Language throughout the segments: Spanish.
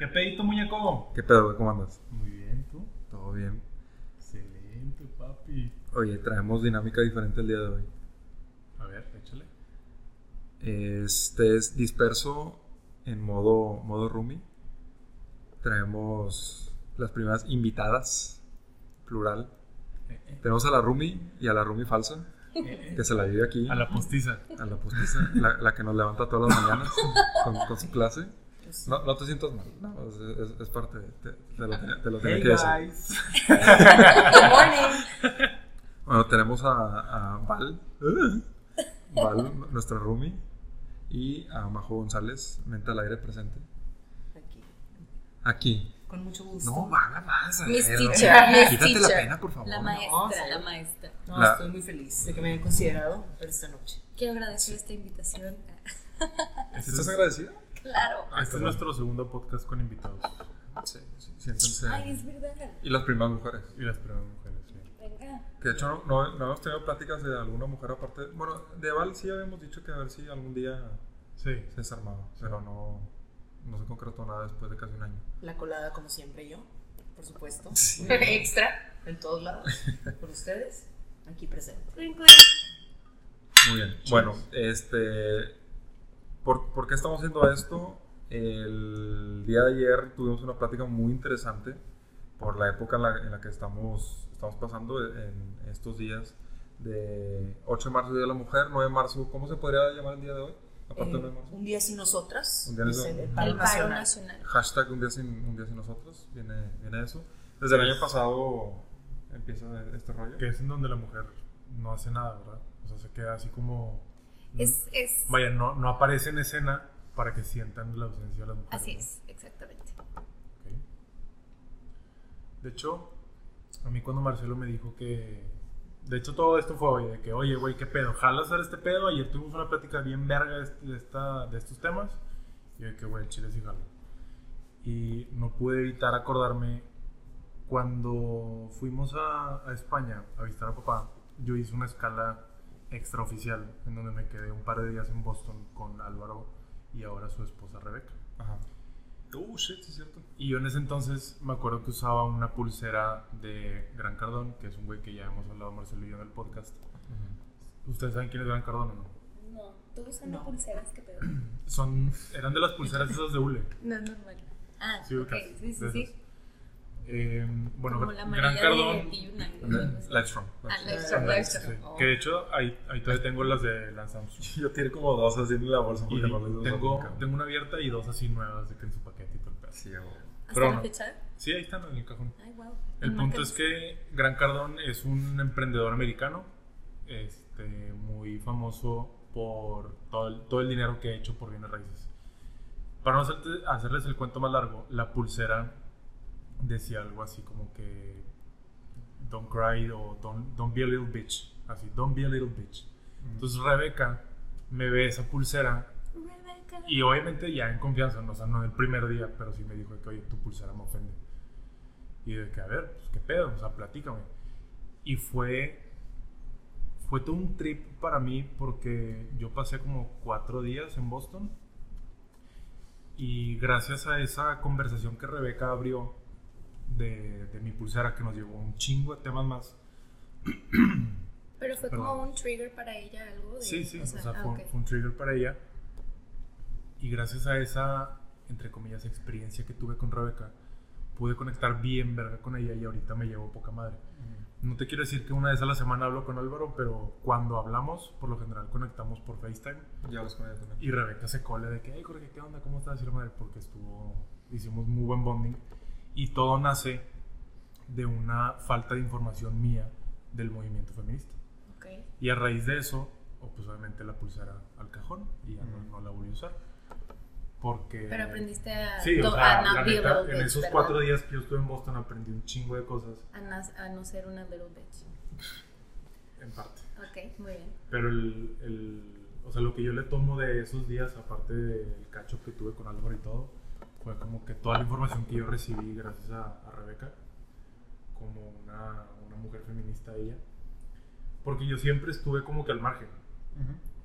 ¿Qué pedito, muñeco? ¿Qué pedo, güey? ¿Cómo andas? Muy bien, ¿tú? Todo bien. Excelente, papi. Oye, traemos dinámica diferente el día de hoy. A ver, échale. Este es disperso en modo, modo roomie. Traemos las primeras invitadas, plural. Eh, eh, Tenemos a la roomie y a la roomie falsa, eh, que se la vive aquí. A la postiza. a la postiza, la, la que nos levanta todas las mañanas con, con su clase. No, no te sientas mal, no, es, es- es parte, de, te, te lo, tenía- te lo tenía Hey, que decir. guys. Good morning. Bueno, tenemos a, a Val, Val, nuestra roomie, y a Majo González, mente al aire presente. Aquí. Aquí. Con mucho gusto. No, Val, vas a Miss verlo. Teacher, Miss Quítate la pena, por favor. La No, maestra, sí. la maestra. No, La- estoy muy feliz de que me hayan considerado para esta noche. Quiero agradecer esta invitación. ¿Estás es, agradecida? Claro. este es nuestro segundo podcast con invitados. Sí, sí, siéntense. Ay, es verdad. Y las primeras mujeres. Y las primeras mujeres, sí. Venga. Que de hecho no, no, no hemos tenido pláticas de alguna mujer aparte. Bueno, de Val sí habíamos dicho que a ver si algún día Sí. se desarmaba, pero no, no se concretó nada después de casi un año. La colada, como siempre, yo, por supuesto. Sí. Extra, en todos lados. Por ustedes, aquí presente. Muy bien. Bueno, este. ¿Por, por qué estamos haciendo esto? El día de ayer tuvimos una plática muy interesante por la época en la, en la que estamos, estamos pasando en estos días de 8 de marzo, Día de la Mujer, 9 de marzo, ¿cómo se podría llamar el día de hoy? Aparte Eh, de 9 de marzo. un día sin nosotras. Un día es sin- el, paro El paro nacional. nacional. Hashtag un día sin, un día sin nosotros, viene, viene eso. Desde el año pasado empieza este rollo. Que es en donde la mujer no hace nada, ¿verdad? O sea, se queda así como. Es, es. Vaya, no, no aparece en escena para que sientan la ausencia de las mujeres. Así ¿no? es, exactamente. De hecho, a mí cuando Marcelo me dijo que. De hecho, todo esto fue hoy, de que, oye, güey, ¿qué pedo? ¿Jala hacer este pedo? Ayer tuvimos una plática bien verga de, este- de esta, de estos temas. Y de que, güey, chile sí jala. Y no pude evitar acordarme cuando fuimos a, a España a visitar a papá. Yo hice una escala extraoficial en donde me quedé un par de días en Boston con Álvaro y ahora su esposa Rebeca. Ajá. Oh, shit, sí es cierto. Y yo en ese entonces me acuerdo que usaba una pulsera de Gran Cardón, que es un güey que ya hemos hablado Marcelo y yo en el podcast. ¿Ustedes saben quién es Gran Cardón o no? No, tú usando No. pulseras, ¿qué pedo? Son, eran de las pulseras esas de hule. No es normal. Ah, Sí, ok, ubicas, sí, sí, sí. Eh, bueno, Como la Gran Cardón. Livestrong. Ah. Oh. Que de hecho ahí, ahí todavía tengo las de Lance Armstrong. Yo tiré como dos así en la bolsa Y porque no les tengo, tengo una abierta y dos así nuevas de que en su paquete y todo el pedo. Sí. ¿Hasta pero la no. fecha? Sí, ahí están en el cajón. Ay, wow. El punto es que Gran Cardón es un emprendedor americano, este, muy famoso por todo el, todo el dinero que ha hecho por bienes raíces. Para no hacerte- hacerles el cuento más largo, la pulsera decía algo así como que Don't cry o Don't, don't be a little bitch. Así, Don't be a little bitch. Entonces Rebeca me ve esa pulsera Rebeca. y obviamente ya en confianza, no, o sea, no el primer día, pero sí me dijo que, oye, tu pulsera me ofende. Y de que, a ver, pues, ¿qué pedo? O sea, platícame. Y fue, fue todo un trip para mí porque yo pasé como cuatro días en Boston. Y gracias a esa conversación que Rebeca abrió de, de mi pulsera, que nos llevó un chingo de temas más. Pero fue Perdón. como un trigger para ella, algo de. Sí, sí, o sea, ah, fue, ok. fue un trigger para ella. Y gracias a esa, entre comillas, experiencia que tuve con Rebeca, pude conectar bien verga con ella y ahorita me llevo poca madre. No te quiero decir que una vez a la semana hablo con Álvaro, pero cuando hablamos, por lo general conectamos por FaceTime. Ya los con ella también. Y Rebeca se cole de que, hey, Jorge, ¿qué onda? ¿Cómo estás? Y la madre, porque estuvo, hicimos muy buen bonding. Y todo nace de una falta de información mía del movimiento feminista. Ok. Y a raíz de eso, pues obviamente la pulsera al cajón y ya no, la volví a usar. Porque... Pero aprendiste a, Sí, o sea, a neta, en esos cuatro días que yo estuve en Boston aprendí un chingo de cosas, A, nas- a no ser una little bitch. en parte. Ok, muy bien. Pero el, el- o sea, lo que yo le tomo de esos días, aparte del cacho que tuve con Álvaro y todo, fue como que toda la información que yo recibí gracias a, a Rebeca, como una, una mujer feminista ella, porque yo siempre estuve como que al margen.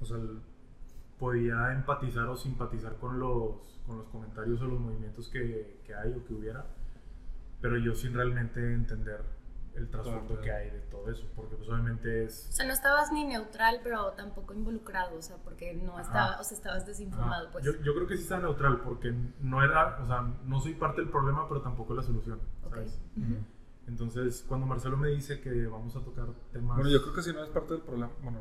O sea, el- podía empatizar o simpatizar con los, con los comentarios o los movimientos que, que hay o que hubiera, pero yo sin realmente entender el trasfondo Claro, que hay de todo eso, porque pues obviamente es... O sea, no estabas ni neutral, pero tampoco involucrado, o sea, porque no estaba, o sea, estabas desinformado, Ajá. pues. yo, yo creo que sí está neutral, porque no era, o sea, no soy parte del problema, pero tampoco la solución. ¿sabes? Entonces, cuando Marcelo me dice que vamos a tocar temas... Bueno, yo creo que si no es parte del problema. Bueno,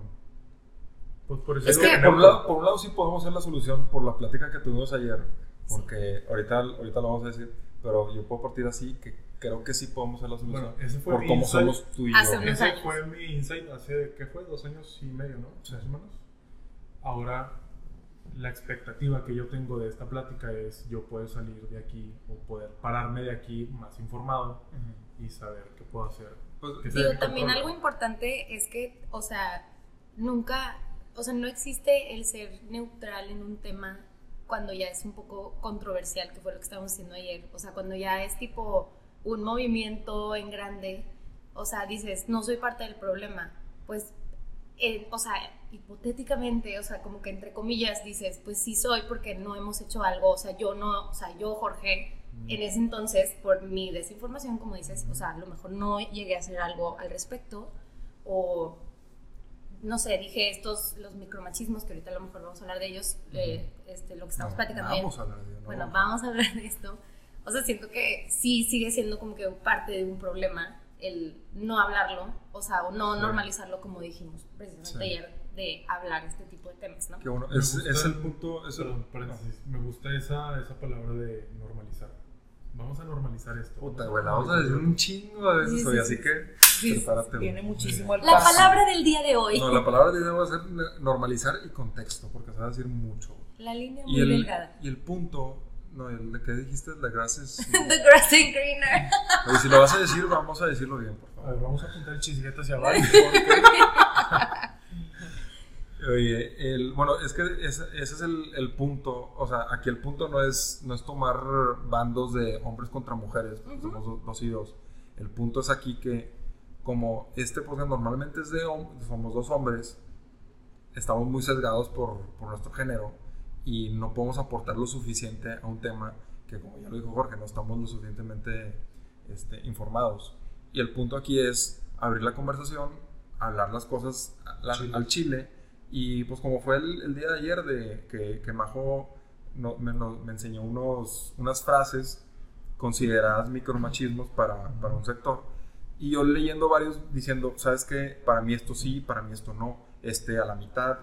pues por eso Es que- por, un lado, por un lado sí podemos hacer la solución por la plática que tuvimos ayer, porque ahorita, ahorita lo vamos a decir, pero yo puedo partir así que creo que sí podemos hacer la solución. Bueno, ese fue por mi cómo insight. somos tú y yo. Hace unos Ese años. fue mi insight hace, ¿qué fue? Dos años y medio, ¿no? Tres semanas. Ahora, la expectativa que yo tengo de esta plática es yo poder salir de aquí o poder pararme de aquí más informado Ujú. y saber qué puedo hacer. Pues, Digo, también algo importante es que, o sea, nunca, o sea, no existe el ser neutral en un tema cuando ya es un poco controversial, que fue lo que estábamos haciendo ayer. O sea, cuando ya es tipo un movimiento en grande, o sea, dices, no soy parte del problema, pues, eh, o sea, hipotéticamente, o sea, como que entre comillas dices, pues sí soy porque no hemos hecho algo, o sea, yo no, o sea, yo, Jorge, en ese entonces, por mi desinformación, como dices, o sea, a lo mejor no llegué a hacer algo al respecto, o no sé, dije estos, los micromachismos, que ahorita a lo mejor vamos a hablar de ellos, eh, este, lo que estamos no, platicando Vamos bien. a hablar de ello, ¿no? Bueno, vamos a hablar de esto. O sea, siento que sí sigue siendo como que parte de un problema el no hablarlo, o sea, o no normalizarlo como dijimos precisamente Sí. ayer, de hablar este tipo de temas, ¿no? Que bueno, Me es, el el- punto. Es el- Perdón, paréntesis. Me gusta esa, esa palabra de normalizar. Vamos a normalizar esto. Puta, güey, la vamos a decir un chingo de veces Sí, hoy, sí, así sí. que prepárate. Viene güey. muchísimo al La palabra del día de hoy, No, la palabra de hoy va a ser normalizar y contexto, porque se va a decir mucho. la línea muy Y el, delgada. y el punto, no, el de que dijiste, el de gracias. The grass is greener. Oye, si lo vas a decir, vamos a decirlo bien, por A favor. ver, vamos a apuntar el chisguete hacia abajo. Oye, el, bueno, es que ese, ese es el, el punto. O sea, aquí el punto no es, no es tomar bandos de hombres contra mujeres, porque Ujú. somos do- dos y dos. El punto es aquí que, como este podcast normalmente es de hom- somos dos hombres, estamos muy sesgados por, por nuestro género y no podemos aportar lo suficiente a un tema que, como ya lo dijo Jorge, no estamos lo suficientemente este, informados. Y el punto aquí es abrir la conversación, hablar las cosas la- Chile. al chile. Y pues como fue el, el día de ayer de que, que Majo no- me, no- me enseñó unos, unas frases consideradas micromachismos para, para un sector. Y yo leyendo varios diciendo, ¿sabes qué? Para mí esto sí, para mí esto no, este a la mitad.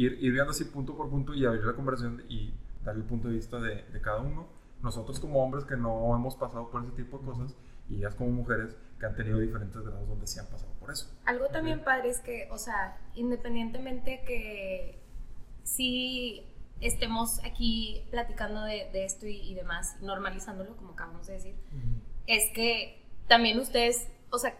Ir, ir viendo así punto por punto y abrir la conversación y dar el punto de vista de, de cada uno. Nosotros como hombres que no hemos pasado por ese tipo de cosas y ellas como mujeres que han tenido diferentes grados donde sí han pasado por eso. Algo también padre es que, o sea, independientemente que sí estemos aquí platicando de, de esto y, y demás, normalizándolo, como acabamos de decir, es que también ustedes, o sea,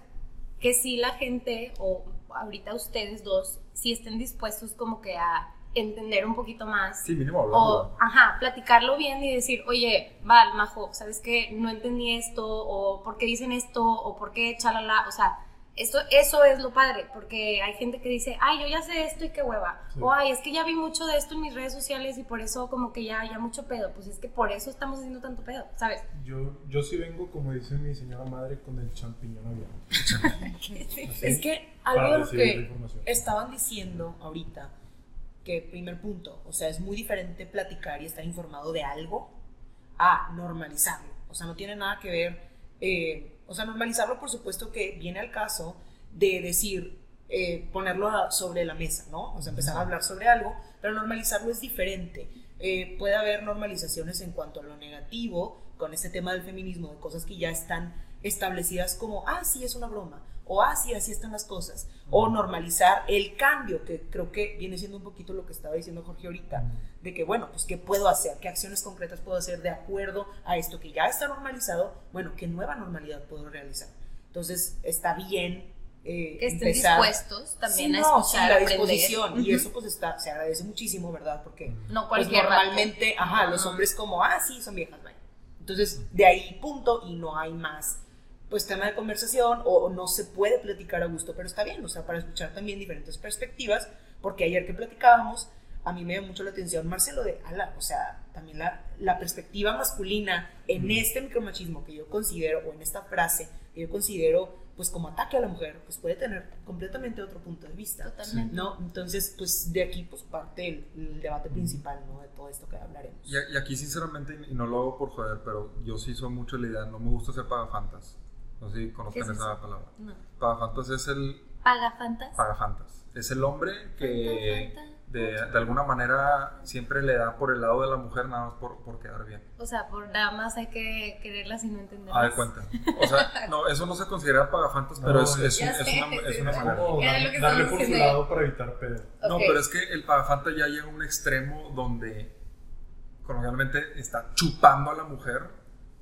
que sí la gente, o ahorita ustedes dos, sí estén dispuestos como que a entender un poquito más Sí, mínimo o, ajá, platicarlo bien y decir, oye, Val, Majo, ¿sabes qué? No entendí esto, o por qué dicen esto, o por qué chalala, o sea, esto, eso es lo padre, porque hay gente que dice, ay, yo ya sé esto y qué hueva, Sí. o ay, es que ya vi mucho de esto en mis redes sociales y por eso como que ya, ya mucho pedo, pues es que por eso estamos haciendo tanto pedo, ¿sabes? Yo, yo sí vengo, como dice mi señora madre, con el champiñón abierto. Es que algo que estaban diciendo ahorita, que primer punto, o sea, es muy diferente platicar y estar informado de algo a normalizarlo. O sea, no tiene nada que ver, eh, o sea, normalizarlo por supuesto que viene al caso de decir, eh, ponerlo a- sobre la mesa, ¿no? O sea, empezar a hablar sobre algo, pero normalizarlo es diferente. Eh, puede haber normalizaciones en cuanto a lo negativo, con este tema del feminismo, de cosas que ya están establecidas como, ah, sí, es una broma, o ah, sí, así están las cosas, o normalizar el cambio, que creo que viene siendo un poquito lo que estaba diciendo Jorge ahorita, de que, bueno, pues, ¿qué puedo hacer? ¿Qué acciones concretas puedo hacer de acuerdo a esto que ya está normalizado? Bueno, ¿qué nueva normalidad puedo realizar? Entonces, está bien. eh, Que estén empezar- dispuestos también Sí, a no, escuchar, sí, la disposición, y eso pues está, se agradece muchísimo, ¿verdad? Porque No pues cualquier vato. normalmente, ajá, los hombres como, ah, sí, son viejas, vaya. Entonces, de ahí punto y no hay más, pues, tema de conversación o, o no se puede platicar a gusto, pero está bien, o sea, para escuchar también diferentes perspectivas, porque ayer que platicábamos, a mí me dio mucho la atención Marcelo de ala, o sea, también la, la perspectiva masculina en este micromachismo que yo considero, o en esta frase que yo considero, pues como ataque a la mujer, pues puede tener completamente otro punto de vista. Totalmente. ¿no? Entonces, pues de aquí pues parte el, el debate principal, ¿no? De todo esto que hablaremos. Y, y aquí, sinceramente, y no lo hago por joder, pero yo sí soy mucho la idea, no me gusta ser pagafantas. No sé si ¿Qué conozcan es esa eso? palabra. No. Pagafantas es el ¿Pagafantas? pagafantas. Es el hombre que de, de alguna manera siempre le da por el lado de la mujer nada más por, por quedar bien. O sea, por nada más hay que quererlas y no entenderlas. A ver, cuenta. O sea, no, eso no se considera pagafantas, pero No, es, es, es sé, una, es una manera. Como darle por su lado para evitar pedo. No, pero es que el pagafanta ya llega a un extremo donde coloquialmente está chupando a la mujer,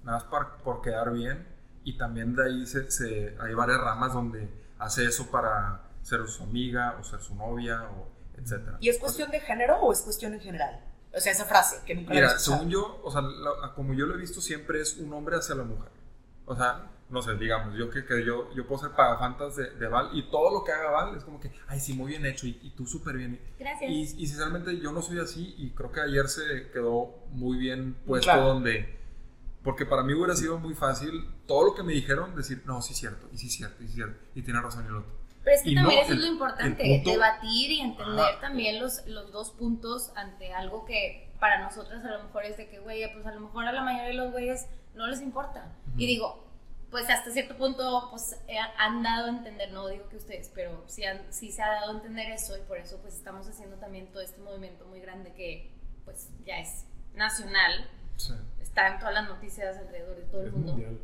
nada más por, por quedar bien, y también de ahí se, se- hay varias ramas donde hace eso para ser su amiga o ser su novia o etcétera. ¿Y es cuestión de género o es cuestión en general? O sea, esa frase que nunca Mira, según yo, o sea, la- como yo lo he visto siempre es un hombre hacia la mujer. O sea, no sé, digamos, yo que, que yo, yo puedo ser pagafantas de, de Val y todo lo que haga Val es como que, ay, sí, muy bien hecho y, y tú súper bien. Gracias. Y, y sinceramente yo no soy así y creo que ayer se quedó muy bien puesto Claro. donde... Porque para mí hubiera sido muy fácil todo lo que me dijeron decir, no, sí es cierto, y sí es cierto, y sí es cierto, y tiene razón el otro. Pero es que Y también no, eso el- es lo importante, punto- debatir y entender Ajá. también los, los dos puntos ante algo que para nosotras a lo mejor es de que, güey, pues a lo mejor a la mayoría de los güeyes no les importa. Y digo, pues hasta cierto punto, pues eh, han dado a entender, no digo que ustedes, pero sí, han- sí se ha dado a entender eso y por eso pues estamos haciendo también todo este movimiento muy grande que pues ya es nacional, Sí. Está en todas las noticias alrededor de todo el Es mundo. mundial.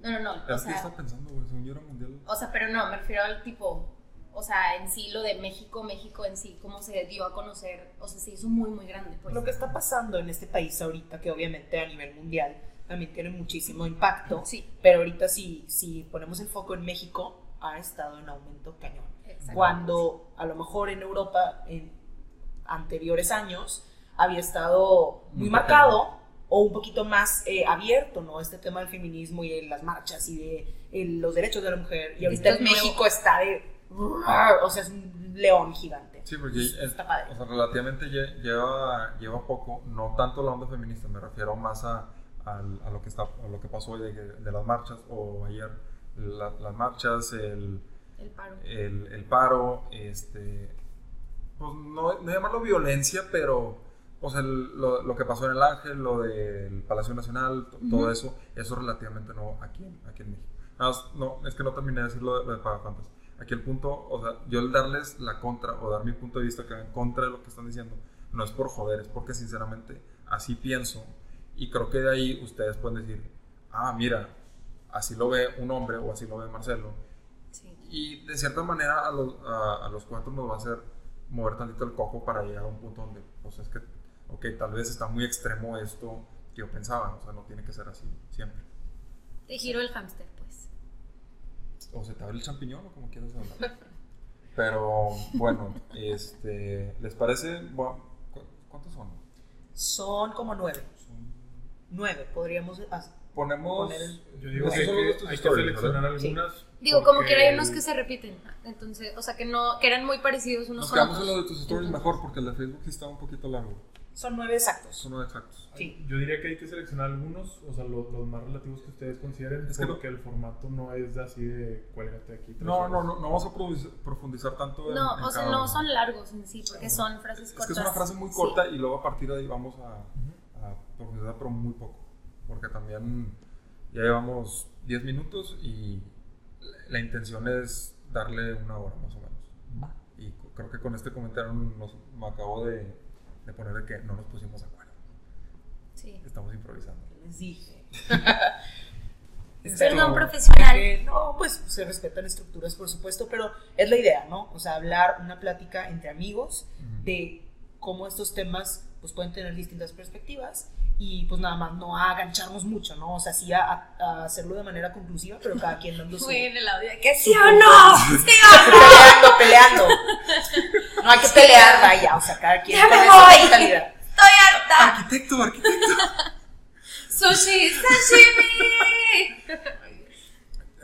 No, no, no, o Es que sea, estaba pensando, güey, según yo era mundial. o sea, pero no, me refiero al tipo, o sea, en sí lo de México, México en sí, cómo se dio a conocer, o sea, se hizo muy, muy grande, pues. Lo que está pasando en este país ahorita, que obviamente a nivel mundial también tiene muchísimo impacto, Sí, pero ahorita si, si ponemos el foco en México, ha estado en aumento cañón. exacto. Cuando a lo mejor en Europa, en anteriores años, había estado muy Muy marcado o un poquito más eh, abierto, ¿no? Este tema del feminismo y de las marchas y de eh, los derechos de la mujer. Y ahorita Esto en es nuevo. México está de... O sea, es un león gigante. Sí, porque es- Está padre. o sea, relativamente lle- lleva, lleva poco, no tanto la onda feminista, me refiero más a, lo, que está, a lo que pasó hoy de, de las marchas o ayer, la- las marchas, el, El paro. el, el paro, este, pues no, no llamarlo violencia, pero o sea, el- lo, lo que pasó en el Ángel, lo del Palacio Nacional, to- todo Ujú. eso, eso relativamente no aquí, aquí en México. Nada no, es que no terminé de decir lo de, lo de Pagafantas. Aquí el punto, o sea, yo el darles la contra o dar mi punto de vista que va en contra de lo que están diciendo, no es por joder, es porque sinceramente así pienso y creo que de ahí ustedes pueden decir, ah, mira, así lo ve un hombre o así lo ve Marcelo, Sí. y de cierta manera a los, a, a los cuatro nos va a hacer mover tantito el coco para llegar a un punto donde, pues es que, ok, tal vez está muy extremo esto que yo pensaba, o sea, no tiene que ser así siempre. Te giro el hámster, pues. O se te abre el champiñón o como quieras hablar. Pero bueno, este, ¿les parece? Bueno, ¿cu- ¿Cuántos son? Son como nueve. Son- Nueve, podríamos hacer. Ponemos... Poner el- Yo digo que, que hay que seleccionar ¿verdad? algunas. Digo, como quiera hay unos que se repiten. Entonces, o sea, que no, que eran muy parecidos unos Nos con quedamos en otros. lo de tus stories Entonces, mejor porque el de Facebook sí está un poquito largo. Son nueve exactos. Son no exactos. Sí. Yo diría que hay que seleccionar algunos, o sea, lo- los, más relativos que ustedes consideren, Es que porque el formato no es así de cuélgate aquí. No, no, no, no vamos a profundiz- profundizar tanto en No, en o sea, no uno. son largos en sí, porque son frases Es cortas. que es una frase muy Sí. corta y luego a partir de ahí vamos a, a profundizar, pero muy poco. Porque también ya llevamos 10 minutos y la intención es darle una hora más o menos. Y creo que con este comentario nos, me acabo de, de poner de que no nos pusimos de acuerdo. Sí. Estamos improvisando. Les dije. Perdón, profesional. Eh, no, pues se respetan estructuras, por supuesto, pero es la idea, ¿no? O sea, hablar una plática entre amigos de cómo estos temas pues pueden tener distintas perspectivas y pues nada más no a agancharnos mucho, ¿no? O sea, sí a, a hacerlo de manera conclusiva, pero cada quien dando su... En el audio que sí o no, sí o no. Peleando, peleando. No hay que pelear, vaya, o sea, cada quien Ya me voy. Estoy harta. Arquitecto, arquitecto. Sushi, sashimi.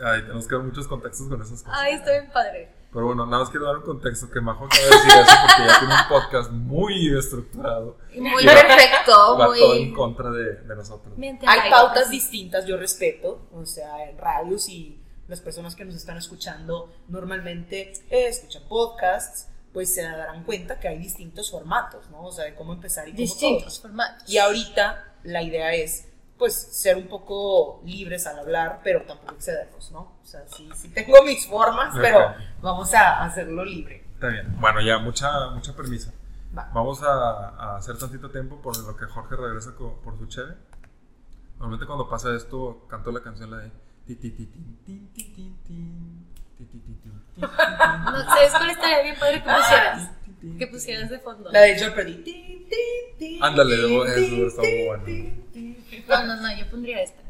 Ay, tenemos que dar muchos contextos con esas cosas. Ay, está bien padre. Pero bueno, nada más quiero dar un contexto que Majo acaba de decir eso porque ya tiene un podcast muy estructurado. Y Muy perfecto, Va todo en muy... contra de, de nosotros. Hay pautas distintas, yo respeto, o sea, en radios y las personas que nos están escuchando normalmente eh, escuchan podcasts, pues se darán cuenta que hay distintos formatos, ¿no? O sea, de cómo empezar y cómo Distintos todo. formatos. Y ahorita la idea es, pues, ser un poco libres al hablar, pero tampoco excedernos, ¿no? O sea, sí, sí tengo mis formas, pero vamos a hacerlo libre. Está bien. Bueno, ya, mucha, mucha permisa. Va. Vamos a, a hacer tantito tiempo por lo que Jorge regresa por su cheve. Normalmente cuando pasa esto, canto la canción la de... No, ¿Sabes cuál estaría bien padre que pusieras? Que pusieras de fondo. La de Jeopardy. Ándale, eso está muy bueno. No, no, no, yo pondría esta.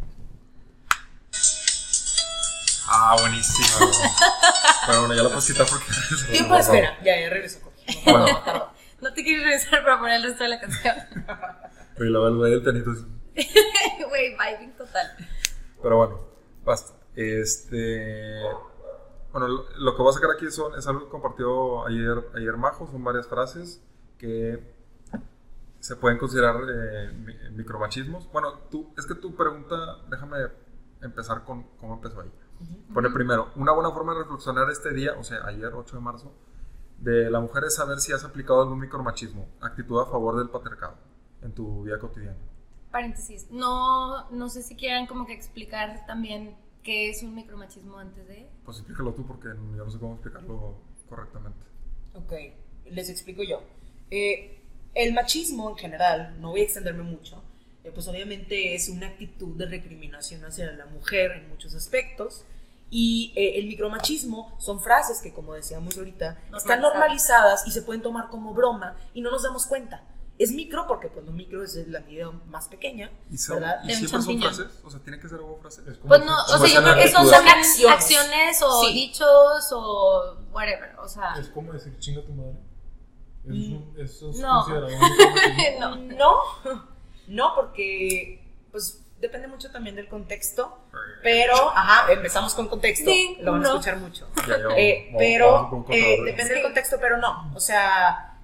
Ah, buenísimo. Pero bueno, ya la quitar porque... Tiempo de espera. Ya, ya regreso. Jorge. Bueno. No te quieres regresar para poner el resto de la canción. Y luego el güey del tenito así. Güey, vibing total. Pero bueno, basta. Este. Bueno, lo, lo que voy a sacar aquí son, es algo que compartió ayer, ayer Majo, son varias frases que se pueden considerar eh, mi- micromachismos. Bueno, tú, es que tu pregunta, déjame empezar con cómo empezó ahí. Pone primero, una buena forma de reflexionar este día, o sea, ayer 8 de marzo, de la mujer es saber si has aplicado algún micromachismo, actitud a favor del patriarcado en tu vida cotidiana. Paréntesis. No, no sé si quieran como que explicar también qué es un micromachismo antes de. Pues explícalo tú porque yo no sé cómo explicarlo correctamente. Ok, les explico yo. Eh, el machismo en general, no voy a extenderme mucho, eh, pues obviamente es una actitud de recriminación hacia la mujer en muchos aspectos. Y eh, el micromachismo son frases que, como decíamos ahorita, están Normalizadas. normalizadas y se pueden tomar como broma y no nos damos cuenta. Es micro porque pues lo micro es la medida más pequeña, ¿Y, son- ¿verdad? ¿y siempre son frases? O sea, ¿tiene que ser algo frase? Pues no, o sea, yo creo que son acciones, Acciones. o Sí. dichos o whatever. O sea, Es como decir chinga tu madre. Mm. eso es No. considerado no. No, no, porque pues depende mucho también del contexto, pero, ajá, empezamos con contexto, Sí, lo van a no. escuchar mucho. Eh, pero eh, depende del contexto, pero no, o sea,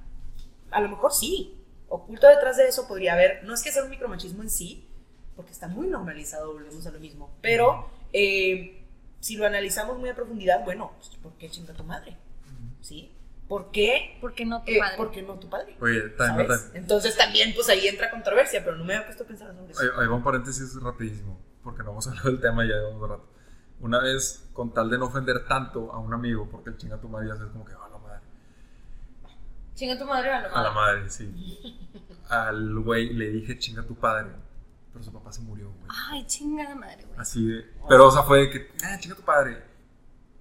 a lo mejor sí, oculto detrás de eso podría haber, no es que sea un micromachismo en sí, porque está muy normalizado, volvemos a lo mismo, pero eh, si lo analizamos muy a profundidad, bueno, pues, ¿por qué chinga tu madre? ¿Sí? ¿Por qué? ¿Por qué no tu Eh, padre? ¿Por qué no tu padre? Oye, time, ¿Sabes? Entonces también pues ahí entra controversia, pero no me había puesto a pensar sobre eso. Ahí, va un paréntesis rapidísimo, porque no vamos a hablar del tema y ya llevamos un rato. Una vez, con tal de no ofender tanto a un amigo, porque el chinga tu madre ya es como que. Chinga tu madre o a la A la madre. sí. Al güey le dije chinga tu padre, pero su papá se murió, güey. Ay, chingada madre, güey. Así de. Pero, o sea, fue de que, ah, chinga tu padre.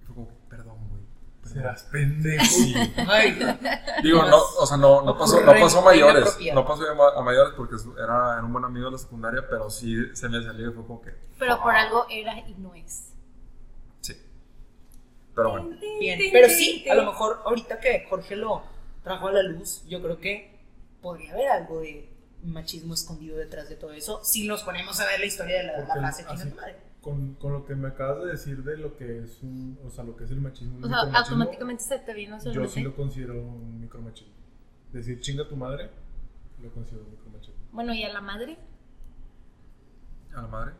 Y fue como, perdón, güey. perdón". Serás pendejo. Sí. Ay, Digo, no, o sea, no, no pasó, no pasó a mayores. No pasó a ma- a mayores porque era, era un buen amigo de la secundaria, pero sí se me salió y fue como que. Pero por algo era y no es. Sí. Pero bueno. bien. Pero sí, a lo mejor ahorita que Jorge lo trajo a la luz, yo creo que podría haber algo de machismo escondido detrás de todo eso, si nos ponemos a ver la historia de la, la Porque frase así- chinga tu madre. Con, con lo que me acabas de decir de lo que es un, o sea, lo que es el machismo. O sea, automáticamente se te vino Yo sí lo considero un micromachismo. Decir chinga tu madre, lo considero un micromachismo. Bueno, ¿y a la madre? ¿A la madre?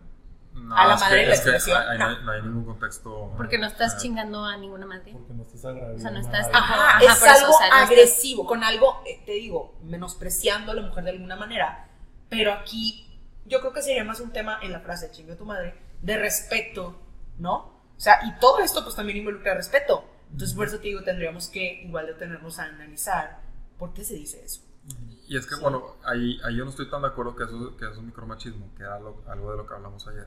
No, A la madre que- la no. no, hay, no hay ningún contexto. Porque no estás chingando a ninguna madre. Porque no estás agradecido. O sea, no estás- Ajá, Ajá, es eso, algo o sea, no estás- agresivo, con algo, eh, te digo, menospreciando a la mujer de alguna manera. Pero aquí yo creo que sería más un tema en la frase chinga tu madre, de respeto, ¿no? O sea, y todo esto pues también involucra respeto. Entonces por eso te digo, tendríamos que igual detenernos a analizar por qué se dice eso. Y es que, Sí. bueno, ahí, ahí yo no estoy tan de acuerdo que eso, que eso es un micromachismo, que era lo- algo de lo que hablamos ayer.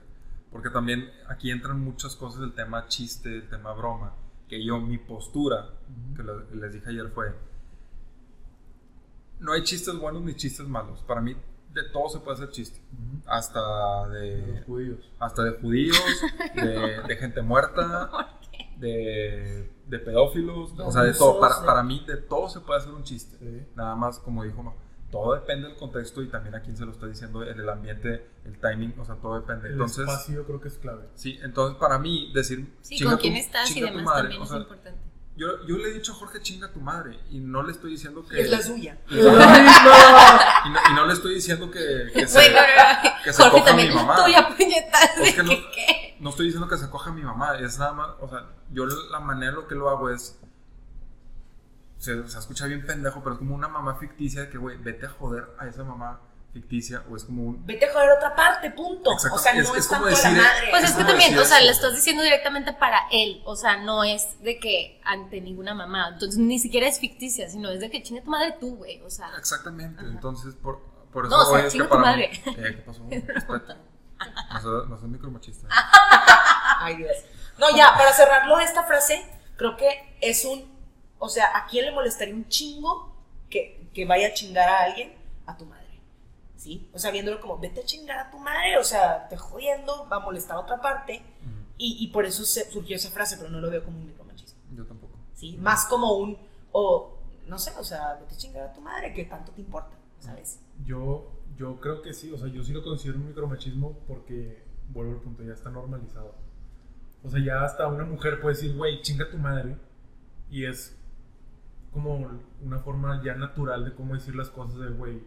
Porque también aquí entran muchas cosas, el tema chiste, el tema broma, que yo, mi postura, que le- les dije ayer fue, no hay chistes buenos ni chistes malos. Para mí, de todo se puede hacer chiste. Hasta De judíos. hasta de judíos, de, de gente muerta, de, de pedófilos, o sea, de todo. Para, para mí, de todo se puede hacer un chiste. Sí. Nada más, como dijo, todo depende del contexto y también a quién se lo está diciendo, en el ambiente, el timing, o sea, todo depende. El Entonces, espacio creo que es clave. sí, entonces para mí decir Sí, chinga con tu- quién estás y tu demás madre, también o es sea, importante. yo, yo le he dicho a Jorge chinga tu madre y no le estoy diciendo que Es la suya. y no, y no- y no le estoy diciendo que, que se, que se Jorge coja a mi mamá. tuya puñetas. Es que no- no estoy diciendo que se coja a mi mamá, es nada más, o sea, yo la manera en lo que lo hago es, se, se escucha bien pendejo, pero es como una mamá ficticia de que, güey, vete a joder a esa mamá ficticia, o es como un... Vete a joder a otra parte, punto. Exacto. O sea, no Es- es, es tanto decir, la madre. Pues es Es que también, decir o sea, le estás diciendo directamente para él, o sea, no es de que ante ninguna mamá, entonces ni siquiera es ficticia, sino es de que chingue tu madre tú, güey, o sea, Exactamente, Ajá. entonces, por, por eso No, o sea, chinga tu para mí- madre. Eh, ¿Qué pasó? Respeta. No soy, no soy micromachista. Ay, Dios. No, ya, para cerrarlo esta frase, creo que es un. O sea, ¿a quién le molestaría un chingo que, que vaya a chingar a alguien? A tu madre. ¿Sí? O sea, viéndolo como, vete a chingar a tu madre, o sea, te jodiendo, va a molestar a otra parte. Y, y por eso se- surgió esa frase, pero no lo veo como un micromachismo. Yo tampoco. ¿Sí? Más como un. O, no sé, o sea, vete a chingar a tu madre, que tanto te importa, ¿sabes? Yo, yo creo que sí, o sea, yo sí lo considero un micromachismo porque, vuelvo al punto, ya está normalizado. O sea, ya hasta una mujer puede decir, güey, chinga tu madre. Y es como una forma ya natural de cómo decir las cosas de, güey,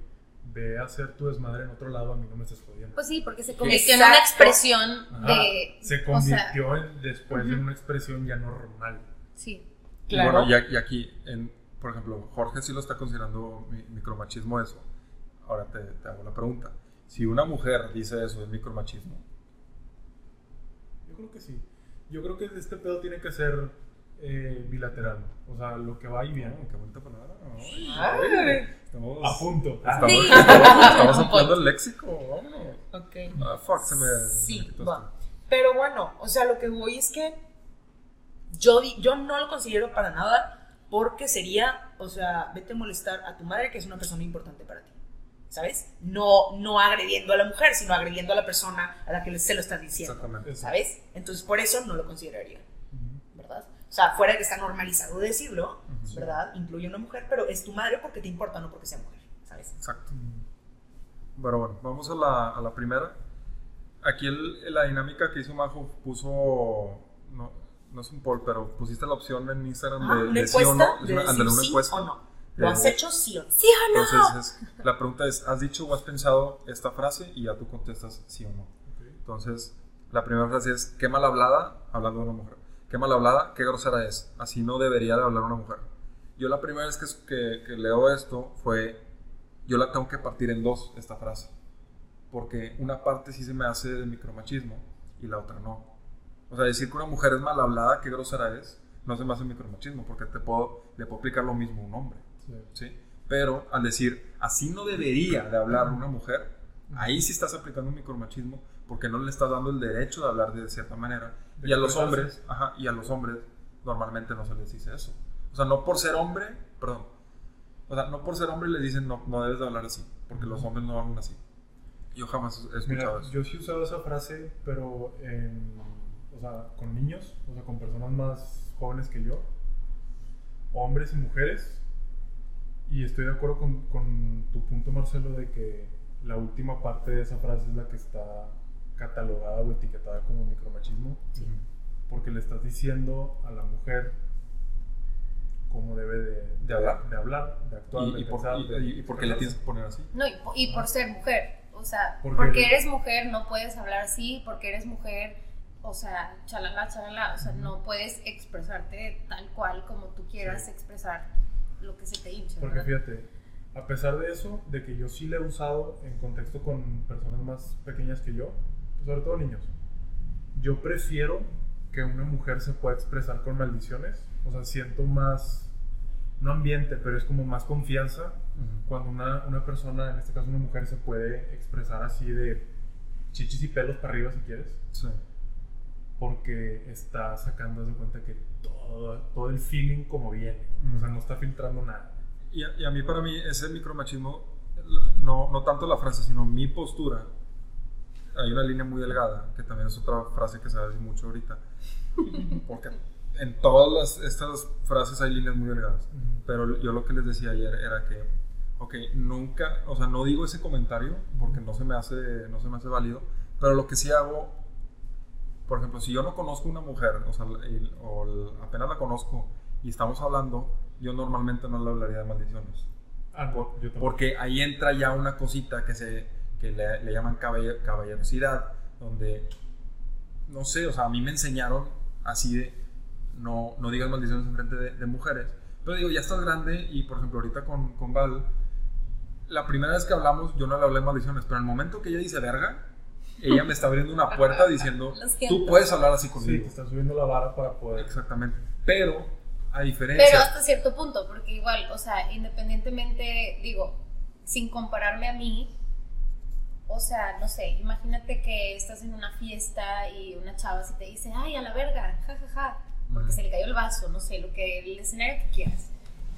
ve a hacer tu desmadre en otro lado, a mí no me estés jodiendo. pues sí, porque se convirtió en una expresión Ajá, de... se o sea, convirtió en- después en una expresión ya normal. sí, Y Claro. bueno, y, a- y aquí, en, por ejemplo, Jorge sí lo está considerando mi- micromachismo eso. Ahora te, te hago la pregunta. Si una mujer dice eso, ¿es micromachismo? Yo creo que sí. Yo creo que este pedo tiene que ser eh, bilateral. O sea, lo que va y viene. Ah, qué bonita palabra. Ay, Ay. Estamos, A punto. estamos, Sí. estamos, estamos ampliando el léxico. Vámonos. Ok. Ah, fuck, se me. se me Sí, quitó va. Pero bueno, o sea, lo que voy es que yo, di- yo no lo considero para nada porque sería, o sea, vete a molestar a tu madre, que es una persona importante para ti. ¿Sabes? No, no agrediendo a la mujer, sino agrediendo a la persona a la que se lo estás diciendo. Exactamente. ¿Sabes? Entonces, por eso no lo consideraría. O sea, fuera de que está normalizado decirlo, Ujú. ¿verdad? Incluye a una mujer, pero es tu madre porque te importa, no porque sea mujer, ¿sabes? Exacto. Pero bueno, vamos a la, a la primera. Aquí el- la dinámica que hizo Majo puso. No, no es un poll, pero pusiste la opción en Instagram Ah, de, una de sí o encuesta no. De una, una sí encuesta. o no. ¿Lo Eh, has hecho sí o no? ¿Sí o no? Entonces, es- la pregunta es: ¿has dicho o has pensado esta frase? Y ya tú contestas sí o no. Ok. Entonces, la primera frase es: ¿Qué mal hablada? Hablando de una mujer. ¿Qué mal hablada? ¿Qué grosera es? Así no debería de hablar una mujer. Yo la primera vez que, que, que leo esto fue: Yo la tengo que partir en dos, esta frase. Porque una parte sí se me hace de micromachismo y la otra no. O sea, decir que una mujer es mal hablada, qué grosera es, no se me hace micromachismo, porque te puedo, le puedo aplicar lo mismo a un hombre. Sí. ¿sí? Pero al decir, así no debería de hablar una mujer, ahí sí estás aplicando un micromachismo porque no le estás dando el derecho de hablar de cierta manera. De Y a los hombres, ajá, y a los hombres normalmente no se les dice eso. O sea, no por ser hombre, perdón, o sea, no por ser hombre les dicen no, no debes de hablar así, porque los hombres no hablan así. Yo jamás he escuchado Mira, eso. yo sí he usado esa frase, pero en, o sea, con niños, o sea, con personas más jóvenes que yo, hombres y mujeres. Y estoy de acuerdo con, con tu punto, Marcelo, de que la última parte de esa frase es la que está catalogada o etiquetada como micromachismo, Ujú. porque le estás diciendo a la mujer cómo debe de, De hablar. de, hablar, de actuar, Y, de y por, pensar, y- de y- y por qué le tienes que poner así? No, y, po- y por ser mujer. O sea, Porque- porque eres mujer no puedes hablar así, porque eres mujer, o sea, chalala, chalala, o sea, no puedes expresarte tal cual como tú quieras Sí. expresar lo que se te hinche, Porque ¿verdad? fíjate, a pesar de eso, de que yo sí le he usado en contexto con personas más pequeñas que yo, sobre todo niños, yo prefiero que una mujer se pueda expresar con maldiciones. O sea, siento más, no ambiente, pero es como más confianza Ujú. cuando una, una persona, en este caso una mujer, se puede expresar así de chichis y pelos para arriba si quieres. Sí. Porque está sacando de cuenta que todo, todo el feeling como viene. O sea, no está filtrando nada. Y a, y a mí, para mí, ese micromachismo, no, no tanto la frase, sino mi postura. Hay una línea muy delgada, que también es otra frase que se ve mucho ahorita. Porque en todas las, estas frases hay líneas muy delgadas. Pero yo lo que les decía ayer era que ok, nunca, o sea, no digo ese comentario porque no se me hace, no se me hace válido, pero lo que sí hago, por ejemplo, si yo no conozco una mujer, o sea, el- o el- apenas la conozco y estamos hablando, yo normalmente no le hablaría de maldiciones. Ah, Por- yo porque ahí entra ya una cosita que, se, que le, le llaman caballer- caballerosidad, donde, no sé, o sea, a mí me enseñaron así de, no, no digas maldiciones en frente de, de mujeres. Pero digo, ya estás grande y, por ejemplo, ahorita con, con Val, la primera vez que hablamos yo no le hablé maldiciones, pero en el momento que ella dice verga, ella me está abriendo una puerta diciendo, tú puedes hablar así Sí, conmigo. te estás subiendo la vara para poder. Exactamente. Pero, a diferencia... Pero hasta cierto punto, porque igual, o sea, independientemente, digo, sin compararme a mí, o sea, no sé, imagínate que estás en una fiesta y una chava se te dice, ay, a la verga, ja, ja, ja, porque se le cayó el vaso, no sé, lo que, el escenario que quieras.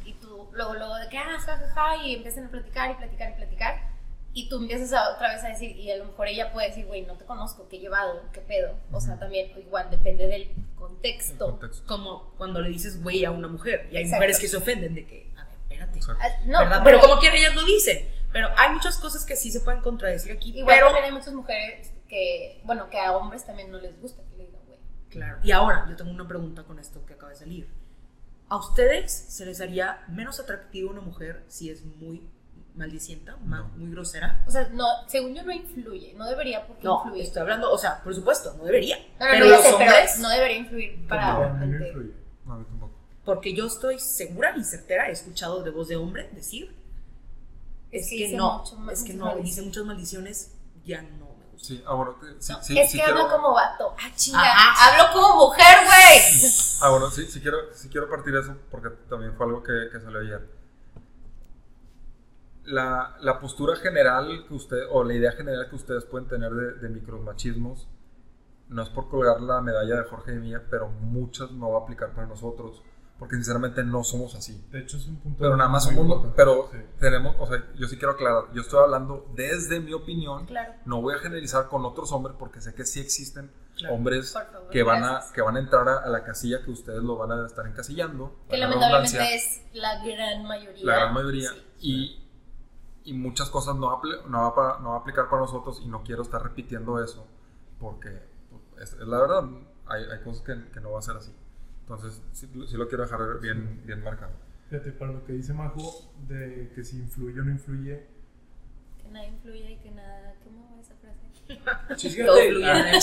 Y tú, luego, luego de que, ah, ja, ja, ja, y empiezan a platicar y platicar y platicar. Y tú empiezas a, otra vez a decir, y a lo mejor ella puede decir, güey, no te conozco, qué llevado, qué pedo. O sea, también, igual, depende del el contexto. contexto. Como cuando le dices güey a una mujer. Y hay Exacto. mujeres que se ofenden de que, a ver, espérate. Ah, No, ¿verdad? Pero como quiera ellas lo dicen. Pero hay muchas cosas que sí se pueden contradecir aquí. Igual pero, también hay muchas mujeres que, bueno, que a hombres también no les gusta que le digan güey. claro. Y ahora, yo tengo una pregunta con esto que acaba de salir. ¿A ustedes se les haría menos atractivo una mujer si es muy maldicienta, ma- No. muy grosera? O sea, no, según yo no influye, no debería por qué No, influir. estoy hablando, o sea, por supuesto, no debería. No, no, pero los sé, pero hombres, no debería influir para No, no influye. Tampoco. porque yo estoy segura y certera, he escuchado de voz de hombre decir, Es es, que no, mucho- es que no, dice muchas maldiciones, ya no me gusta. Sí, ah, te- sí, es sí que quiero- hablo como vato. Ah, chinga. Ajá. Hablo como mujer, güey. Ah, bueno, sí, sí quiero, sí quiero partir eso porque también fue algo que, que salió ayer. La, la postura general que usted, o la idea general que ustedes pueden tener de, de micromachismos, no es por colgar la medalla de Jorge y mía, pero muchas no va a aplicar para nosotros, porque sinceramente no somos así. De hecho, es un punto. Pero nada más somos, pero Sí. tenemos, o sea, yo sí quiero aclarar, yo estoy hablando desde mi opinión, Claro. no voy a generalizar con otros hombres porque sé que sí existen Claro. hombres favor, que van, a, que van a entrar a, a la casilla que ustedes lo van a estar encasillando. Que lamentablemente es la gran mayoría. la gran mayoría. Sí. Y, y muchas cosas no, apl- no, va para- no va a aplicar para nosotros y no quiero estar repitiendo eso porque pues, es, es la verdad, hay, hay cosas que, que no va a ser así. Entonces, sí, sí lo quiero dejar bien, bien marcado. Fíjate, para lo que dice Majo, de que si influye o no influye. Que nada influye y que nada. ¿Cómo va esa frase? Todo fluye en Ah.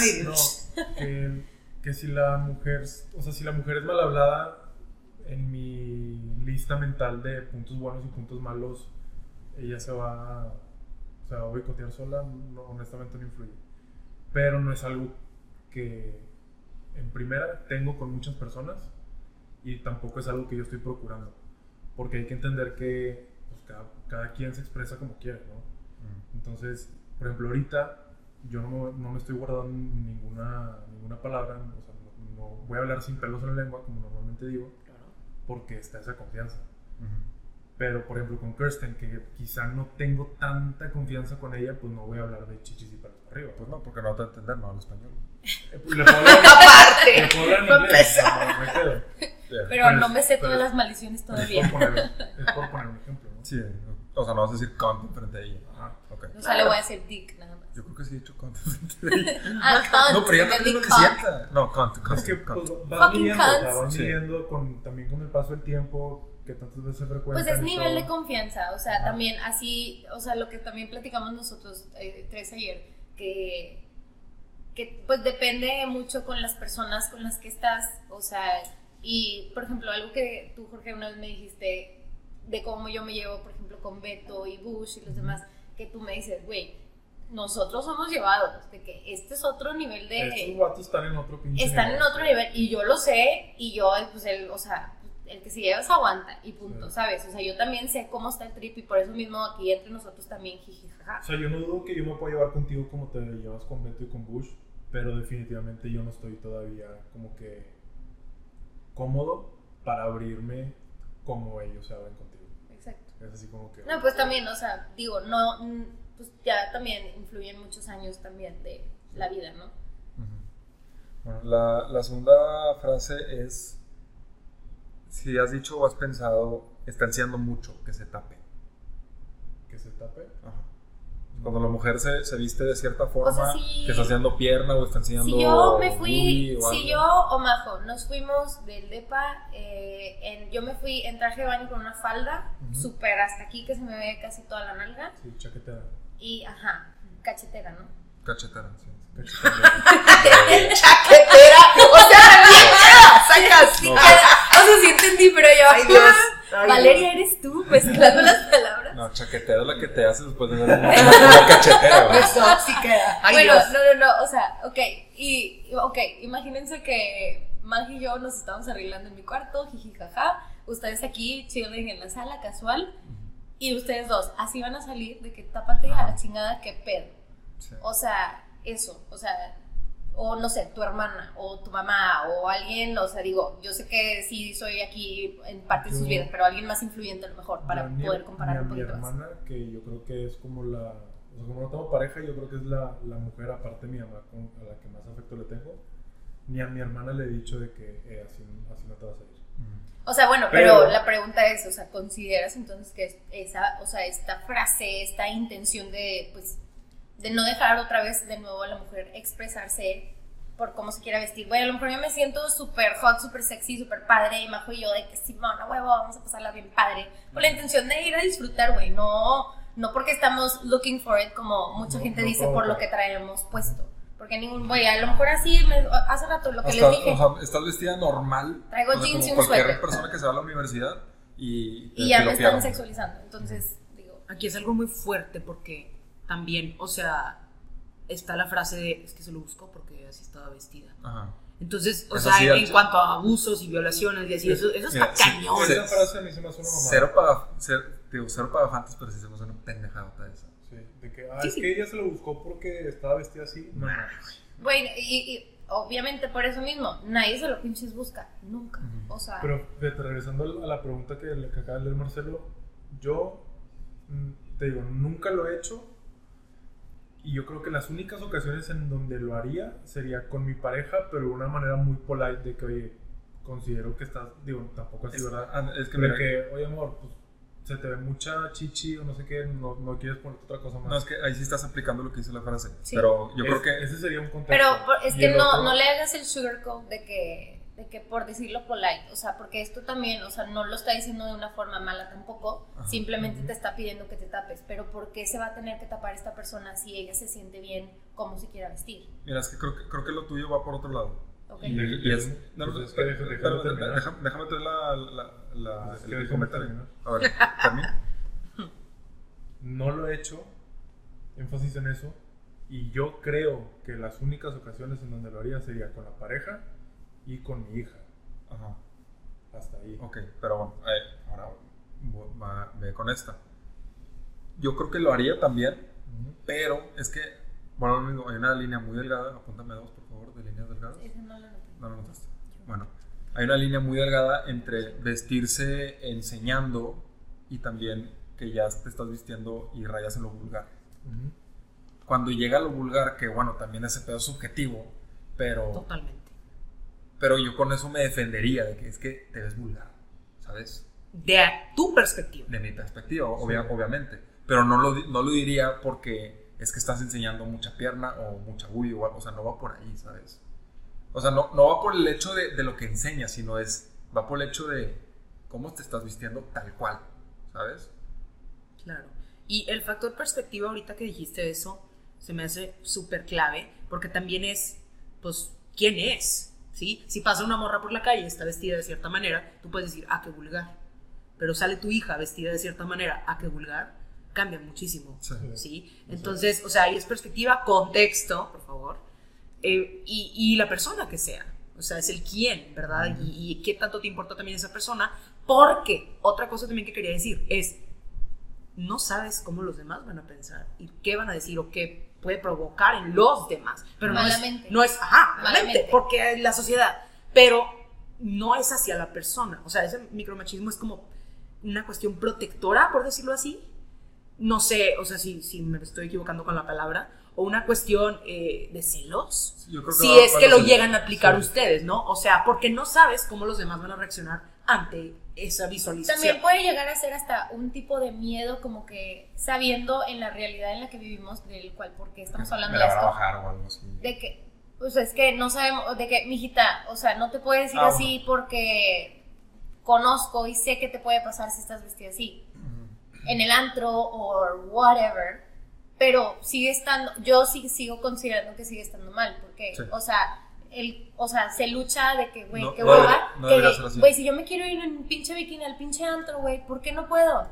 Ay, no, que, que si la mujer, o sea, si la mujer es mal hablada, en mi lista mental de puntos buenos y puntos malos, ella se va, se va a boicotear sola, no, honestamente no influye. Pero no es algo que en primera tengo con muchas personas y tampoco es algo que yo estoy procurando. Porque hay que entender que pues, cada, cada quien se expresa como quiere, ¿no? Entonces, por ejemplo, ahorita yo no me, no me estoy guardando ninguna, ninguna palabra, o sea, no, no voy a hablar sin pelos en la lengua, como normalmente digo, porque está esa confianza. Pero, por ejemplo, con Kirsten, que quizá no tengo tanta confianza con ella, pues no voy a hablar de chichis y pelos para arriba. Pues no, porque no te va a entender, no hablo español. Eh, pues, Le puedo hablar, le Aparte. puedo hablar en inglés, no, no hay pedo. Pero Pero no es- me sé todas es- las maldiciones Es todavía. por poner, es por poner un ejemplo, ¿no? Sí, o sea, no vas a decir cunt frente a ella. Ajá. Ok. O sea, le voy a decir dick nada más. Yo creo que sí he dicho cunt frente a ella. Ah, cunt. No, pero ya entendí también lo que sienta. No, cunt, cunt. Es que cunt. pues, van Fucking midiendo, o sea, van Sí. con, también con el paso del tiempo, que tantas veces frecuentan. Pues es nivel de confianza, o sea, Ajá. también así, o sea, lo que también platicamos nosotros eh, tres ayer, que, que pues depende mucho con las personas con las que estás, o sea, y por ejemplo, algo que tú, Jorge, una vez me dijiste de cómo yo me llevo, por ejemplo, con Beto y Bush y los demás, que tú me dices, güey, nosotros somos llevados, de que este es otro nivel de... Estos vatos están en otro pinche están en nivel. otro nivel y yo lo sé y yo pues el o sea el que se lleva se aguanta y punto Sí. sabes o sea yo también sé cómo está el trip y por eso mismo aquí entre nosotros también jiji jaja O sea, yo no dudo que yo me pueda llevar contigo como te llevas con Beto y con Bush, pero definitivamente yo no estoy todavía como que cómodo para abrirme como ellos se abren contigo. exacto Es así como que... no pues también o sea digo no mm, pues ya también influyen muchos años también de la vida no. Bueno, la, la segunda frase es, si has dicho o has pensado está enseñando mucho, que se tape. Que se tape. Ajá. Cuando la mujer se, se viste de cierta forma, O sea, si- que está enseñando pierna o está enseñando. Si yo me fui, o si yo o Majo nos fuimos del DEPA, eh, en, yo me fui en traje de baño con una falda, Ujú. súper hasta aquí que se me ve casi toda la nalga, Sí, chaquetera. y ajá, cachetera, ¿no? Cachetera, sí. Cachetera. Chaquetera. O sea. Sacas. Sea, sí entendí, pero yo, Ay, Dios. Ay, Valeria, eres tú, mezclando las palabras. No, chaquetera es la que te haces después de ver una, una cachetera, queda. Ay, bueno, Dios. no, no, no, o sea, ok, y, ok, imagínense que Maggie y yo nos estamos arreglando en mi cuarto, jiji, jaja, ustedes aquí chilling en la sala, casual, y ustedes dos, así van a salir de que tápate a la chingada, que pedo. Sí. O sea, eso, o sea, o no sé, tu hermana, o tu mamá, o alguien, o sea, digo, yo sé que sí soy aquí en parte de sus Yo- vidas, pero alguien más influyente a lo mejor, para Yo a- poder comparar a un poquito mi más. hermana, que yo creo que es como la. O sea, como no tengo pareja, yo creo que es la, la mujer, aparte de mi mamá, con, a la que más afecto le tengo. Ni a mi hermana le he dicho de que eh, así, así no te vas a ir. O sea, bueno, pero, Pero- la pregunta es, o sea, ¿consideras entonces que es- esa, o sea, esta frase, esta intención de, pues, de no dejar otra vez de nuevo a la mujer expresarse por cómo se quiera vestir? Bueno, a lo mejor yo me siento súper hot, súper sexy, súper padre, y Majo y yo de que sí, no, huevo, vamos a pasarla bien padre, con la intención de ir a disfrutar, güey, no, no porque estamos looking for it, como mucha No, gente no dice, por lo que traemos puesto. Porque ningún, güey, a lo mejor así, me- hace rato lo que Hasta, les dije. o sea, estás vestida normal. Traigo o sea, jeans y un cualquier suéter. persona que se va a la universidad y. y ya me están sexualizando, entonces, digo... Aquí es algo muy fuerte porque también, o sea, está la frase de es que se lo buscó porque así estaba vestida. Ajá. Entonces, o sea, en, cuanto a abusos y violaciones y así, eso, eso está Mira, cañón. sí. Esa frase a mí se me hace una mamada. Cero para. Cero, digo, cero pagafantes, pero sí se me hace una pendejada esa. Sí, de que, ah, Sí, es que ella se lo buscó porque estaba vestida así. No, no. Bueno, y, y obviamente por eso mismo, nadie se lo pinches busca, nunca. O sea, Pero fíjate, regresando a la pregunta que, que acaba de leer Marcelo, yo mm, te digo, nunca lo he hecho. Y yo creo que las únicas ocasiones en donde lo haría sería con mi pareja, pero de una manera muy polite de que, oye, considero que estás, digo, tampoco así, Es, ¿verdad? ah, es que Pero mira, que, oye, amor, pues se te ve mucha chichi o no sé qué, no, no quieres poner otra cosa más. No, es que ahí sí estás aplicando lo que dice la frase. Sí. Pero yo Es- creo que. ese sería un contexto. pero es que no, otro- no le hagas el sugarcoat de que, de que por decirlo polite, o sea, porque esto también, o sea, no lo está diciendo de una forma mala tampoco, Ajá. simplemente te está pidiendo que te tapes, pero ¿por qué se va a tener que tapar esta persona si ella se siente bien como se quiera vestir? Mira, es que creo, que creo que lo tuyo va por otro lado. ¿ok? Y- Y, y es. No, no, Pues es que déjame terminar. déjame, déjame tener la, la, la- Pues es que el déjame comentario. terminar. A ver, termina. no lo he hecho, énfasis en eso, y yo creo que las únicas ocasiones en donde lo haría sería con la pareja y con mi hija. Ajá. Hasta ahí. Ok, pero bueno, eh, ahora va- ve con esta. Yo creo que lo haría también, pero es que, bueno, lo mismo, hay una línea muy delgada, apúntame dos, por favor, de líneas delgadas. No lo noté. No lo notaste. Bueno, hay una línea muy delgada entre vestirse enseñando y también que ya te estás vistiendo y rayas en lo vulgar. Cuando llega a lo vulgar, que bueno, también ese pedo es subjetivo, pero, Totalmente. Pero yo con eso me defendería de que es que te ves vulgar, ¿sabes? De tu perspectiva. De mi perspectiva, obvia- obviamente. Pero no lo, no lo diría porque es que estás enseñando mucha pierna o mucha bulla o algo. O sea, no va por ahí, ¿sabes? O sea, no, no va por el hecho de, de lo que enseñas, sino es, va por el hecho de cómo te estás vistiendo tal cual, ¿sabes? Claro. Y el factor perspectiva, ahorita que dijiste eso, se me hace súper clave, porque también es, pues, ¿quién es? ¿Sí? Si pasa una morra por la calle y está vestida de cierta manera, tú puedes decir, ah, qué vulgar. Pero sale tu hija vestida de cierta manera, ah, qué vulgar, cambia muchísimo. Sí. ¿sí? Entonces, o sea, ahí es perspectiva, contexto, por favor, eh, y, y la persona que sea. O sea, es el quién, ¿verdad? y, y qué tanto te importa también esa persona. Porque otra cosa también que quería decir es, no sabes cómo los demás van a pensar y qué van a decir o qué puede provocar en los demás. Pero no es, Malamente. no es, ajá, malamente, Malamente. porque es la sociedad. Pero no es hacia la persona. O sea, ese micromachismo es como una cuestión protectora, por decirlo así. No sé, o sea, si, si me estoy equivocando con la palabra. O una cuestión eh, de celos. Yo creo que Si va- es que lo llegan a aplicar sí. ustedes, ¿no? O sea, porque no sabes cómo los demás van a reaccionar ante esa visualización. También puede llegar a ser hasta un tipo de miedo, como que sabiendo en la realidad en la que vivimos, del cual, porque estamos hablando de esto, bajar o algo así. de que, pues es que no sabemos, de que, mijita, o sea, no te puedes decir Ah, así porque conozco y sé que te puede pasar si estás vestida así, en el antro o whatever, pero sigue estando, yo sí sigo considerando que sigue estando mal, porque, Sí. o sea, el, o sea, se lucha de que, güey, No, no hueva, no que, güey, si yo me quiero ir en un pinche bikini al pinche antro, güey, ¿por qué no puedo?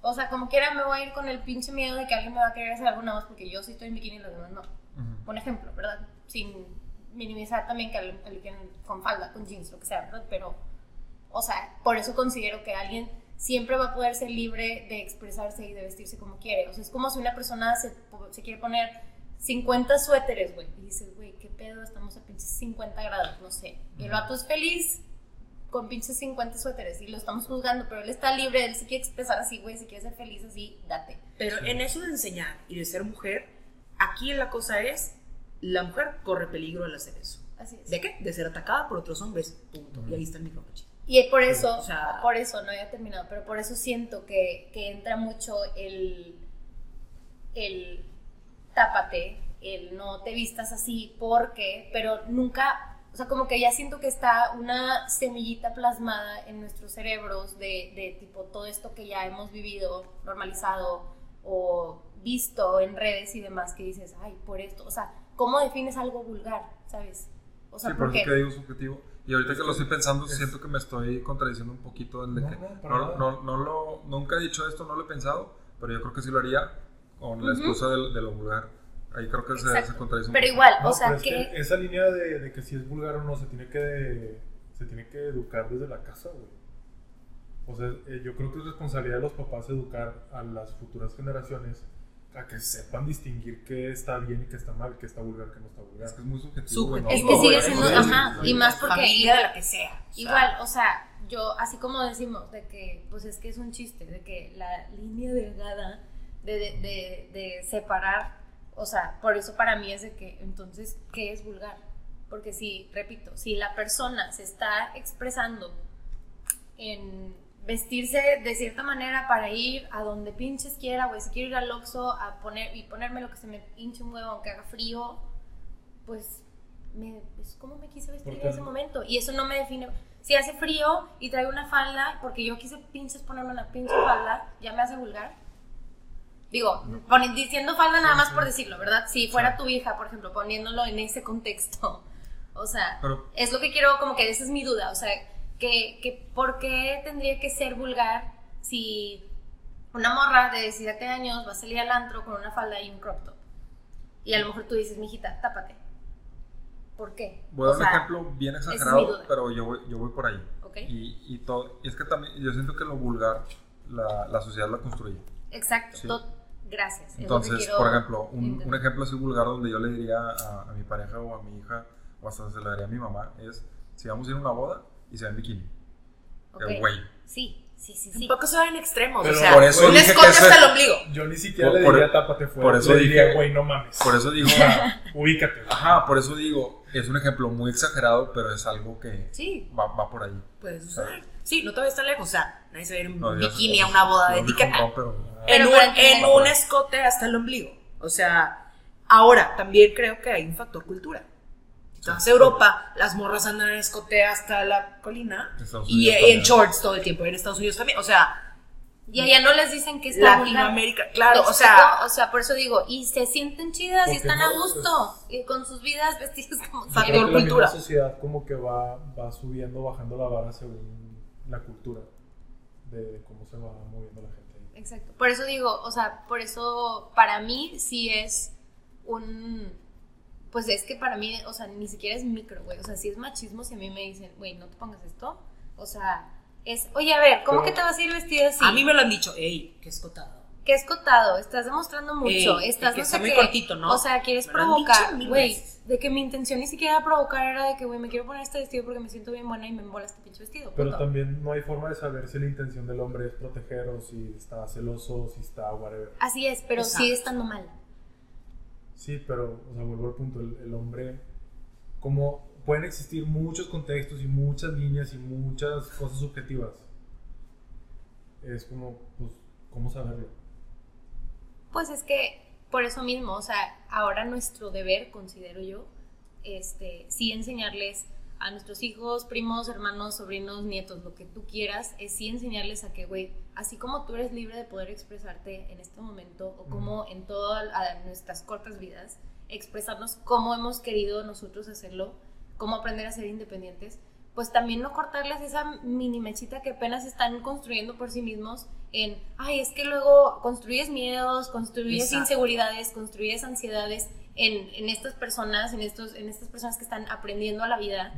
O sea, como quiera me voy a ir con el pinche miedo de que alguien me va a querer hacer algo nada más porque yo sí estoy en bikini y los demás no. Ujú. Un ejemplo, ¿verdad? Sin minimizar también que alguien con falda, con jeans, lo que sea, ¿verdad? Pero, o sea, por eso considero que alguien siempre va a poder ser libre de expresarse y de vestirse como quiere. O sea, es como si una persona se, se quiere poner 50 suéteres, güey, y dices, güey, ¿qué pedo? Estamos a pinches 50 grados, no sé. Y el vato es feliz con pinches 50 suéteres y lo estamos juzgando, pero él está libre, él se quiere expresar así, güey, si quiere ser feliz así, date. Pero en eso de enseñar y de ser mujer, aquí la cosa es, la mujer corre peligro al hacer eso. Así es. ¿De qué? De ser atacada por otros hombres, punto. Y ahí está el micromachismo. Y por eso, o sea- por eso, no había terminado, pero por eso siento que, que entra mucho el, el tápate, el no te vistas así, porque, pero nunca, o sea, como que ya siento que está una semillita plasmada en nuestros cerebros de, de tipo todo esto que ya hemos vivido, normalizado o visto en redes y demás, que dices, ay, por esto, o sea, ¿cómo defines algo vulgar, sabes? O sea, Sí, por porque... eso que digo subjetivo. Y ahorita que lo estoy pensando, es- siento que me estoy contradiciendo un poquito en de No, que no, no, no, no lo, nunca he dicho esto, no lo he pensado, pero yo creo que sí lo haría con la excusa de, de lo vulgar. Ahí creo que se, se contradice un Pero igual, No, o sea, pero es que... esa línea de, de que si es vulgar o no se tiene que se tiene que educar desde la casa, güey. O sea, eh, yo creo que es responsabilidad de los papás educar a las futuras generaciones a que sepan distinguir qué está bien y qué está mal, qué está vulgar, qué no está vulgar. Es que es muy subjetivo. Güey, Es que no, sigue siendo, ajá, y más porque Familia de la que sea, igual, o sea, yo así como decimos de que, pues es que es un chiste, de que la línea delgada de, de, de, de separar, o sea, por eso para mí es de que, entonces, ¿qué es vulgar? Porque si, repito, si la persona se está expresando en vestirse de cierta manera para ir a donde pinches quiera, güey, si quiero ir al Oxxo a poner, y ponerme lo que se me hinche un huevo aunque haga frío, pues me, es como me quise vestir en ese momento. Y eso no me define. Si hace frío y traigo una falda, porque yo quise pinches ponerme una pinche falda, ya me hace vulgar. Digo, diciendo falda nada más por decirlo, ¿verdad? Si fuera tu hija, por ejemplo, poniéndolo en ese contexto. O sea, Pero- es lo que quiero, como que esa es mi duda. O sea, que, que ¿por qué tendría que ser vulgar si una morra de 17 años va a salir al antro con una falda y un crop top? Y a lo mejor tú dices, mijita, tápate. ¿Por qué? Voy a dar un ejemplo bien es exagerado, pero yo voy, yo voy por ahí. Ok. Y, y, todo, y es que también, yo siento que lo vulgar, la, la sociedad la construye. Exacto. Sí. Gracias. Entonces, por ejemplo, un, un ejemplo así vulgar donde yo le diría a, a mi pareja o a mi hija, o hasta se lo daría a mi mamá, es si vamos a ir a una boda y se va en bikini. Ok. El güey. Sí, sí, sí, sí. Tampoco se van en extremos. Pero o sea, por eso hasta el ombligo. Yo ni siquiera Por- le diría tápate fuera. por eso le diría, dije- güey, no mames. Por eso digo, ubícate. ajá, por eso digo, es un ejemplo muy exagerado, pero es algo que Sí, va, va por ahí. puedes usar. Sí, no te vayas tan lejos. O sea, nadie se va a ir en No, bikini a una boda de etiqueta. no, pero- En Pero un, en un escote hasta el ombligo. O sea, ahora también creo que hay un factor cultura. Vas a Europa, las morras andan en escote hasta la colina y, en shorts todo el tiempo. Y en Estados Unidos también. O sea, Y allá no les dicen que está vulgar. Latinoamérica, claro. ¿Me O sea, o sea, por eso digo, y se sienten chidas y están no, a gusto, pues- y con sus vidas vestidas como Factor la cultura. misma sociedad como que va, va subiendo, bajando la vara según la cultura de, cómo se va moviendo la gente. ahí. Exacto. Por eso digo, o sea, por eso para mí sí es un. Pues es que para mí, o sea, ni siquiera es micro, güey. O sea, si es machismo, si a mí me dicen, güey, no te pongas esto. O sea, es, oye, a ver, ¿cómo Pero- que te vas a ir vestida así? a mí me lo han dicho. Ey, qué escotado. Qué escotado, estás demostrando mucho, Ey, estás que no está sé muy qué. cortito, ¿no? O sea, quieres provocar, güey, de que mi intención ni siquiera era provocar era de que, güey, me quiero poner este vestido porque me siento bien buena y me embola este pinche vestido. Pero punto. también no hay forma de saber si la intención del hombre es proteger o si está celoso, si está whatever. Así es, pero Exacto. sigue estando mal. Sí, pero, o sea, vuelvo al punto, el, el hombre, como pueden existir muchos contextos y muchas líneas y muchas cosas subjetivas, es como, pues, ¿cómo saberlo? Pues es que por eso mismo, o sea, ahora nuestro deber, considero yo, este, sí enseñarles a nuestros hijos, primos, hermanos, sobrinos, nietos, lo que tú quieras, es sí enseñarles a que, güey, así como tú eres libre de poder expresarte en este momento o como en todas nuestras cortas vidas, expresarnos cómo hemos querido nosotros hacerlo, cómo aprender a ser independientes, pues también no cortarles esa mini mechita que apenas están construyendo por sí mismos en, ay, es que luego construyes miedos, construyes Exacto. inseguridades, construyes ansiedades en, en estas personas, en, estos, en estas personas que están aprendiendo a la vida.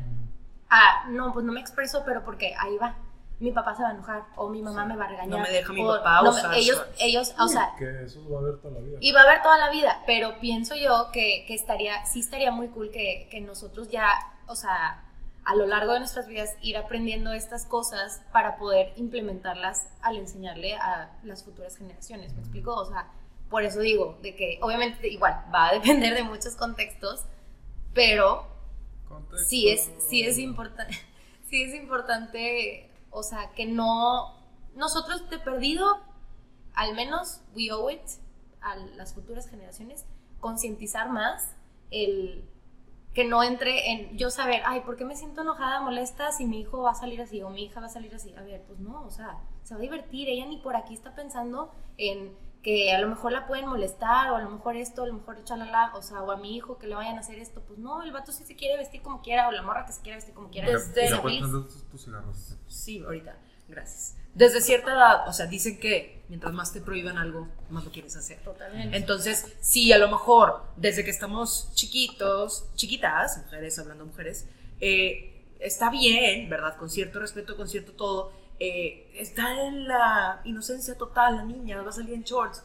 Ah, no, pues no me expreso, pero porque ahí va. Mi papá se va a enojar o mi mamá Sí. me va a regañar. No me deja mi o papá no usar ellos, ellos, o sea, Que eso va a haber toda la vida. y va a haber toda la vida, pero pienso yo que, que estaría, sí estaría muy cool que, que nosotros ya, o sea, a lo largo de nuestras vidas ir aprendiendo estas cosas para poder implementarlas al enseñarle a las futuras generaciones, ¿me explico? O sea, por eso digo, de que obviamente igual va a depender de muchos contextos, pero Contexto. sí es, sí es importante, sí es importante, o sea, que no, nosotros de perdido, al menos we owe it a las futuras generaciones, concientizar más el que no entre en yo saber, ay, ¿por qué me siento enojada, molesta si mi hijo va a salir así o mi hija va a salir así? A ver, pues no, o sea, se va a divertir, ella ni por aquí está pensando en que a lo mejor la pueden molestar o a lo mejor esto, a lo mejor chalala, o sea, o a mi hijo que le vayan a hacer esto, pues no, el vato sí se quiere vestir como quiera o la morra que se quiere vestir como quiera. Desde- Y tus cigarros. Sí, ahorita. Gracias. Desde cierta edad, o sea, dicen que mientras más te prohíban algo, más lo quieres hacer. Totalmente. Entonces, si a lo mejor desde que estamos chiquitos, chiquitas, mujeres, hablando mujeres, eh, está bien, ¿verdad? Con cierto respeto, con cierto todo, eh, está en la inocencia total, la niña va a salir en shorts,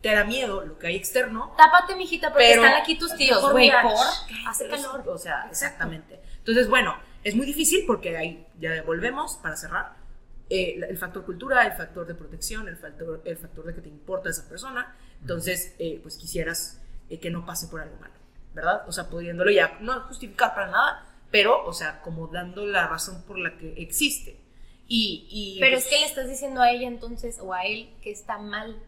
te da miedo lo que hay externo, Tápate, mijita, porque pero están aquí tus tíos, güey, hace calor. sí, O sea, exactamente. Entonces, bueno, es muy difícil porque ahí ya volvemos para cerrar. Eh, el factor cultura, el factor de protección, el factor, el factor de que te importa esa persona. Entonces, eh, pues quisieras eh, que no pase por algo malo, ¿verdad? O sea, pudiéndolo ya no justificar para nada, pero, o sea, como dando la razón por la que existe. Y, y, Pero pues, es que le estás diciendo a ella entonces, o a él, que está mal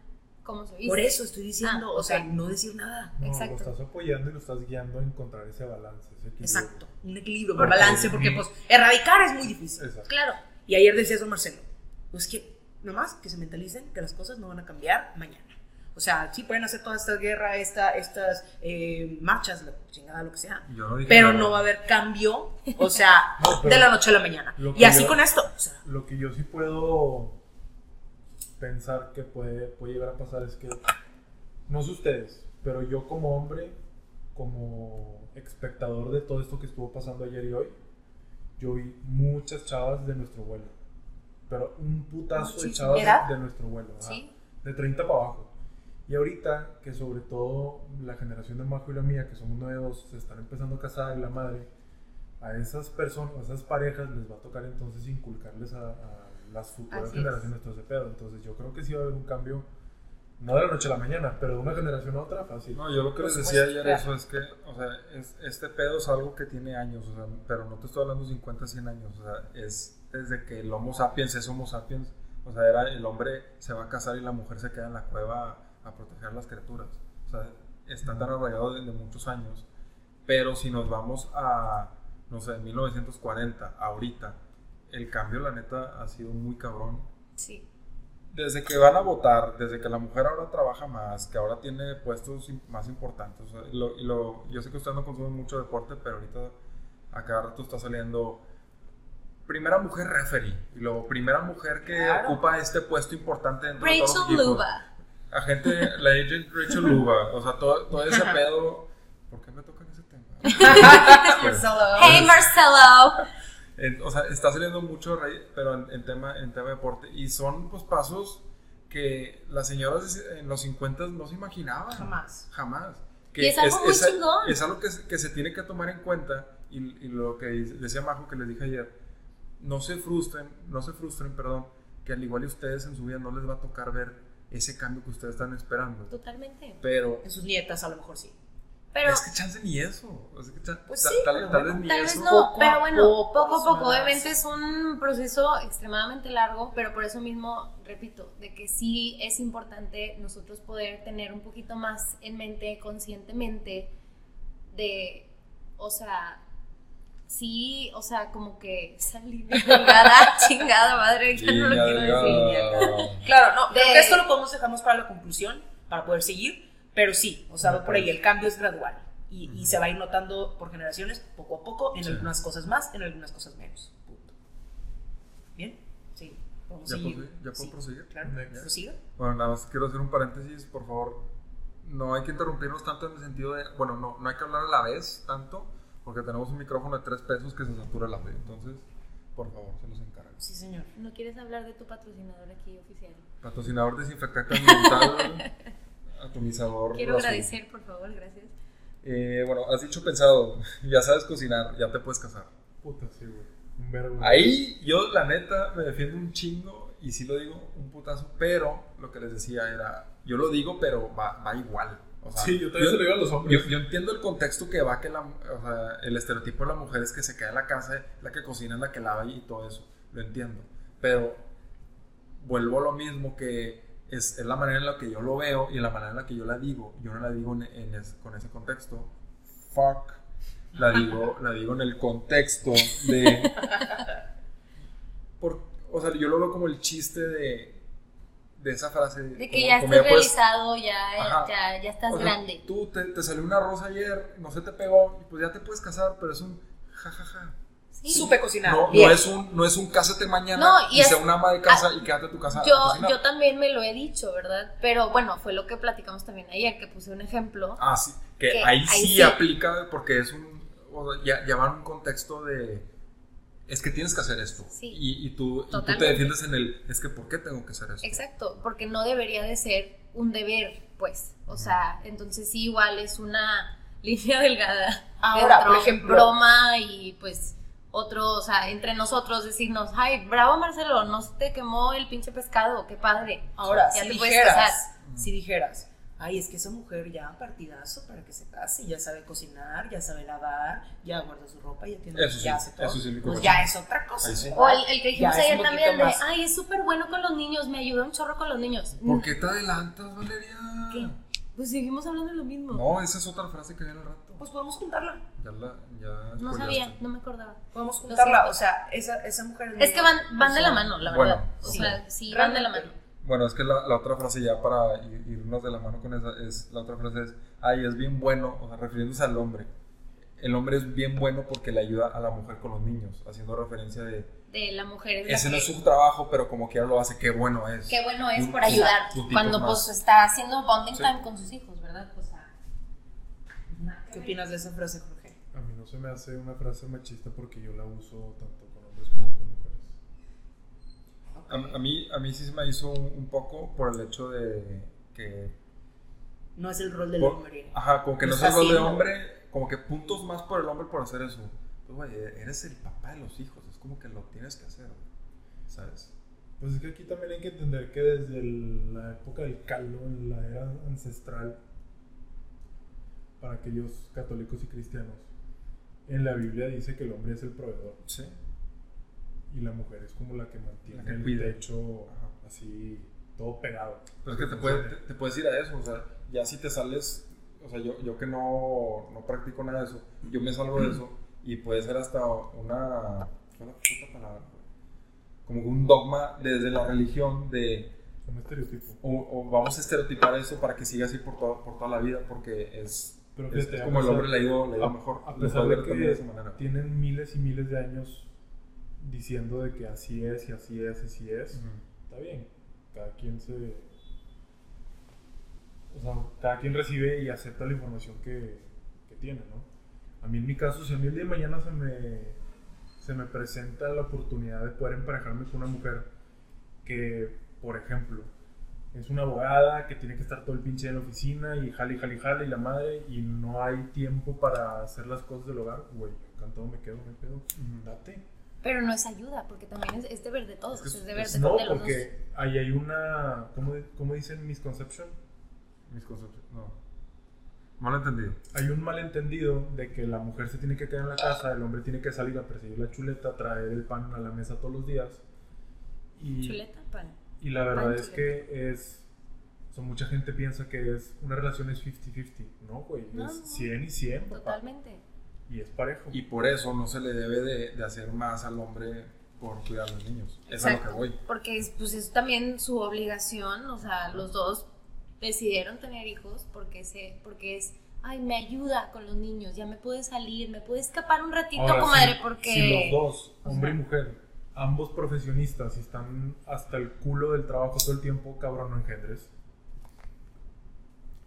como se dice. Por eso estoy diciendo, Ah, o sea, ok. no decir nada. No, Exacto. lo estás apoyando y lo estás guiando a encontrar ese balance, ese equilibrio. Exacto, un equilibrio, un balance, porque pues erradicar es muy difícil. Exacto. Claro. Y ayer decía eso Marcelo, pues que nomás que se mentalicen que las cosas no van a cambiar mañana. O sea, sí pueden hacer toda esta guerra, esta, estas eh, marchas, la chingada, lo que sea, no pero nada. no va a haber cambio, o sea, No, de la noche a la mañana. Y así yo- con esto, o sea, Lo que yo sí puedo pensar que puede, puede llegar a pasar es que, no sé ustedes, pero yo como hombre, como espectador de todo esto que estuvo pasando ayer y hoy, yo vi muchas chavas de nuestro vuelo. Pero un putazo de Muchísimo. chavas ¿Edad? de, de nuestro vuelo. Sí. De 30 para abajo. Y ahorita que sobre todo la generación de Majo y la mía, que somos nuevos, se están empezando a casar y la madre, a esas personas, a esas parejas les va a tocar entonces inculcarles a, a las futuras Así es. generaciones todo ese pedo. Entonces yo creo que sí va a haber un cambio, no de la noche a la mañana, pero de una generación a otra fácil. No, yo lo que Por les decía ayer claro. eso es que, o sea, es- este pedo es algo que tiene años, o sea, pero no te estoy hablando 50, 100 años, o sea, es desde que el Homo sapiens es Homo sapiens, o sea, era el hombre se va a casar y la mujer se queda en la cueva a, a proteger a las criaturas, o sea, está tan arraigado desde muchos años, pero si nos vamos a, no sé, 1940, ahorita, el cambio, la neta, ha sido muy cabrón, Sí. Desde que van a votar, desde que la mujer ahora trabaja más, que ahora tiene puestos más importantes. o sea, lo, lo- yo sé que usted no consume mucho deporte, pero ahorita a cada rato está saliendo primera mujer referee y luego primera mujer que Claro. ocupa este puesto importante dentro de todos los Rachel equipos. Luba. Agente, la agent Rachel Luba, o sea, todo, todo ese pedo. ¿Por qué me tocan ese tema? Marcelo. Hey, Marcelo. En- o sea, está saliendo mucho, rey, pero en, en tema, en tema de deporte. Y son pues pasos que las señoras en los 50 no se imaginaban. Jamás. Jamás. Y es algo muy chingón. Es algo que, se- que se tiene que tomar en cuenta. Y, y lo que decía Majo que les dije ayer, no se frustren, no se frustren, perdón, que al igual que ustedes en su vida no les va a tocar ver ese cambio que ustedes están esperando. Totalmente. Pero En sus nietas a lo mejor sí. Pero, Es que chance ni eso. Que cha- Pues sí, tal, tal bueno, vez ni Tal vez eso. no, Poco pero bueno, poco poco a poco. Obviamente es un proceso extremadamente largo, pero por eso mismo, repito, de que sí es importante nosotros poder tener un poquito más en mente, conscientemente, de, o sea, sí, o sea, como que línea delgada, chingada madre, ya no lo quiero decir. Claro, no, creo De- que esto lo podemos dejar más para la conclusión, para poder seguir, pero sí, o sea, va por ahí, el cambio es gradual y, y se va a ir notando por generaciones, poco a poco, en Sí. algunas cosas más, en algunas cosas menos. Punto. ¿Bien? Sí, ¿Ya seguir. puedo- ya puedo Sí, proseguir? Claro, prosiga. Bueno, nada más quiero hacer un paréntesis, por favor. No hay que interrumpirnos tanto en el sentido de. Bueno, no, no hay que hablar a la vez tanto, porque tenemos un micrófono de tres pesos que se satura el audio. Entonces, por favor, se los encargo. Sí, señor. ¿No quieres hablar de tu patrocinador aquí oficial? Patrocinador desinfectante ambiental, atomizador. Quiero agradecer, por favor, gracias. Eh, bueno, has dicho pensado, ya sabes cocinar, ya te puedes casar. Puta, sí, güey. Un verbo. Ahí yo, la neta, me defiendo un chingo y sí lo digo un putazo, pero lo que les decía era, yo lo digo, pero va, va igual. O sea, Sí, yo también se lo digo a los hombres. Yo, yo entiendo el contexto que va que la, o sea, el estereotipo de la mujer es que se queda en la casa, la que cocina, la que lava y todo eso. Lo entiendo. Pero vuelvo a lo mismo que es, es la manera en la que yo lo veo y la manera en la que yo la digo. Yo no la digo en, en es- con ese contexto. Fuck. La digo, la digo en el contexto de. Por, o sea, yo lo veo como el chiste de. De esa frase. De que como- ya como estás puedes- realizado, ya, Ajá. ya, ya estás o sea, grande. Tú te, te salió una rosa ayer, no se te pegó, y pues ya te puedes casar, pero es un jajaja. Sí. Supe cocinar. No, no es un, no es un cásate mañana No, y y, es- sea una ama de casa y quédate en tu casa. a Yo, cocinar. yo también me lo he dicho, ¿verdad? Pero bueno, fue lo que platicamos también ayer, que puse un ejemplo. Ah, sí. Que, que ahí, ahí sí, sí. aplica porque es un. O sea, ya, ya va en un contexto de. Es que tienes que hacer esto. Sí. Y, y tú, y tú te defiendes en el. Es que, ¿por qué tengo que hacer esto? Exacto, porque no debería de ser un deber, pues. O sea, entonces sí, igual es una línea delgada. Ahora, por ejemplo- Broma y pues otro, o sea, entre nosotros decirnos, ay, bravo Marcelo, no se te quemó el pinche pescado, qué padre. Ahora, Ya si te puedes dijeras, casar. si dijeras, ay, es que esa mujer ya partidazo para que se case, ya sabe cocinar, ya sabe lavar, ya guarda su ropa, ya tiene, Eso sí, ya hace todo. eso sí, mi pues ya es otra cosa. O el, el que dijimos ayer también de, más. ay, es súper bueno con los niños, me ayuda un chorro con los niños. ¿Por qué te adelantas, Valeria? ¿Qué? Pues seguimos hablando de lo mismo. No, esa es otra frase que viene al rato. Pues podemos juntarla, Ya la. Ya No sabía, no me acordaba. podemos juntarla, o sea, esa, esa mujer... Es que van, van de la mano, la Bueno, verdad. o sí. sea, sí, van de la mano. Bueno, es que la, la otra frase ya para ir- irnos de la mano con esa es, la otra frase es, ay, es bien bueno, o sea, refiriéndose al hombre. El hombre es bien bueno porque le ayuda a la mujer con los niños, haciendo referencia de, De la mujer es la ese no que- es su trabajo, pero como quiera lo hace, qué bueno es. Qué bueno es Un- por un- ayudar cuando más. pues está haciendo bonding Sí. time con sus hijos, ¿verdad? Que ¿Qué opinas de esa frase, Jorge? A mí no se me hace una frase machista porque yo la uso tanto con hombres como con mujeres. A, a mí, a mí sí se me hizo un, un poco por el hecho de que... No es el rol del por- hombre. ajá, como que Lo no es el rol de haciendo. hombre, como que puntos más por el hombre por hacer eso. Pues, güey, eres el papá de los hijos, es como que lo tienes que hacer, güey, ¿sabes? Pues es que aquí también hay que entender que desde el- la época del caldo, en la era ancestral, para aquellos católicos y cristianos, en la Biblia dice que el hombre es el proveedor Sí. y la mujer es como la que mantiene La que el cuida. techo Ajá. así todo pegado. Pero es que te, puede- te, te puedes ir a eso, o sea, ya si te sales, o sea, yo, yo que no, no practico nada de eso, yo me salgo de eso y puede ser hasta una, ¿cuál es la puta palabra? Como un dogma desde la religión de, Un estereotipo. o, o vamos a estereotipar eso para que siga así por, todo- por toda la vida, porque es, Pero es, fíjate, es a como el hombre le ha ido, le ha ido a- mejor. A pesar de también de esa que manera. tienen miles y miles de años diciendo de que así es y así es y así es, Ujú. está bien. Cada quien se. O sea, cada quien recibe y acepta la información que, que tiene, ¿no? A mí en mi caso, si a mí el día de mañana se me, se me presenta la oportunidad de poder emparejarme con una mujer que, por ejemplo, es una abogada que tiene que estar todo el pinche en la oficina y jale, y jale, y jale y la madre y no hay tiempo para hacer las cosas del hogar, güey, encantado me quedo, me pedo, Ujú. date. Pero no es ayuda, porque también es, es deber de todos, Es que es, deber es- de, No, de los dos. porque ahí hay una, ¿cómo, cómo dicen misconception? Mis conceptos, no. Malentendido. Hay un malentendido de que la mujer se tiene que quedar en la casa, el hombre tiene que salir a perseguir la chuleta, traer el pan a la mesa todos los días. Y, Chuleta, pan. Y la verdad es que es. O sea, mucha gente piensa que es una relación es 50-50. No, güey. No, es no. 100 y 100. papá. Totalmente. Y es parejo. Y por eso no se le debe de, de hacer más al hombre por cuidar a los niños. Es a lo que Exacto. voy. Porque es, pues es también su obligación, o sea, los dos decidieron tener hijos porque se, porque es, ay, me ayuda con los niños, ya me puede salir, me puede escapar un ratito, Ahora, comadre, si- porque Si los dos, o hombre y sea- mujer, ambos profesionistas y están hasta el culo del trabajo todo el tiempo, cabrón, no engendres.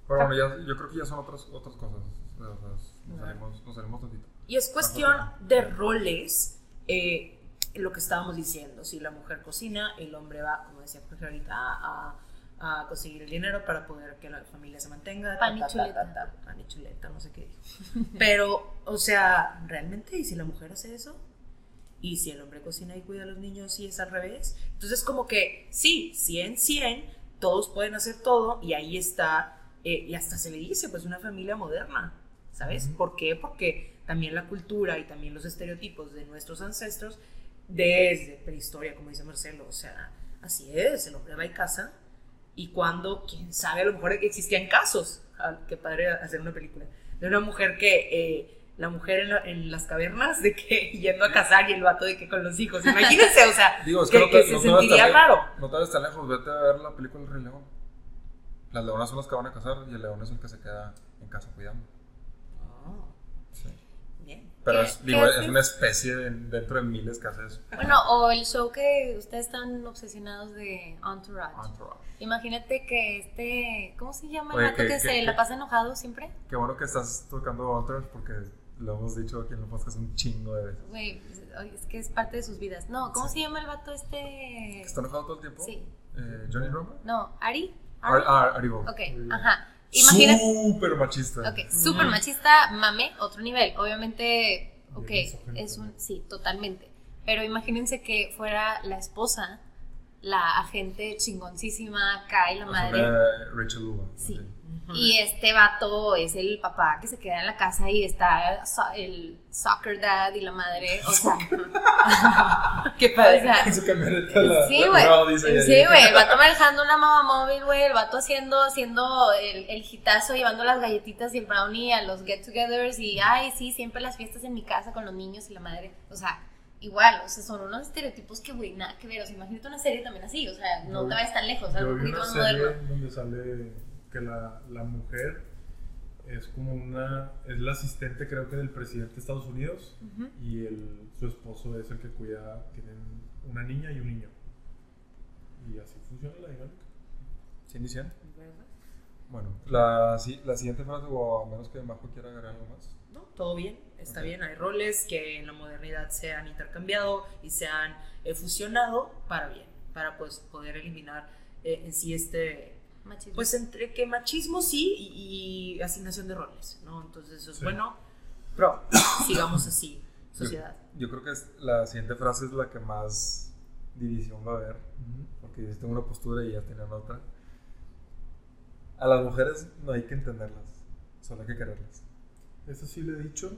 Pero bueno, ya, yo creo que ya son otras, otras cosas. O sea, nos, Ajá. salimos, nos salimos tantito. Y es cuestión de roles, eh, lo que estábamos diciendo. Si la mujer cocina, el hombre va, como decía Jorge ahorita, a, a conseguir el dinero para poder que la familia se mantenga. Pan y ta, ta, ta, chuleta. ta, ta, pan y chuleta, no sé qué dijo. Pero, o sea, ¿realmente? ¿Y si la mujer hace eso? Y si el hombre cocina y cuida a los niños y es al revés. Entonces, como que sí, 100, 100, todos pueden hacer todo y ahí está, eh, y hasta se le dice, pues, una familia moderna, ¿sabes? ¿Por qué? Porque también la cultura y también los estereotipos de nuestros ancestros, desde prehistoria, como dice Marcelo, o sea, así es, el hombre va y casa. Y cuando, quién sabe, a lo mejor existían casos, ah, qué padre hacer una película, de una mujer que, eh, la mujer en, la- en las cavernas, de que yendo a cazar y el vato de que con los hijos, imagínense, o sea, Digo, es que, que, no que te, se no sentiría tan raro. lejos. No te vayas tan lejos, vete a ver la película El Rey León. Las leonas son las que van a cazar y el león es el que se queda en casa cuidando. Ah, Sí. bien. Pero ¿Qué- es, digo, es una especie de- dentro de miles que hace eso. Bueno, o el show que ustedes están obsesionados de Entourage. Entourage. Imagínate que este, ¿cómo se llama el Oye, vato que- que, que- se que- la pasa enojado siempre? Qué bueno que estás tocando Entourage porque lo hemos dicho aquí en el podcast un chingo de veces. Güey, es- que es parte de sus vidas. No, ¿cómo Sí. se llama el vato este? ¿Que ¿Está enojado todo el tiempo? Sí. Eh, ¿Johnny Roma? No, Ari. Ar- Ah, Ari Gold. Ok, ajá. Imagínate. Súper machista. Ok, súper machista, mame, otro nivel. Obviamente, ok, es un. Sí, totalmente. Pero imagínense que fuera la esposa, la agente chingoncísima y la madre. Rachel Uva. Sí. Y este vato es el papá que se queda en la casa y está so- el soccer dad y la madre. O sea, Qué o padre. sea, En su camioneta la- Sí, güey. Sí, güey. El vato manejando una mamá móvil, güey. El vato haciendo, haciendo el, el hitazo, llevando las galletitas y el brownie a los get-togethers. Y, ay, sí, siempre las fiestas en mi casa con los niños y la madre. O sea, igual, o sea, son unos estereotipos que, güey, nada que ver. O sea, imagínate una serie también así. O sea, no Yo- te vayas tan lejos, algo un vi poquito una más serie moderno. donde sale que la, la mujer es como una. Es la asistente, creo que, del presidente de Estados Unidos. Ujú. Y el, su esposo es el que cuida. Tienen una niña y un niño. Y así funciona la dinámica. ¿Cien y cien? Bueno, la, la siguiente frase, o a menos que Majo quiera agregar algo más. No, todo bien, está Ok. bien. Hay roles que en la modernidad se han intercambiado y se han eh, fusionado para bien, para pues poder eliminar eh, en sí este, Machismo. pues entre que machismo sí y, y asignación de roles, ¿no? Entonces eso es Sí. bueno, pero sigamos así, sociedad. Yo creo que es- la siguiente frase es la que más división va a haber. Porque yo tengo una postura y ellas tienen otra. A las mujeres no hay que entenderlas, solo hay que quererlas. Eso sí lo he dicho,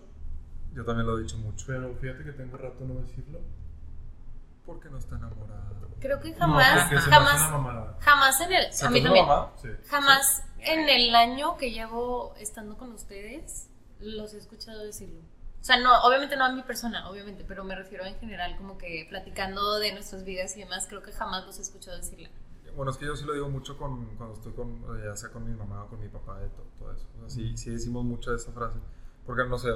Yo también lo he dicho mucho. pero fíjate que tengo rato no decirlo. Porque no está enamorada. Creo que jamás, jamás, jamás en el. ¿Se A mí también. mamá? Sí. Jamás en el año que llevo estando con ustedes los he escuchado decirlo. O sea, no, obviamente no a mi persona, obviamente, pero me refiero en general como que platicando de nuestras vidas y demás, creo que jamás los he escuchado decirla. Bueno, es que yo sí lo digo mucho con, cuando estoy con, ya sea con mi mamá o con mi papá y todo, todo eso. O sea, sí, sí decimos mucho de esa frase. Porque, no sé,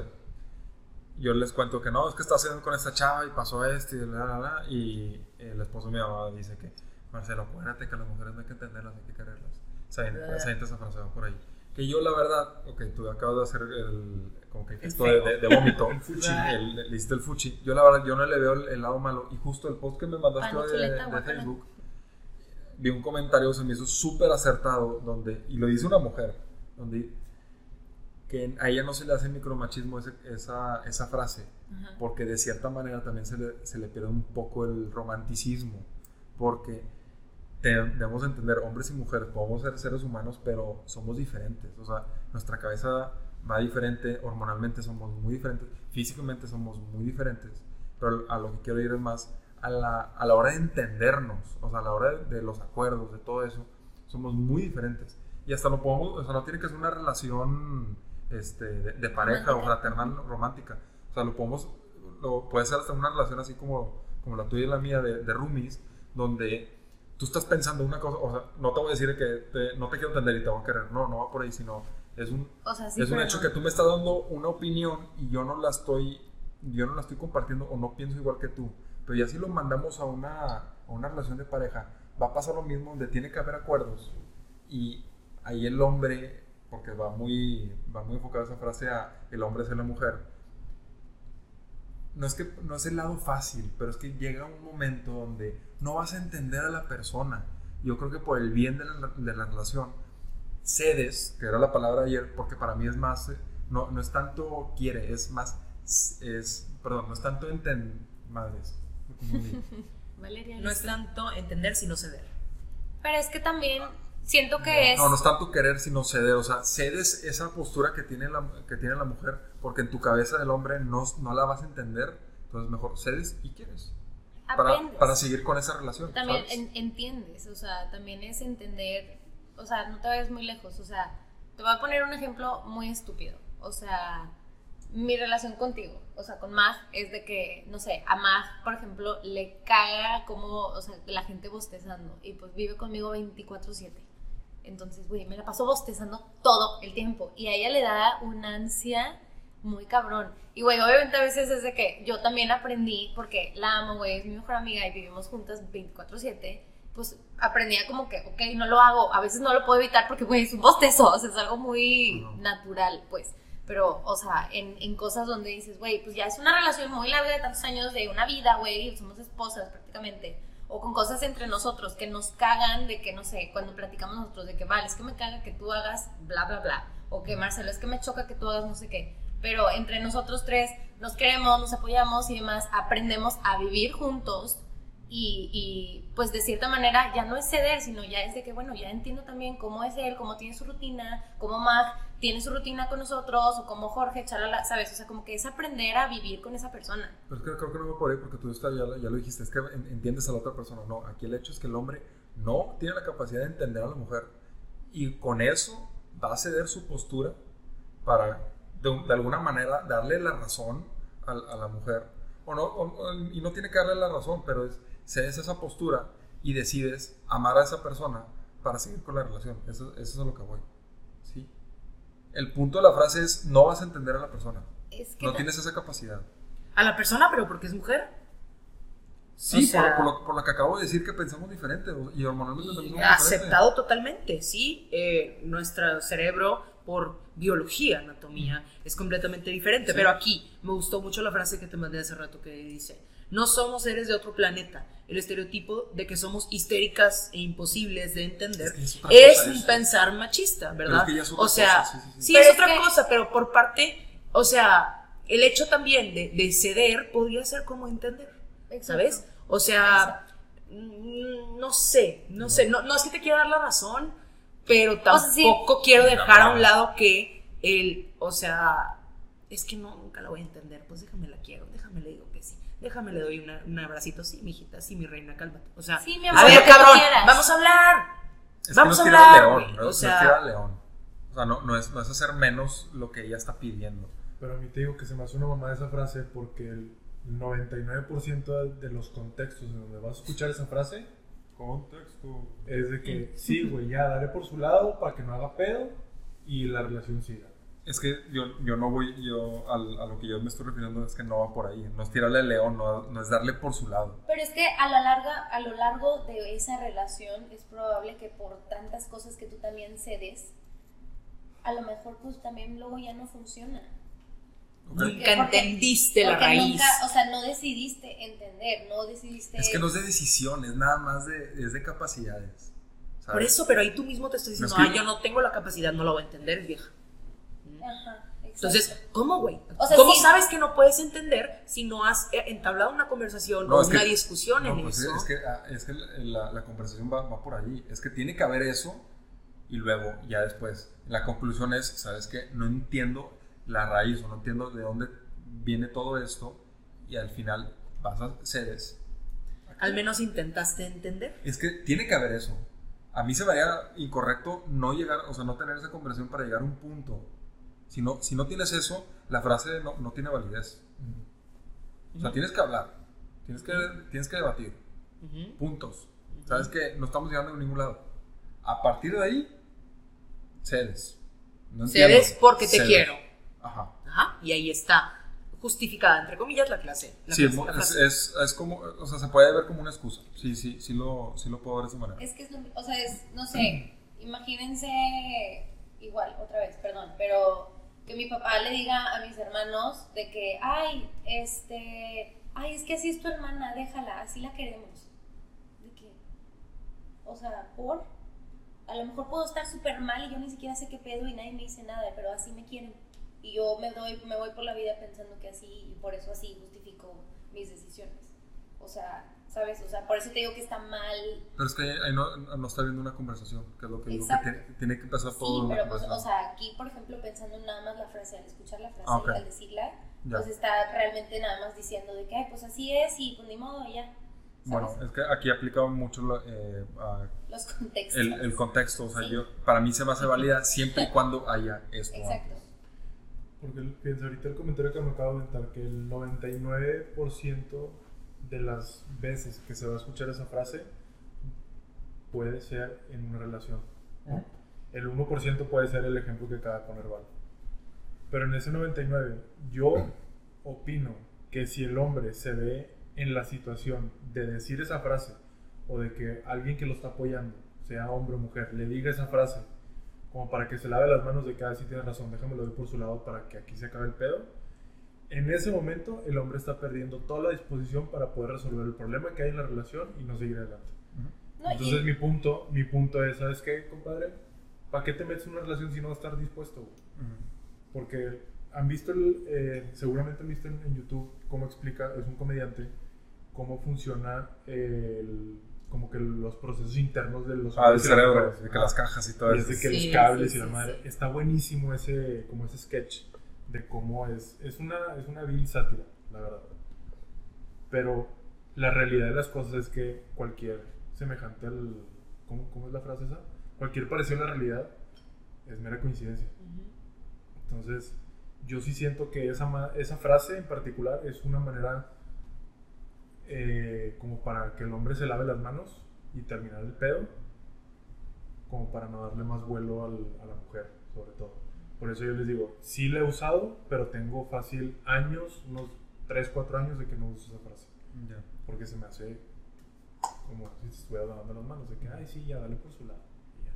yo les cuento que no, es que está haciendo con esta chava y pasó esto y la, la, la. Y el esposo de mi mamá dice que, Marcelo, acuérdate que las mujeres no hay que entenderlas, hay que quererlas. Se avienta- se avienta esa frase va por ahí. Que yo, la verdad, ok, tú acabas de hacer el, como que el gesto de, de- de vómito. El fuchi. El- le hiciste el fuchi. Yo, la verdad, yo no le veo el, el lado malo. Y justo el post que me mandaste de, de. Facebook, vi un comentario, se me hizo súper acertado, donde, y lo dice una mujer, donde que a ella no se le hace micromachismo ese- esa, esa frase, Ajá. porque de cierta manera también se le, se le pierde un poco el romanticismo, porque te- debemos entender, hombres y mujeres, podemos ser seres humanos, pero somos diferentes. O sea, nuestra cabeza va diferente, hormonalmente somos muy diferentes, físicamente somos muy diferentes. Pero a lo que quiero ir es más a la, a la hora de entendernos, o sea, a la hora de, de los acuerdos, de todo eso, somos muy diferentes. Y hasta no podemos, o sea, no tiene que ser una relación este, de, de pareja o fraternal romántica. O sea, lo podemos, lo, puede ser hasta una relación así como, como la tuya y la mía de, de roomies, donde tú estás pensando una cosa, o sea, no te voy a decir que te- no te quiero entender y te voy a querer, no, no va por ahí, sino es un, O sea, sí, es un hecho no. que tú me estás dando una opinión y yo no la estoy, yo no la estoy compartiendo o no pienso igual que tú. Pero ya si lo mandamos a una, a una relación de pareja, va a pasar lo mismo donde tiene que haber acuerdos. Y ahí el hombre, porque va muy, va muy enfocada esa frase a el hombre es la mujer, no es que no es el lado fácil, pero es que llega un momento donde no vas a entender a la persona. Yo creo que por el bien de la, de la relación, cedes, que era la palabra ayer, porque para mí es más, eh, no, no es tanto quiere, es más, es, perdón, no es tanto entender, madres. Valeria, No es tanto entender, sino ceder. Pero es que también siento que es. No, no es tanto querer, sino ceder. O sea, cedes esa postura que tiene la, que tiene la mujer, porque en tu cabeza del hombre no, no la vas a entender. Entonces, mejor cedes y quieres. Para, para seguir con esa relación. También entiendes, o sea, también es entender, o sea, no te vayas muy lejos, o sea, te voy a poner un ejemplo muy estúpido, o sea, mi relación contigo, o sea, con Mag es de que, no sé, a Mag, por ejemplo, le caga como, o sea, la gente bostezando y pues vive conmigo 24/7. Entonces, güey, me la paso bostezando todo el tiempo y a ella le da una ansia muy cabrón. Y, güey, obviamente a veces es de que yo también aprendí, porque la amo, güey, es mi mejor amiga y vivimos juntas 24/7, pues aprendía como que, ok, no lo hago, a veces no lo puedo evitar porque, güey, es un bostezo, o sea, es algo muy natural, pues. Pero, o sea, en, en cosas donde dices, güey, pues ya es una relación muy larga de tantos años, de una vida, güey, somos esposas prácticamente. O con cosas entre nosotros que nos cagan de que, no sé, cuando platicamos nosotros de que, vale, es que me caga que tú hagas bla, bla, bla. O que, Marcelo, es que me choca que tú hagas no sé qué. Pero entre nosotros tres nos queremos, nos apoyamos y demás, aprendemos a vivir juntos y, y, pues de cierta manera ya no es ceder, sino ya es de que, bueno, ya entiendo también cómo es él, cómo tiene su rutina, cómo Mag tiene su rutina con nosotros, o cómo Jorge, chalala, ¿sabes? O sea, como que es aprender a vivir con esa persona. Pero es que creo que no va por ahí porque tú ya, ya lo dijiste, es que en- entiendes a la otra persona. No, aquí el hecho es que el hombre no tiene la capacidad de entender a la mujer y con eso va a ceder su postura para de, de alguna manera darle la razón a, a la mujer. O no, o- y no tiene que darle la razón, pero es, cedes esa postura y decides amar a esa persona para seguir con la relación. Eso, eso es a lo que voy. ¿sí? El punto de la frase es, no vas a entender a la persona. Es que No tienes esa capacidad. A la persona, pero porque es mujer. Sí, O sea- por, por lo, por lo que acabo de decir que pensamos diferente y hormonalmente Y aceptado totalmente, sí. eh, nuestro cerebro, por biología, anatomía, es completamente diferente. Sí. Pero aquí me gustó mucho la frase que te mandé hace rato que dice: No somos seres de otro planeta. El estereotipo de que somos histéricas e imposibles de entender Es que es otra es cosa un eso. pensar machista, ¿verdad? es que ya es otra o sea, cosa, sí, sí, sí. sí, Pero es otra que- cosa, pero por parte, o sea, el hecho también de, de ceder podría ser como entender. Exacto. ¿sabes? O sea, no sé, no, sé, no, no es que te quiera dar la razón, pero tampoco sea, sí. quiero dejar a un lado que el, o sea, es que no, nunca la voy a entender, pues déjame la quiero, déjame le digo déjame le doy una- un abracito, sí, mijita, sí, mi reina, cálmate. O sea, Sí, mi a amor, ver, que tú cabrón, vamos a hablar. Es Vamos que a no es tirar hablar, al león, no, o sea- al león. O sea, no, no, es, no es hacer menos lo que ella está pidiendo. Pero a mí te digo que se me hace una mamada esa frase porque el 99% de, de los contextos en donde vas a escuchar esa frase Contexto. es de que sí, güey, ya dale por su lado para que no haga pedo y la relación siga. Es que yo, yo no voy, yo al- a lo que yo me estoy refiriendo es que no va por ahí. No es tirarle al león, no, no es darle por su lado. Pero es que a la larga, a lo largo de esa relación es probable que por tantas cosas que tú también cedes, a lo mejor pues también luego ya no funciona. Nunca Porque- entendiste la raíz. nunca, o sea, no decidiste entender, no decidiste... Es que no es de decisiones, nada más de, es de capacidades. ¿sabes? Por eso, pero ahí tú mismo te estás diciendo, No, es que- ah, yo no tengo la capacidad, no la voy a entender, vieja. Ajá. Entonces, ¿cómo, güey? O sea, ¿Cómo sí. sabes que no puedes entender si no has eh, entablado una conversación No, o una que- discusión No, en pues eso? es que, ah, es que la, la conversación va, va por allí. Es que tiene que haber eso y luego, ya después, la conclusión es, ¿sabes qué? No entiendo la raíz o no entiendo de dónde viene todo esto y al final vas a cedes. Al menos intentaste entender. Es que tiene que haber eso. A mí se me haría incorrecto no llegar, o sea, no tener esa conversación para llegar a un punto. Si no, si no tienes eso, la frase no, no tiene validez. O sea, tienes que hablar, tienes que, tienes que debatir. Puntos. Sabes que no estamos llegando a ningún lado. A partir de ahí, cedes. No. Cedes porque te Cedes. quiero. Ajá. Ajá, y ahí está justificada, entre comillas, la clase. La Sí, clase, es, la es, frase. es- es como, o sea, se puede ver como una excusa. Sí, sí, sí lo, sí lo puedo ver de esa manera. Es que es lo, o sea, es, no sé, imagínense igual, otra vez, perdón, pero que mi papá le diga a mis hermanos de que, ay, este, ay, es que así es tu hermana, déjala, así la queremos. De que, o sea, por, a lo mejor puedo estar súper mal y yo ni siquiera sé qué pedo y nadie me dice nada, pero así me quieren. Y yo me doy, me voy por la vida pensando que así, y por eso así justifico mis decisiones. O sea, ¿sabes? O sea, por eso te digo que está mal Pero es que ahí, no, no está habiendo una conversación, que es lo que digo, que tiene, tiene que empezar todo Sí, en una pero pues, o sea, aquí, por ejemplo, pensando en nada más la frase, al escuchar la frase Ah, ok. y al decirla, Ya. pues está realmente nada más diciendo de que, ay, pues así es y pues ni modo, ya. ¿sabes? Bueno, es que aquí aplica mucho la- eh, a- Los contextos. el, el contexto. O sea, Sí. yo, para mí se me hace válida siempre y cuando haya esto. Exacto. antes. Porque fíjense, ahorita el comentario que me acabo de inventar, que el 99% de las veces que se va a escuchar esa frase puede ser en una relación. ¿no? El 1% puede ser el ejemplo que acaba de poner Val. Pero en ese 99, yo opino que si el hombre se ve en la situación de decir esa frase o de que alguien que lo está apoyando, sea hombre o mujer, le diga esa frase como para que se lave las manos de que, ah, sí tienes razón, déjame lo doy por su lado para que aquí se acabe el pedo. En ese momento, el hombre está perdiendo toda la disposición para poder resolver el problema que hay en la relación y no seguir adelante. No, y- Entonces, mi punto, mi punto es, ¿sabes qué, compadre? ¿Para qué te metes en una relación si no vas a estar dispuesto? güey? Ujú. Porque han visto, el, eh, seguramente han visto en, en YouTube cómo explica, es un comediante, cómo funciona el, como que los procesos internos de los Ah, del cerebro, de que las cajas y todo eso. es de que Sí, los cables sí, y la sí, madre. sí. Está buenísimo ese, como ese sketch de cómo es. Es una, es una vil sátira, la verdad. Pero la realidad de las cosas es que cualquier semejante al. ¿Cómo, cómo es la frase esa? Cualquier parecido a la realidad es mera coincidencia. Entonces, yo sí siento que esa, esa frase en particular es una manera eh, como para que el hombre se lave las manos y terminar el pedo, como para no darle más vuelo al- a la mujer, sobre todo. Por eso yo les digo, sí la he usado, pero tengo fácil años, unos 3, 4 años de que no uso esa frase. Ya. Porque se me hace como si estuviera lavando las manos, de que, ay, sí, ya, dale por su lado. ya.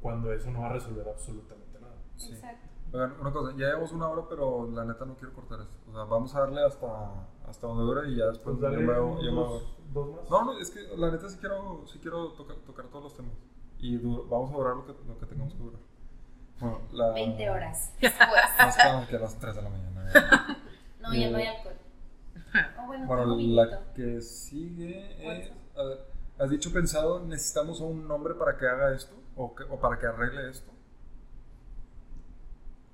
Cuando eso no va a resolver absolutamente nada. Sí. Exacto. Oigan, una cosa, ya llevamos una hora, pero la neta no quiero cortar esto. O sea, vamos a darle hasta, hasta donde dure y ya después Pues dale yo me hago- dos, dos más. No, no, es que la neta sí quiero, sí quiero tocar, tocar todos los temas. Y du- vamos a durar lo que, lo que tengamos que durar. Bueno, la... 20 horas después. Más que a las 3 de la mañana. ya. No, ya no hay alcohol. Oh, bueno, Bueno, la que sigue es... A ver, ¿has dicho pensado, necesitamos a un nombre para que haga esto? ¿O, que- o para que arregle esto?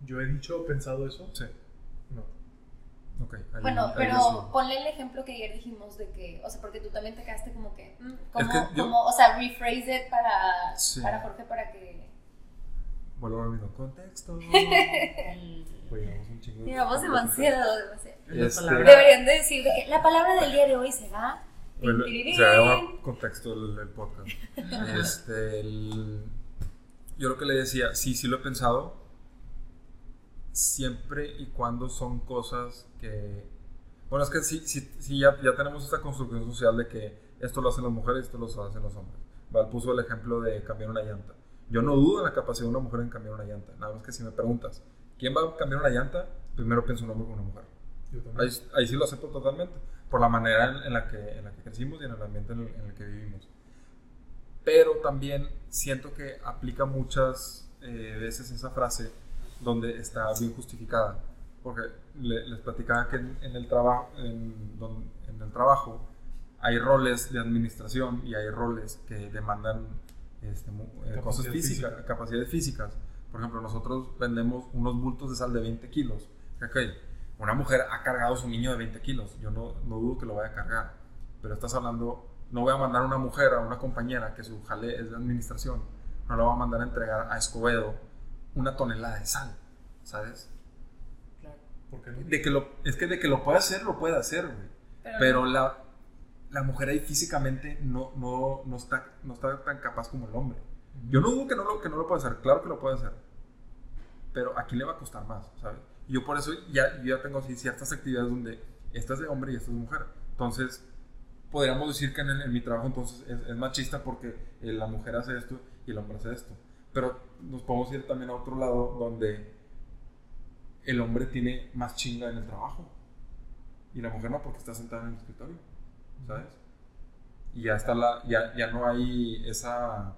Yo he dicho, pensado eso. Sí. No. Ok. ahí- Bueno, ahí pero ponle el ejemplo que ayer dijimos de que, o sea, porque tú también te quedaste como que, mm, como, que yo- como, o sea, rephrase it para, Sí. para Jorge para que... Vuelvo al mismo contexto. Llevamos un chingo de- Digamos demasiado, demasiado. Este- Deberían de decir de que la palabra del día de hoy será... Bueno, tin, o sea, tirirín. un contexto el, el podcast. Este, el- yo lo que le decía, sí, sí lo he pensado, siempre y cuando son cosas que... Bueno, es que sí, sí, sí ya, ya tenemos esta construcción social de que esto lo hacen las mujeres, esto lo hacen los hombres. Val puso el ejemplo de cambiar una llanta. Yo no dudo en la capacidad de una mujer en cambiar una llanta. Nada más que si me preguntas, ¿quién va a cambiar una llanta? Primero pienso un hombre o una mujer. Yo. Ahí, ahí sí lo acepto totalmente, por la manera en, en la, que, en la que crecimos y en el ambiente en el, en el que vivimos. Pero también siento que aplica muchas eh, veces esa frase donde está bien justificada. Porque le- les platicaba que en, en el trabajo, en el trabajo hay roles de administración y hay roles que demandan este, eh, cosas físicas, física. capacidades físicas. Por ejemplo, nosotros vendemos unos bultos de sal de 20 kilos. Ok, una mujer ha cargado a su niño de 20 kilos. Yo no, no dudo que lo vaya a cargar. Pero estás hablando, no voy a mandar a una mujer, a una compañera que su jale es de administración, no la voy a mandar a entregar a Escobedo una tonelada de sal, ¿sabes? Claro. ¿Por qué no? De que lo, es que de que lo puede hacer, lo puede hacer, güey. Pero, Pero la, la mujer ahí físicamente no, no, no, está, no está tan capaz como el hombre. Yo no dudo que no, lo, que no lo puede hacer, claro que lo puede hacer. Pero a quién le va a costar más, ¿sabes? Yo por eso ya, yo ya tengo así ciertas actividades donde esta es de hombre y esta es de mujer. Entonces, podríamos decir que en, el- en mi trabajo entonces es, es machista porque eh, la mujer hace esto y el hombre hace esto. Pero nos podemos ir también a otro lado donde el hombre tiene más chinga en el trabajo y la mujer no porque está sentada en el escritorio, ¿sabes? Y ya está la, ya, ya no hay esa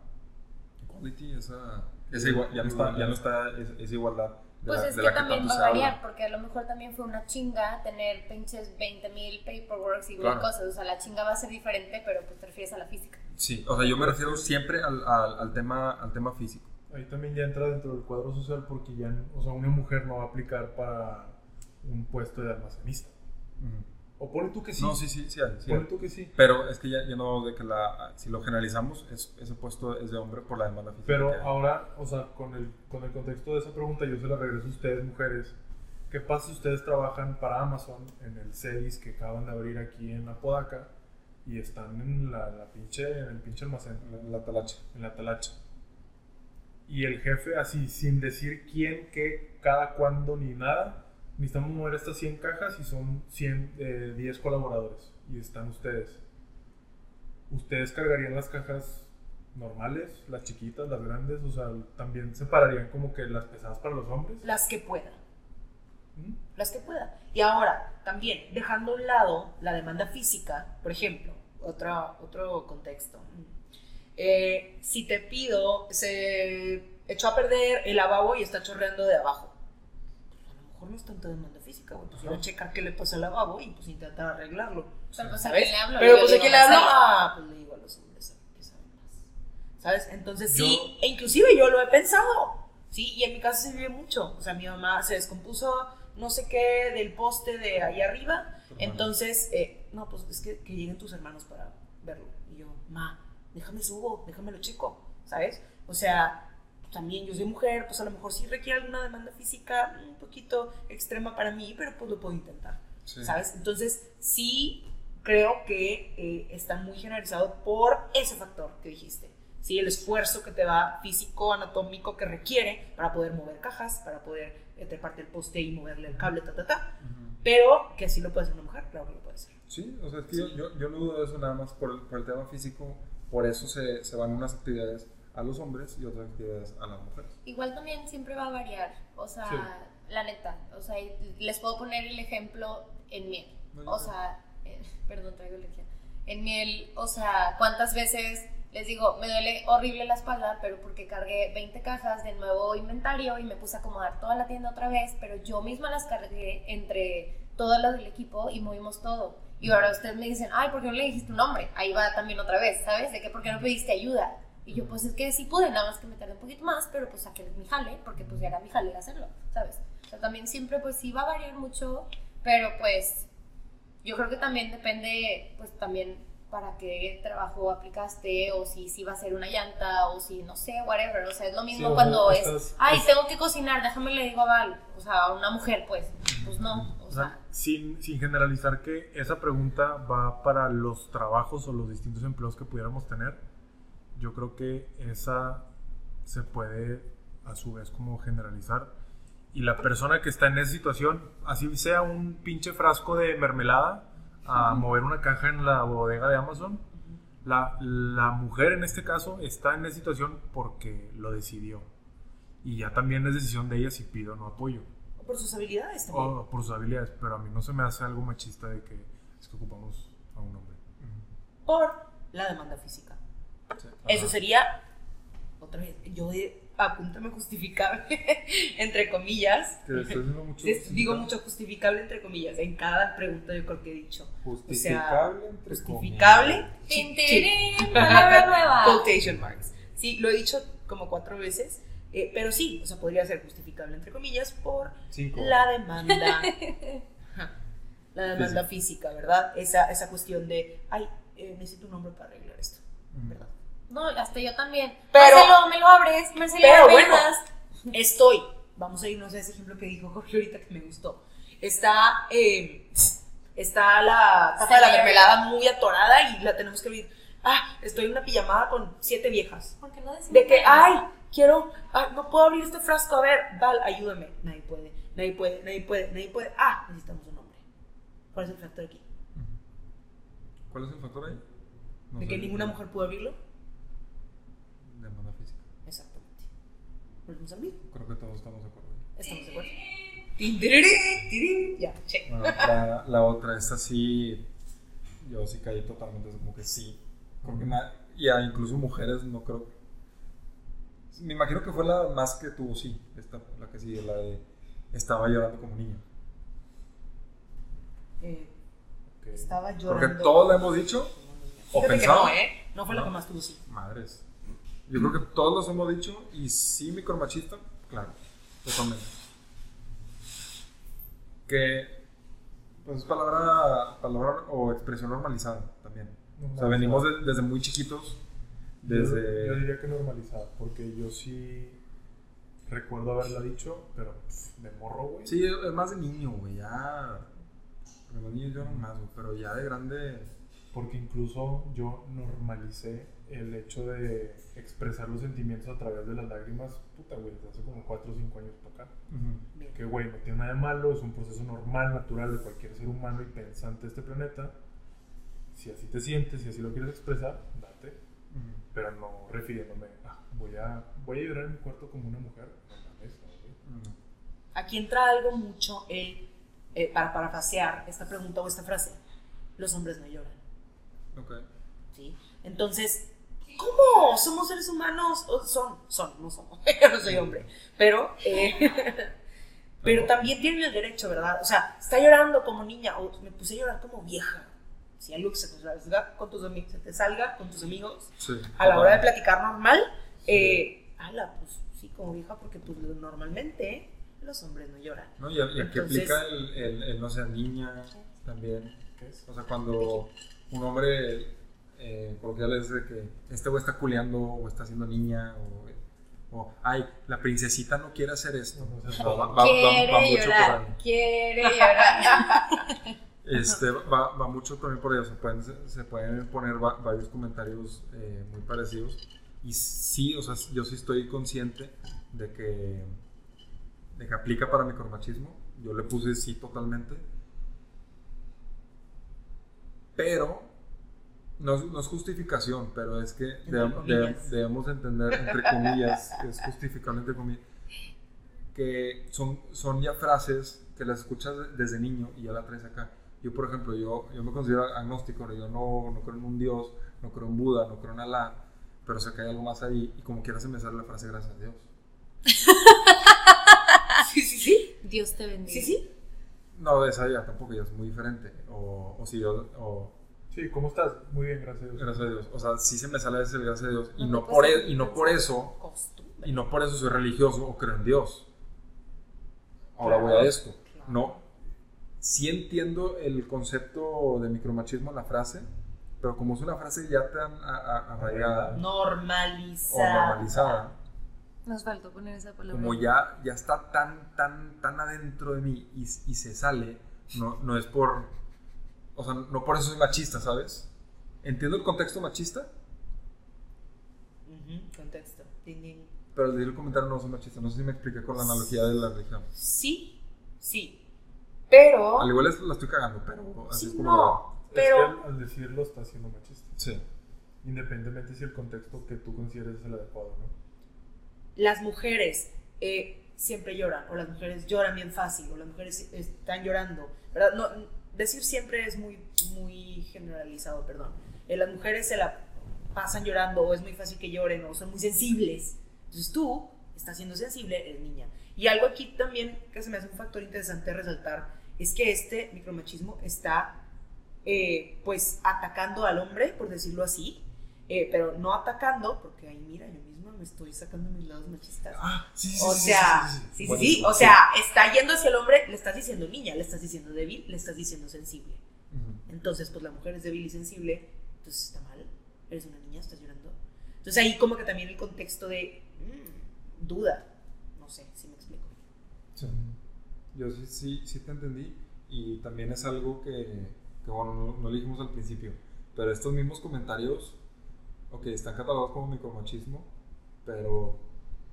equality, esa, esa igual- ya no está, ya no está esa, igualdad de Pues la, es de que la también va a variar, porque a lo mejor también fue una chinga tener pinches 20.000 paperworks y Claro. cosas. O sea, la chinga va a ser diferente, pero pues te refieres a la física. Sí, o sea, yo me refiero siempre al, al, al tema, al tema físico. Ahí también ya entra dentro del cuadro social porque ya, o sea, una mujer no va a aplicar para un puesto de almacenista. O pone tú que sí. No, sí, sí, sí, sí Pone tú que sí. Pero es que ya, ya no de que la, si lo generalizamos, es, ese puesto es de hombre por la demanda física. Pero ahora, o sea, con el, con el contexto de esa pregunta, yo se la regreso a ustedes, mujeres. ¿Qué pasa si ustedes trabajan para Amazon en el CEDIS que acaban de abrir aquí en Apodaca y están en la, la pinche, en el pinche almacén, la, la talacha. en la talacha? Y el jefe, así, sin decir quién, qué, cada cuándo ni nada, necesitamos mover estas 100 cajas y son 100, eh, 10 colaboradores. Y están ustedes. ¿Ustedes cargarían las cajas normales, las chiquitas, las grandes? O sea, también separarían como que las pesadas para los hombres. Las que puedan. ¿Mm? las que puedan. Y ahora, también, dejando a un lado la demanda física, por ejemplo, otra, otro contexto. Eh, si te pido, se echó a perder el lavabo y está chorreando de abajo. Pues, a mejor no es tanta demanda física, güey. Pues ir a checar qué le pasa al lavabo y pues intentar arreglarlo. Pero pues a ¿Sabes? quién le hablo. Pero pues a quién le hablo, "Marcelo". ah, pues le digo a los hombres que saben más. ¿Sabes? Entonces sí, e inclusive yo lo he pensado. Sí, y en mi casa se vive mucho. O sea, mi mamá se descompuso no sé qué del poste de ahí arriba. Entonces, eh, no, pues es que, que lleguen tus hermanos para verlo. Y yo, ma, déjame subo, déjame lo checo, ¿sabes? O sea, también yo soy mujer, pues a lo mejor sí requiere alguna demanda física un poquito extrema para mí, pero pues lo puedo intentar. Sí. ¿sabes? Entonces, sí creo que eh, está muy generalizado por ese factor que dijiste. Sí, el esfuerzo que te da físico, anatómico que requiere para poder mover cajas, para poder eh, treparte el poste y moverle el cable, ta, ta, ta. Ujú. Pero que sí lo puede hacer una mujer, claro que lo puede hacer. Sí, o sea, es que yo, yo, yo no dudo de eso nada más por el, por el tema físico. Por eso se, se van unas actividades a los hombres y otras actividades a las mujeres. Igual también siempre va a variar, o sea, Sí. la neta, o sea, les puedo poner el ejemplo en miel, No, o sea, eh, perdón, traigo alergia, en miel, o sea, cuántas veces les digo, me duele horrible la espalda, pero porque cargué 20 cajas de nuevo inventario y me puse a acomodar toda la tienda otra vez, pero yo misma las cargué entre todas las del equipo y movimos todo. Y ahora ustedes me dicen, ay, ¿por qué no le dijiste un nombre? Ahí va también otra vez, ¿sabes? De que, ¿por qué no pediste ayuda? Y yo, pues es que sí pude, nada más que me tardé un poquito más, pero pues saqué mi jale, porque pues ya era mi jale hacerlo, ¿sabes? O sea, también siempre, pues sí va a variar mucho, pero pues yo creo que también depende, pues también para qué trabajo aplicaste, o si, si va a ser una llanta, o si no sé, whatever. O sea, es lo mismo sea, cuando es, estás- ay, es- tengo que cocinar, déjame le digo a Val, o sea, a una mujer, pues, pues no, o O sea, sea, sin, sin generalizar que esa pregunta va para los trabajos o los distintos empleos que pudiéramos tener, yo creo que esa se puede a su vez como generalizar. Y la persona que está en esa situación, así sea un pinche frasco de mermelada, a mover una caja en la bodega de Amazon, la, la mujer en este caso está en esa situación porque lo decidió. Y ya también es decisión de ella si pido o no apoyo. O por sus habilidades también. O por sus habilidades, pero a mí no se me hace algo machista de que es que ocupamos a un hombre. Por la demanda física. Sí. Eso sería, otra vez, yo apúntame justificable, entre comillas. Que estoy diciendo mucho. Digo mucho justificable, entre comillas. En cada pregunta yo creo que he dicho. Justificable entre Justificable. comillas. Tin, tirirín, palabra nueva. Quotation marks. Sí, lo he dicho como cuatro veces. eh, pero sí, o sea, podría ser justificable, entre comillas, por Cinco. la demanda. La demanda física, ¿verdad? Esa, esa cuestión de, ay, eh, necesito un hombre para arreglar esto, Mm. No, hasta yo también. Pero- Marcelo, me lo abres. Marcelo, Pero ¿me bueno. Estoy, vamos a irnos a ese ejemplo que dijo Jorge ahorita que me gustó. Está, eh, está la tapa de la mermelada muy atorada y la tenemos que abrir. Ah, estoy en una pijamada con siete viejas. ¿Por qué no decimos De que, nada? ay, quiero, ah, no puedo abrir este frasco, a ver, Val, ayúdame. Nadie puede, nadie puede, nadie puede, nadie puede. Ah, necesitamos un hombre. ¿Cuál es el factor aquí? ¿Cuál es el factor ahí? No ¿De sé. que ninguna mujer pudo abrirlo? Demanda física. Exactamente. Volvemos al mismo. Creo que todos estamos de acuerdo. ¿Estamos de acuerdo? Ya, check. Bueno, la, la otra, esta sí. Yo sí caí totalmente, como que sí. Porque na- y a incluso mujeres, no creo. Me imagino que fue la más que tuvo, sí. Esta, la que sí, la de. Estaba llorando como niño. Eh, Ok. estaba Porque llorando. todos lo hemos dicho. O pensado. no, ¿eh? No fue No. que más tuvo, sí. Madres. Yo creo que todos los hemos dicho. Y sí, micromachista, claro. Totalmente. Que. Pues es palabra, palabra o expresión normalizada también. O sea, venimos de- desde muy chiquitos. Desde. Yo, yo diría que normalizada, porque yo sí recuerdo haberla dicho, pero pff, de morro, güey. Sí, es más de niño, güey. Ya. porque Los niños lloran más, güey. Pero ya de grande. Porque incluso yo normalicé el hecho de expresar los sentimientos a través de las lágrimas, puta, güey, desde hace como 4 o 5 años para acá. Bien. Que, güey, no tiene nada de malo, es un proceso normal, natural de cualquier ser humano y pensante de este planeta. Si así te sientes, si así lo quieres expresar, date. Pero no refiriéndome, ah, voy a, voy a llorar en mi cuarto como una mujer. No mames, no, güey. Aquí entra algo mucho el, eh, para parafrasear esta pregunta o esta frase. Los hombres no lloran. Ok. ¿sí? Entonces, ¿cómo? ¿Somos seres humanos? O son, son, no somos. Yo no soy hombre. Pero, eh, pero también tienen el derecho, ¿verdad? O sea, está llorando como niña o me puse a llorar como vieja. Si algo que se te salga con tus amigos, se te salga con tus amigos Sí. a la hora de platicar normal, eh, ala, pues sí, como vieja, porque pues normalmente los hombres no lloran. ¿No? Y, y aquí aplica el, el, el no sea niña también. O sea, cuando un hombre eh, coloquial es de que este güey está culeando o está haciendo niña o, o, ay, la princesita no quiere hacer esto. Va, va- va- Quiere va mucho por ahí. Quiere llorar. Este, va, va mucho también por eso. Se pueden, se, se pueden poner va- varios comentarios eh, muy parecidos. Y sí, o sea, yo sí estoy consciente de que, de que aplica para micromachismo. Yo le puse sí totalmente. Pero, no es, no es justificación, pero es que Entre debemos, entender, entre comillas, es justificable entre comillas, que son, son ya frases que las escuchas de- desde niño y ya la traes acá. Yo, por ejemplo, yo, yo me considero agnóstico, yo no, no creo en un Dios, no creo en Buda, no creo en Alá, pero sé que hay algo más ahí y como quiera se me sale la frase gracias a Dios. Sí, sí, sí. Dios te bendiga. Sí, sí. No, esa ya tampoco, ya es muy diferente. O, o si yo, o Sí, ¿cómo estás? Muy bien, gracias a Dios. gracias a Dios. O sea, sí se me sale ese gracias a Dios y No no, te por, e- y no por eso, Costumbre. y no por eso soy religioso o creo en Dios. Ahora voy a esto. No, sí entiendo el concepto de micromachismo en la frase, pero como es una frase ya tan a- a- arraigada o Normalizada. normalizada, Nos faltó poner esa palabra. como ya, ya está tan, tan, tan adentro de mí y, y se sale, no, no es por, o sea, no por eso soy machista, ¿sabes? Entiendo el contexto machista, Contexto. Din, din. pero al decir el comentario no soy machista. No sé si me expliqué con la analogía de la religión. Sí, sí. Pero. Al igual es- la estoy cagando, pero así Sí, es como... no. Es Pero- que al, al decirlo está siendo machista. Sí. Independientemente si el contexto que tú consideres es el adecuado, ¿no? las mujeres eh, siempre lloran, o las mujeres lloran bien fácil, o las mujeres están llorando, ¿verdad? No, decir siempre es muy, muy generalizado, perdón. Eh, las mujeres se la pasan llorando, o es muy fácil que lloren, o son muy sensibles. Entonces tú, estás siendo sensible, eres niña. Y algo aquí también que se me hace un factor interesante resaltar es que este micromachismo está eh, pues atacando al hombre, por decirlo así, eh, pero no atacando, porque ahí mira, yo misma me estoy sacando mis lados machistas. Ah, sí, sí, O sí, sea, sí, sí, sí. Bueno, o sea, está yendo hacia el hombre, le estás diciendo niña, le estás diciendo débil, le estás diciendo sensible. Ujú. Entonces, pues la mujer es débil y sensible, entonces está mal, eres una niña, estás llorando. Entonces ahí como que también el contexto de mm, duda, no sé si me explico. Sí. Yo sí, sí, sí te entendí y también es algo que, que, bueno, no, no dijimos al principio, pero estos mismos comentarios, ok, están catalogados como micromachismo, pero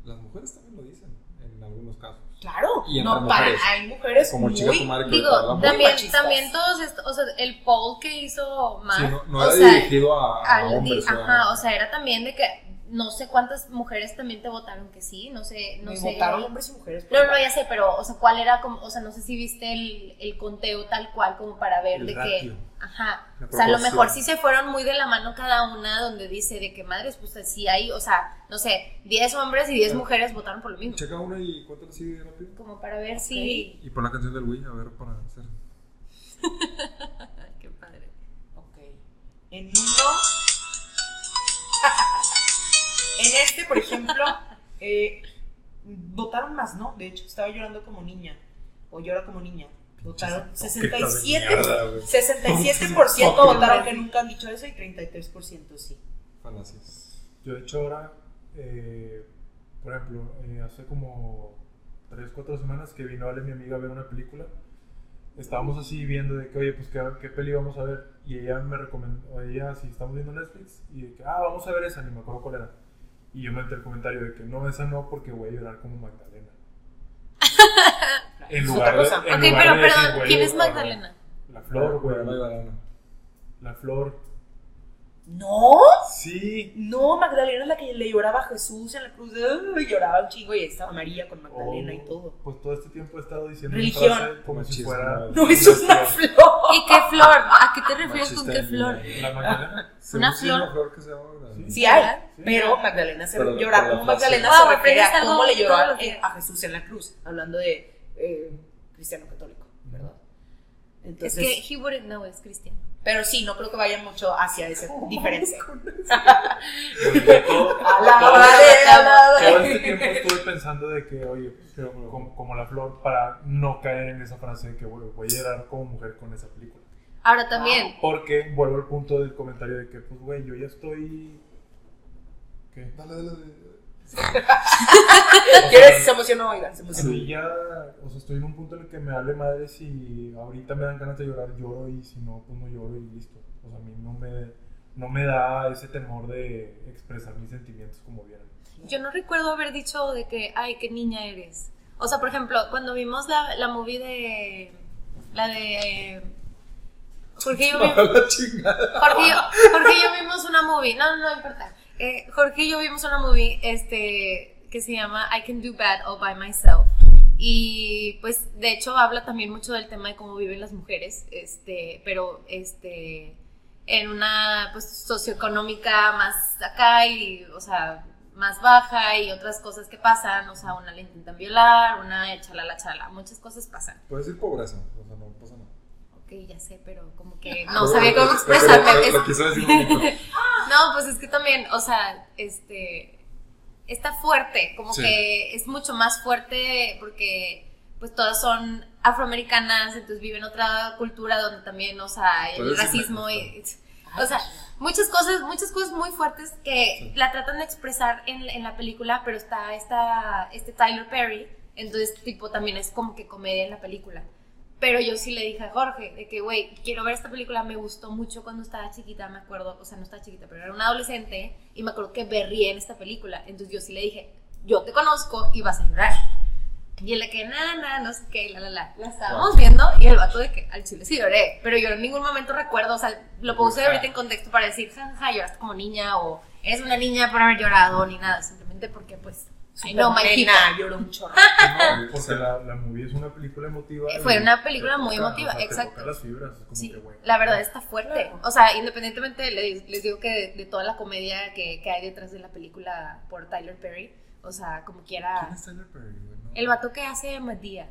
las mujeres también lo dicen en algunos casos. Claro, Y no, para, mujeres. hay mujeres Como muy... chica tu madre que Digo, también, machistas. también todos estos, o sea, el poll que hizo Mar, Sí, no, no o era sea, dirigido a, a al- hombres. ajá, o sea, era también de que no sé cuántas mujeres también te votaron que sí, no sé, no me sé. votaron hombres y mujeres. No, no, ya sé, pero, o sea, ¿cuál era como, o sea, no sé si viste el, el conteo tal cual como para ver El de ratio. que, ajá, o sea, a lo mejor sí se fueron muy de la mano cada una, donde dice de que madres, pues sí hay, o sea, no sé, 10 hombres y 10 Ah. mujeres votaron por lo mismo. Checa una y cuéntale así rápido. Como para ver si. Y pon la canción del Wii, a ver, para hacer. Ay, qué padre. Ok. En uno. En este, por ejemplo, eh, votaron más, ¿no? De hecho, estaba llorando como niña. O llora como niña. Votaron Pinches 67, hipócritas de mierda, güey. 67% votaron que nunca han dicho eso y 33% sí. Falacias. Yo de hecho ahora, eh, por ejemplo, eh, hace como 3, 4 semanas que vino Ale, mi amiga, a ver una película. Estábamos así viendo de que, oye, pues qué, qué peli vamos a ver. Y ella me recomendó, ella, si estamos viendo Netflix, y de que, ah, vamos a ver esa, ni me acuerdo cuál era. Y yo meté el comentario de que no, esa no, porque voy a llorar como Magdalena. en lugar de, en Ok, lugar pero, de decir, güey, ¿quién es Magdalena? La flor, güey. Ana. La flor. No, Sí. no, Magdalena es la que le lloraba a Jesús en la cruz. Ay, lloraba un chingo y estaba María con Magdalena y Oh, todo. Pues todo este tiempo he estado diciendo Religión. frase como si fuera. No, eso es una flor. ¿Y qué flor? ¿A qué te refieres con qué flor? La Magdalena. Una flor. flor que se llama Magdalena. Sí hay, Sí. pero Magdalena se Pero- la como Magdalena Wow, se refiere a cómo le lloró a, Jesús en la cruz, hablando de eh, cristiano católico, ¿verdad? Es Entonces, que he wouldn't know, es cristiano. pero sí, no creo que vaya mucho hacia esa diferencia. Todo, Alabaré, todo este tiempo estuve pensando de que, oye, como, como la flor, para no caer en esa frase de que güey, voy a llorar como mujer con esa película. Ahora también, Porque vuelvo al punto del comentario de que, pues, güey, yo ya estoy. ¿Qué? Dale, dale, dale. ¿Quieres? Se emocionó, oigan, se emocionó. Sí, ya, o sea, estoy en un punto en el que me hable madre si ahorita me dan ganas de llorar, lloro y si no, pues no lloro y listo. O sea, a mí no me, no me da ese temor de expresar mis sentimientos como vienen. yo no recuerdo haber dicho de que, ay, qué niña eres. O sea, por ejemplo, cuando vimos la, la movie de. La de. Jorge y yo, vi- la chingada. Jorge y yo, Jorge y yo vimos una movie. No, no, no importa. Eh, Jorge y yo vimos una movie este, que se llama I Can Do Bad All By Myself. Y pues de hecho habla también mucho del tema de cómo viven las mujeres, este, pero este, en una pues socioeconómica más acá y, o sea, más baja y otras cosas que pasan, o sea, una le intentan violar, una chalala chala, muchas cosas pasan. Puedes decir pobreza, o sea, no pasa nada. Ok, ya sé, pero como que no sabía cómo expresarme. no, pues es que también, o sea, este está fuerte, como Sí. que es mucho más fuerte porque pues todas son afroamericanas, entonces viven otra cultura donde también, o sea, el racismo y o sea, muchas cosas, muchas cosas muy fuertes que la tratan de expresar en, en la película, pero está esta, este Tyler Perry, entonces tipo también es como que comedia en la película. Pero yo sí le dije a Jorge de que, güey, quiero ver esta película, me gustó mucho cuando estaba chiquita, me acuerdo, o sea, no estaba chiquita, pero era una adolescente y me acuerdo que berrí en esta película. Entonces yo sí le dije, yo te conozco y vas a llorar. Y él de que, nada, nada, no sé qué, la, la, la. La estábamos viendo y el vato de que al chile sí lloré, pero yo en ningún momento recuerdo, o sea, lo puse ahorita en contexto para decir, jaja, lloraste como niña o eres una niña por haber llorado ni nada, simplemente porque pues, my Nena, hija. lloró un chorro. No, o porque sea, la, la movie es una película emotiva. Eh, fue una película muy toca, emotiva, o sea, te exacto. toca las fibras, es como Sí, que, la verdad está fuerte. Claro. O sea, independientemente, le- les, digo que de, de toda la comedia que, que hay detrás de la película por Tyler Perry, O sea, como ¿Quién quiera. es Tyler Perry? No. El vato que hace Medea.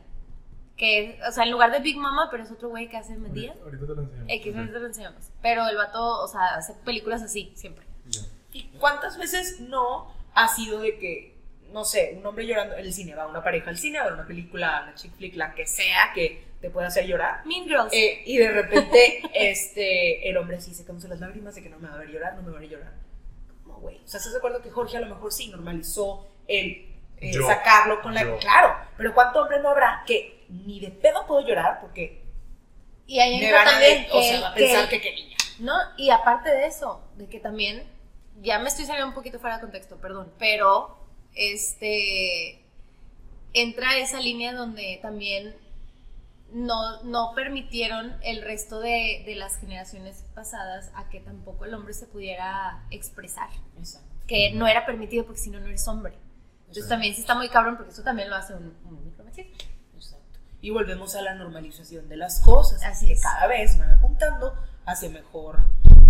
Que, o sea, en lugar de Big Mama, pero es otro güey que hace Medea. Ahorita, ahorita te lo enseño. X, ahorita lo enseñamos. Pero el vato, o sea, hace películas así, siempre. Ya. ¿Y cuántas veces no ha sido de que, no sé, un hombre llorando en el cine, va una pareja al cine a ver una película, una chick flick, la que sea, que te pueda hacer llorar? Mean Girls. Eh, y de repente, este, el hombre así se secándose las lágrimas de que no me va a ver llorar, no me va a ver llorar. ¿Cómo, güey? O sea, ¿estás de acuerdo que Jorge a lo mejor sí normalizó el eh, Yo. sacarlo con la... Yo. Claro, pero ¿cuánto hombre no habrá que ni de pedo puedo llorar porque y ahí me entra a también ver, o que- sea, va a que- pensar que qué niña? No, y aparte de eso, de que también, ya me estoy saliendo un poquito fuera de contexto, perdón, pero este entra esa línea donde también no, no permitieron el resto de, de las generaciones pasadas a que tampoco el hombre se pudiera expresar, Exacto. que no era permitido porque si no, no eres hombre. Entonces también sí está muy cabrón porque eso también lo hace un, un micromachismo. Exacto. Y volvemos a la normalización de las cosas. Así que es. cada vez van apuntando hacia mejor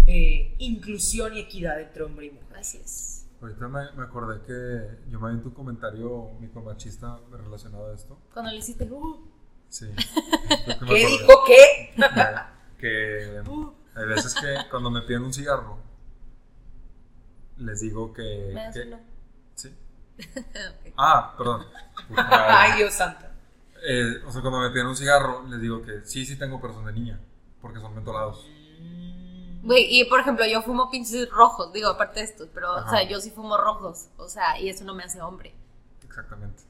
eh, inclusión y equidad entre hombre y mujer. Así es. Ahorita me, me acordé que yo me aventé un comentario micromachista relacionado a esto. Cuando le hiciste, uh, Sí. Que ¿Qué dijo qué? que hay veces que cuando me piden un cigarro, les digo que... me das que- uno. sí. Ah, perdón. Ay, Dios santo. Eh, o sea, cuando me piden un cigarro, les digo que sí, sí tengo, pero son de niña, porque son mentolados. Güey, y por ejemplo, yo fumo pinches rojos, digo, aparte de estos, pero, o Ajá. sea, yo sí fumo rojos, o sea, y eso no me hace hombre. Exactamente.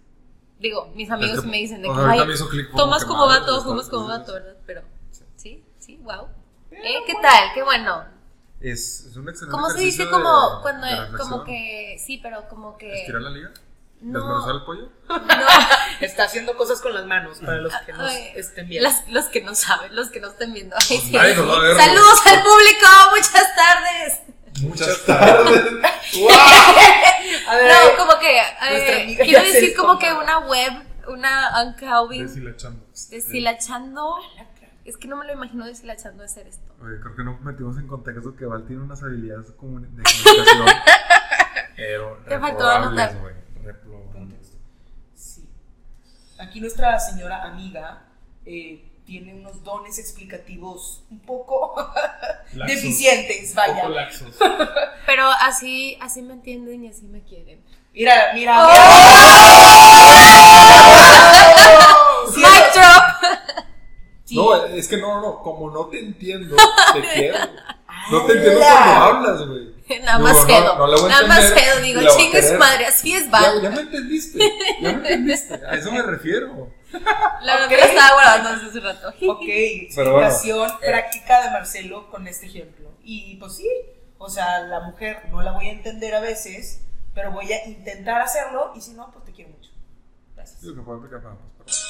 Digo, mis amigos me dicen de o que, "Ay, tomas como vato, fumas como vato, ¿verdad? Pero, Sí. sí, sí, wow. ¿Eh? ¿Qué tal? Qué bueno. Es, es un excelente ¿Cómo se dice de- como cuando, de como que, sí, pero como que... ¿Estirar la liga? No, ¿Desmenuzar el pollo? no, Está haciendo cosas con las manos para los que nos Ay, estén viendo. las- los que no saben, los que no estén viendo. Ay, Pues sí. nadie nos va a ver, Saludos al público, muchas tardes. Muchas tardes. A ver, No, como que, eh, quiero decir como que una web, una uncalving, Deshilachando. deshilachando. Es que no me lo imagino deshilachando hacer esto. Oye, creo que no metimos en contexto que Val tiene unas habilidades de comunicación. pero Te faltó anotar. Contexto. Sí. Aquí nuestra señora amiga eh, tiene unos dones explicativos un poco Laxos. deficientes, vaya. Poco laxos. Pero así, así me entienden y así me quieren. Mira, mira, ¡Oh! mira. Sí, Mic drop. Sí. No, es que no, no, no, como no te entiendo, te quiero. No te entiendo cuando hablas, güey. Nada Digo, más no, no voy a Nada más y Digo, la voy a chingue su querer. madre. Así es Ya, Val. ya me entendiste, ya me entendiste. A eso me refiero. La verdad Ok. que lo estaba guardando desde hace rato. Ok, Pero bueno, explicación eh. práctica de Marcelo con este ejemplo. Y pues sí, o sea, la mujer no la voy a entender a veces, pero voy a intentar hacerlo y si no, pues te quiero mucho. Gracias. Digo que puedo aplicar para partes.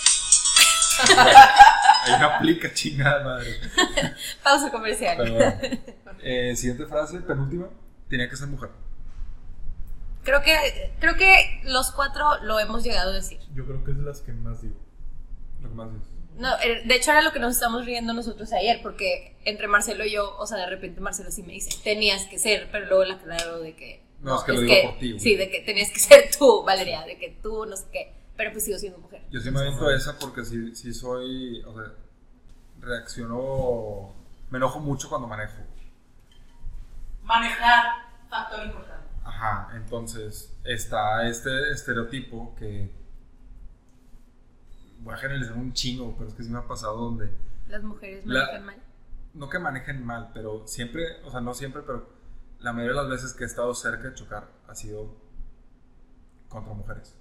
Ahí no aplica chingada madre. Pausa comercial. Pero bueno. Eh, siguiente frase, penúltima. Tenía que ser mujer. Creo que, creo que los cuatro lo hemos llegado a decir. Yo creo que es de las que más digo. Lo que más. No, eh, de hecho era lo que nos estamos riendo nosotros ayer, porque entre Marcelo y yo, o sea, de repente Marcelo sí me dice, tenías que ser, pero luego la aclaro de que... No, es que lo digo por ti, güey. Sí, de que tenías que ser tú, Valeria, de que tú, no sé qué, pero pues sigo siendo mujer. Yo sí me aviento esa porque sí, sí soy. O sea, reacciono. Me enojo mucho cuando manejo. Manejar, factor importante. Ajá, entonces está este estereotipo que. Voy a generalizar un chingo, pero es que sí me ha pasado donde. Las mujeres La- manejan mal. No que manejen mal, pero siempre, o sea, no siempre, pero la mayoría de las veces que he estado cerca de chocar ha sido contra mujeres.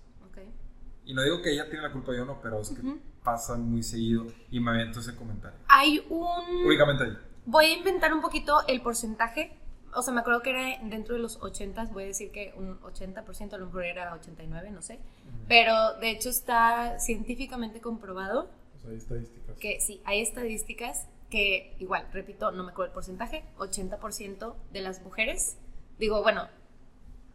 Y no digo que ella tiene la culpa, yo no, pero es que Ujú. pasa muy seguido y me aviento ese comentario. Hay un... Únicamente ahí. Voy a inventar un poquito el porcentaje. O sea, me acuerdo que era dentro de los 80, voy a decir que un 80%, a lo mejor era 89, no sé. Pero de hecho está científicamente comprobado sea, hay estadísticas. que sí, hay estadísticas que, igual, repito, no me acuerdo el porcentaje, 80% de las mujeres, digo, bueno,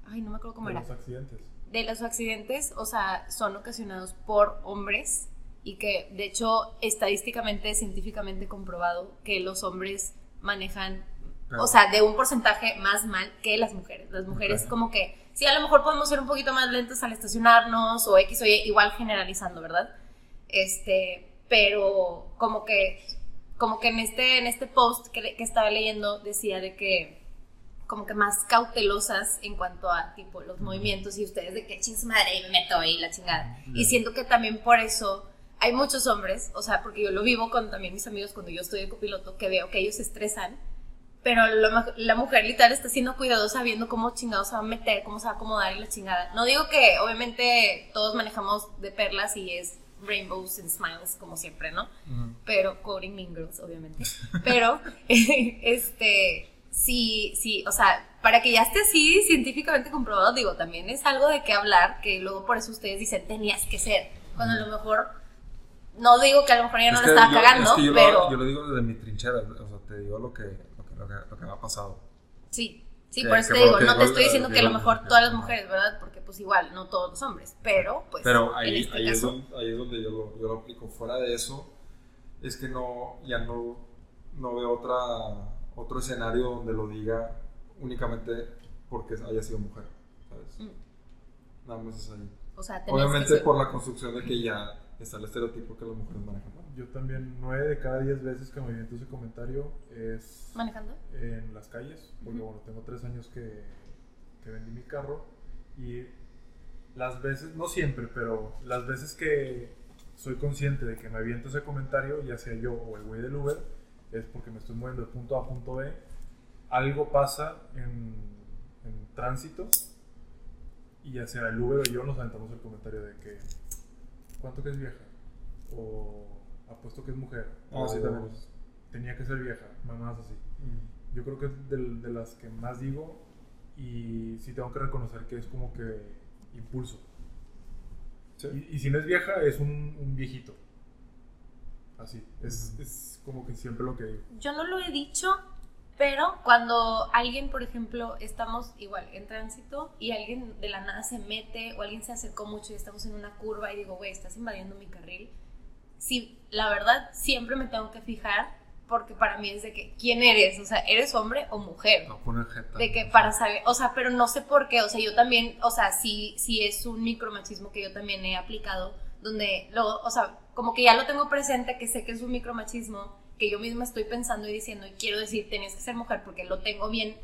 ay, no me acuerdo cómo de era, los accidentes. De los accidentes, o sea, son ocasionados por hombres y que, de hecho, estadísticamente, científicamente comprobado que los hombres manejan, o sea, de un porcentaje más mal que las mujeres. Las mujeres como que sí, a lo mejor podemos ser un poquito más lentos al estacionarnos o X o Y, igual generalizando, ¿verdad? Este, pero como que, como que en este, en este post que, que estaba leyendo decía de que como que más cautelosas en cuanto a tipo los movimientos y ustedes de que ching madre y me meto ahí la chingada. Y siento que también por eso hay muchos hombres, o sea, porque yo lo vivo con también mis amigos cuando yo estoy de copiloto, que veo que ellos se estresan, pero la, la mujer literal está siendo cuidadosa viendo cómo chingado se va a meter, cómo se va a acomodar y la chingada. No digo que obviamente todos manejamos de perlas y es rainbows and smiles como siempre, ¿no? Pero, quoting Mean Girls, obviamente. Pero, este, sí, sí, o sea, para que ya esté así científicamente comprobado, digo, también es algo de qué hablar, que luego por eso ustedes dicen, tenías que ser, cuando a lo mejor no digo que a lo mejor ya no Es que estaba yo- cagando, es que yo, pero lo, yo lo digo desde mi trinchera, o sea, te digo lo que, lo que, lo que, lo que me ha pasado. sí, sí, Que- por eso te digo, lo no te estoy diciendo que a lo mejor todas las mujeres, ¿verdad? Porque pues igual, no todos los hombres, pero pues Pero en ahí, este ahí, es caso, donde, ahí es donde yo lo, yo lo aplico. Fuera de eso, es que no, ya no, no veo otra, otro escenario donde lo diga únicamente porque haya sido mujer, ¿sabes? Mm. Nada más es ahí. o sea, Obviamente por la construcción de que ya está el estereotipo que las mujeres manejan. Yo también, nueve de cada diez veces que me aviento ese comentario es manejando. en las calles, porque Ujú. bueno, tengo tres años que, que vendí mi carro y las veces, no siempre, pero las veces que soy consciente de que me aviento ese comentario, ya sea yo o el güey del Uber, es porque me estoy moviendo de punto A a punto B, algo pasa en, en tránsito y ya sea el Uber o yo nos aventamos el comentario de que ¿cuánto que es vieja? o apuesto que es mujer Ah, o sí, también. tenía que ser vieja, mamás así. Yo creo que es del- de, las que más digo y sí tengo que reconocer que es como que impulso. Sí. Y, y si no es vieja, es un, un viejito. Así, es, es como que siempre lo que digo. Yo no lo he dicho, pero cuando alguien, por ejemplo, estamos igual en tránsito y alguien de la nada se mete o alguien se acercó mucho y estamos en una curva y digo, güey, estás invadiendo mi carril. Sí, la verdad, siempre me tengo que fijar porque para mí es de que, ¿quién eres? O sea, ¿eres hombre o mujer? No poner jeta. De que para saber, o sea, pero no sé por qué, o sea, yo también, o sea, sí, sí es un micromachismo que yo también he aplicado, donde, lo, o sea, como que ya lo tengo presente, que sé que es un micromachismo, que yo misma estoy pensando y diciendo, y quiero decir, tenías que ser mujer porque lo tengo bien,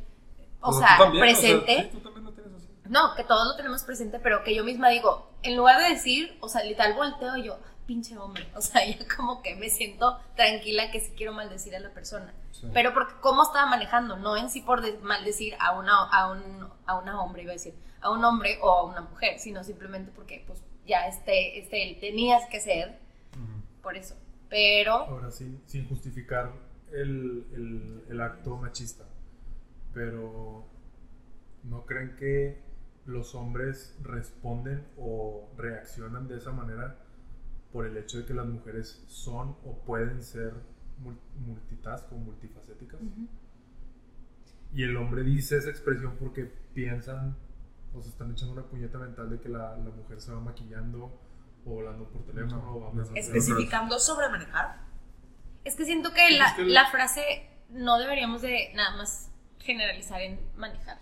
o sea, o presente. sí, tú también lo tienes así. No, que todos lo tenemos presente, pero que yo misma digo, en lugar de decir, o sea, literal volteo y yo, "Ah, pinche hombre, o sea, ya como que me siento tranquila que si quiero maldecir a la persona. Sí. Pero porque cómo estaba manejando, no en sí por de- maldecir a una, a, un, a una hombre, iba a decir, a un hombre o a una mujer, sino simplemente porque pues ya este, este, él tenías que ser. Por eso. Pero, Ahora sí, sin justificar el, el- el acto machista. Pero ¿no creen que los hombres responden o reaccionan de esa manera por el hecho de que las mujeres son o pueden ser mul- multitask o multifacéticas? Y el hombre dice esa expresión porque piensan o se están echando una puñeta mental de que la, la mujer se va maquillando o hablando por teléfono No, o Especificando sobre manejar. es que siento que la, Es que el- la frase no deberíamos de nada más generalizar en manejar.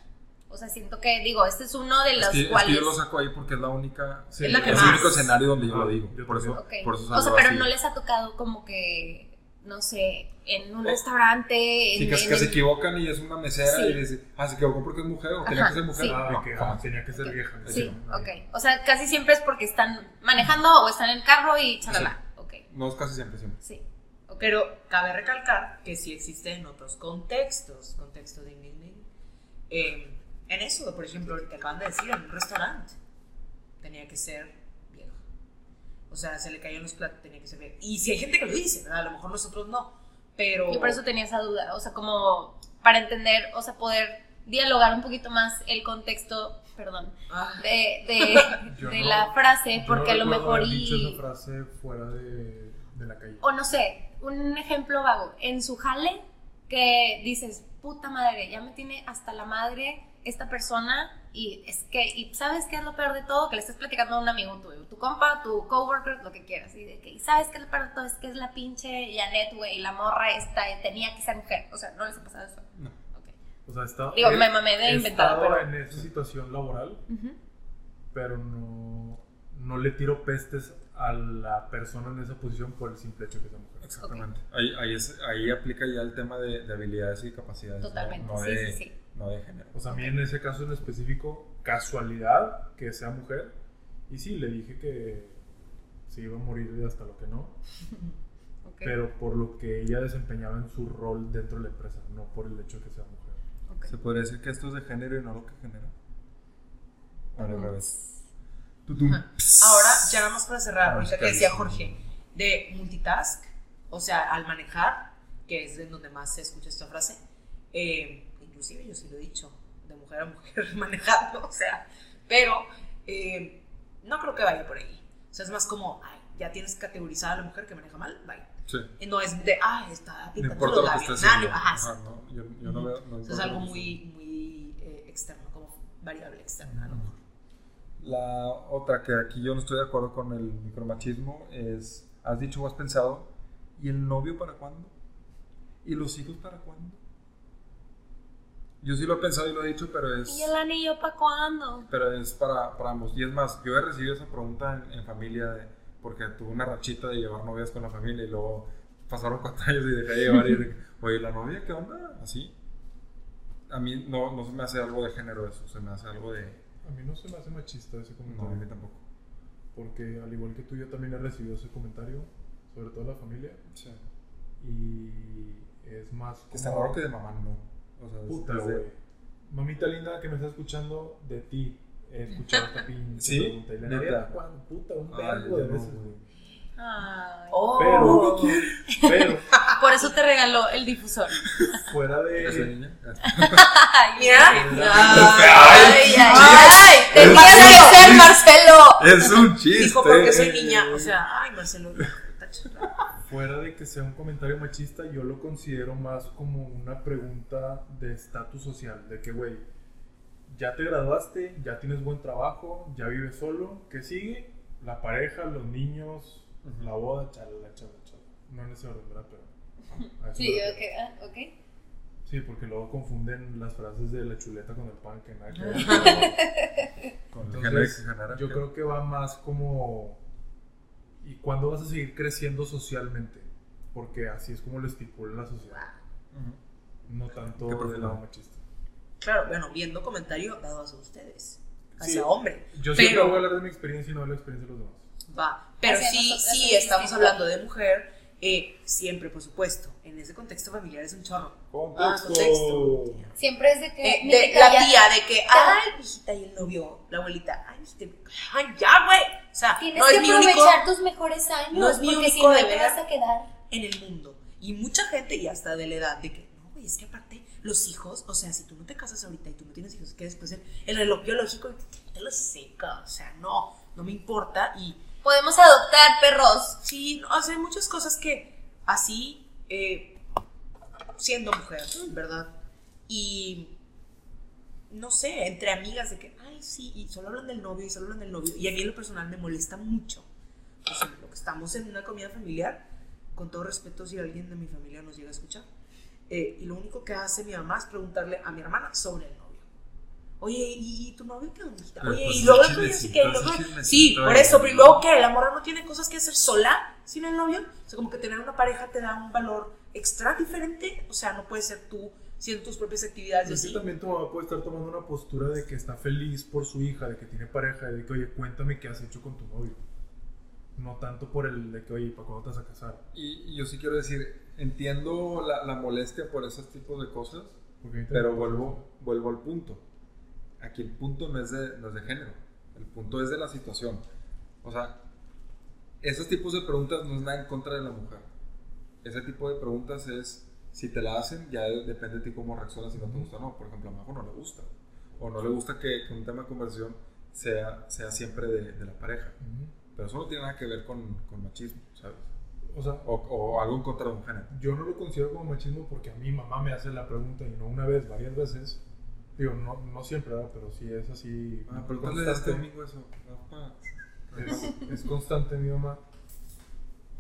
O sea, siento que, digo, este es uno de Es los que, es que cuales... yo lo saco ahí porque es la única. Sí, Es la que es más. el único escenario donde yo lo digo. yo por, eso, por o sea, pero así. no les ha tocado como que, no sé, en un restaurante, en, Sí, que, en que se equivocan y es una mesera Sí. y dice, ah, se equivocó porque es mujer o tenía Ajá, que ser mujer. sí. Ah, No, que jamás. tenía que ser vieja. Sí, Ah, ok. O sea, casi siempre es porque están manejando o están en el carro y chalala. Ok, No es casi siempre, siempre. sí. ok. Pero cabe recalcar que sí existe en otros contextos, contexto de Ingrid, eh, en eso, por ejemplo, ahorita acaban de decir, en un restaurante, tenía que ser. O sea, se le caían los platos, tenía que ser vieja. Y si hay gente que lo dice, ¿verdad? A lo mejor nosotros no, pero... Yo por eso tenía esa duda, o sea, como para entender, o sea, poder dialogar un poquito más el contexto, perdón, Ah, de, de, Yo de no- la frase, porque a no lo mejor haber dicho y... esa frase fuera de, de la calle. O no sé, un ejemplo vago, en su jale que dices, puta madre, ya me tiene hasta la madre esta persona y es que, y ¿sabes qué es lo peor de todo? Que le estás platicando a un amigo tuyo, tu compa, tu coworker, lo que quieras, y de que, ¿y sabes qué es lo peor de todo? Es que es la pinche Janet, güey, y la morra esta, tenía que ser mujer, o sea, ¿no les ha pasado eso? No. Ok. O sea, está, Digo, he- me mamé de inventar, pero- en esa situación laboral, Ujú. pero no, no le tiro pestes a la persona en esa posición por el simple hecho que sea mujer. Exactamente. Ahí, ahí, es- ahí aplica ya el tema de, de habilidades y capacidades. ¿no? Totalmente, No, sí, de, sí, sí. No de género. O sea, a mí en ese caso en específico, casualidad que sea mujer. Y sí, le dije que se iba a morir de hasta lo que no, Ok, pero por lo que ella desempeñaba en su rol dentro de la empresa, no por el hecho de que sea mujer. ok. ¿Se podría decir que esto es de género y no lo que genera? Ujú. revés. Tutum. Ahora, ya nada más para cerrar, Ah, ahorita que decía. Jorge, de multitask, o sea, al manejar, que es en donde más se escucha esta frase, eh, inclusive yo sí lo he dicho, de mujer a mujer manejando, o sea, pero eh, no creo que vaya por ahí. O sea, es más como, ay, ya tienes categorizada a la mujer que maneja mal, vaya. Sí. Y no es de, ah, está No pintando importa los lo que. Ajá, Ajá, no, yo, yo no veo. no es algo muy, muy eh, externo, como variable externa, mejor. La otra que aquí yo no estoy de acuerdo con el micromachismo es, has dicho o has pensado, ¿y el novio para cuándo? ¿Y los hijos para cuándo? Yo sí lo he pensado y lo he dicho, pero es, ¿Y el anillo para cuándo? pero es para, para ambos. Y es más, yo he recibido esa pregunta en, en familia, de- porque tuve una rachita de llevar novias con la familia y luego pasaron cuatro años y dejé de llevar y de, oye, ¿la novia qué onda? Así. A mí no, no se me hace algo de género eso, se me hace algo de... A mí no se me hace machista ese No, comentario. a mí tampoco. Porque al igual que tú, yo también he recibido ese comentario, sobre todo la familia. Sí. Y es más como... Está raro que de mamá no. Puta, desde-. Mamita linda que me está escuchando, de ti he escuchado esta pinche ¿Sí? pregunta. Y la ¿Neta? Puta, un Ay, verbo de veces, güey. Ay. Oh, Pero, pero, Por eso te regaló el difusor. fuera ¿Esa de... Ay, Mira. Ay, ay, ay. Ser Marcelo. Es un chiste. Dijo porque soy niña. O sea, ay, Marcelo. Fuera de que sea un comentario machista, yo lo considero más como una pregunta de estatus social. De que, güey, ya te graduaste, ya tienes buen trabajo, ya vives solo. ¿Qué sigue? La pareja, los niños, la boda, chala, chala, chala. No en ese orden, ¿verdad? Pero. a eso Sí, me ok, refiero. ah, ok. Sí, porque luego confunden las frases de la chuleta con el pan, que nada que ver. Con el Entonces. Yo creo que va más como. ¿Y cuándo vas a seguir creciendo socialmente? Porque así es como lo estipula la sociedad. No tanto del lado machista. Claro, bueno, viendo comentario dado hacia ustedes. Hacia Sí. hombre. Yo siempre Pero- voy a hablar de mi experiencia y no de la experiencia de los demás. Va, pero sí, sí, es estamos hablando de mujer, eh, siempre, por supuesto. En ese contexto familiar es un chorro. Ah, contexto. Siempre es de que. Eh, de la ya tía, de que, ay, hijita, y el novio, la abuelita, ay, hijita, ay, ya, güey. O sea, Tienes no que es mi único aprovechar tus mejores años. no es mi porque si único no, ahí te deber. vas a quedar. en el mundo. Y mucha gente ya está de la edad de que, no, güey, es que aparte, los hijos, o sea, si tú no te casas ahorita y tú no tienes hijos, que después el, el reloj biológico te lo seca. O sea, no, no me importa. Y Podemos adoptar perros. Sí, no, o sea, hay muchas cosas que así, eh, siendo mujer, ¿verdad? Y no sé, entre amigas de que, ay, sí, y solo hablan del novio y solo hablan del novio. Y a mí en lo personal me molesta mucho. Por que estamos en una comida familiar, con todo respeto si alguien de mi familia nos llega a escuchar. eh, y lo único que hace mi mamá es preguntarle a mi hermana sobre el novio. Oye, ¿y, y tu novio qué onda? Oye, pues, y luego dices que luego- Sí, por eso, pero ¿y luego que la morra no tiene cosas que hacer sola sin el novio. O sea, como que tener una pareja te da un valor extra diferente. O sea, no puedes ser tú haciendo tus propias actividades y Es que así. también tu mamá puede estar tomando una postura de que está feliz por su hija, de que tiene pareja, de que, oye, cuéntame qué has hecho con tu novio. No tanto por el de que, oye, ¿para cuándo te vas a casar? Y, y yo sí quiero decir, entiendo la, la molestia por esos tipos de cosas, pero vuelvo, vuelvo al punto. Aquí el punto no es, de, no es de género, el punto es de la situación. O sea, esos tipos de preguntas no es nada en contra de la mujer. Ese tipo de preguntas es, si te la hacen, ya de- depende de ti cómo reaccionas si no te gusta o no. Por ejemplo, a Majo no le gusta. O no le gusta que, que un tema de conversación sea, sea siempre de, de la pareja. Ujú. Pero eso no tiene nada que ver con, con machismo, ¿sabes? O sea, O, o algo en contra de un género. yo no lo considero como machismo porque a mi mamá me hace la pregunta y no una vez, varias veces. Digo, no, no siempre, ¿verdad? Pero sí es así. Ah, pregúntale a este constante. domingo eso. Es, es constante mi mamá.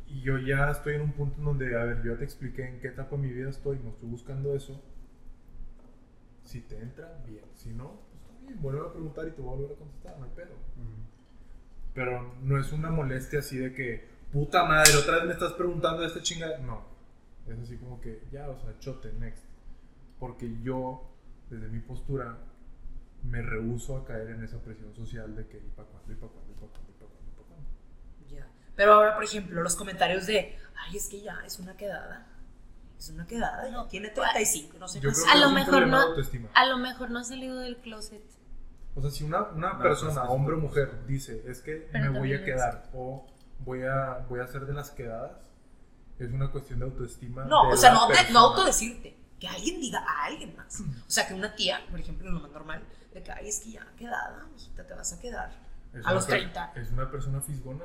Y yo ya estoy en un punto en donde, a ver, yo te expliqué en qué etapa de mi vida estoy, no estoy buscando eso. Si te entra, bien. Si no, pues está bien. Vuelve a preguntar y te voy a volver a contestar, no hay pedo. Pero no es una molestia así de que, puta madre, otra vez me estás preguntando de este chingada. No. Es así como que, ya, o sea, chote, next. Porque yo, desde mi postura, me rehuso a caer en esa presión social de que, ¿y para cuándo? ¿y para cuándo? ¿y para cuándo? ¿y para cuándo? ¿y para cuándo? Ya. Pero ahora, por ejemplo, los comentarios de, ay, es que ya es una quedada. Es una quedada, no, tiene 35, no sé Yo qué. A lo mejor no- autoestima. A lo mejor no ha salido del closet. O sea, si una, una No, persona, pues, es- hombre o mujer, dice, es que Pero me voy a quedar o voy a, voy a hacer de las quedadas, es una cuestión de autoestima. No, de o sea, no, de- no autodecirte. Que alguien diga a alguien más. O sea, que una tía, por ejemplo, lo más normal, de que, ay, es que ya quedada, hijita, te vas a quedar. Es a los per- 30. Es una persona fisgona.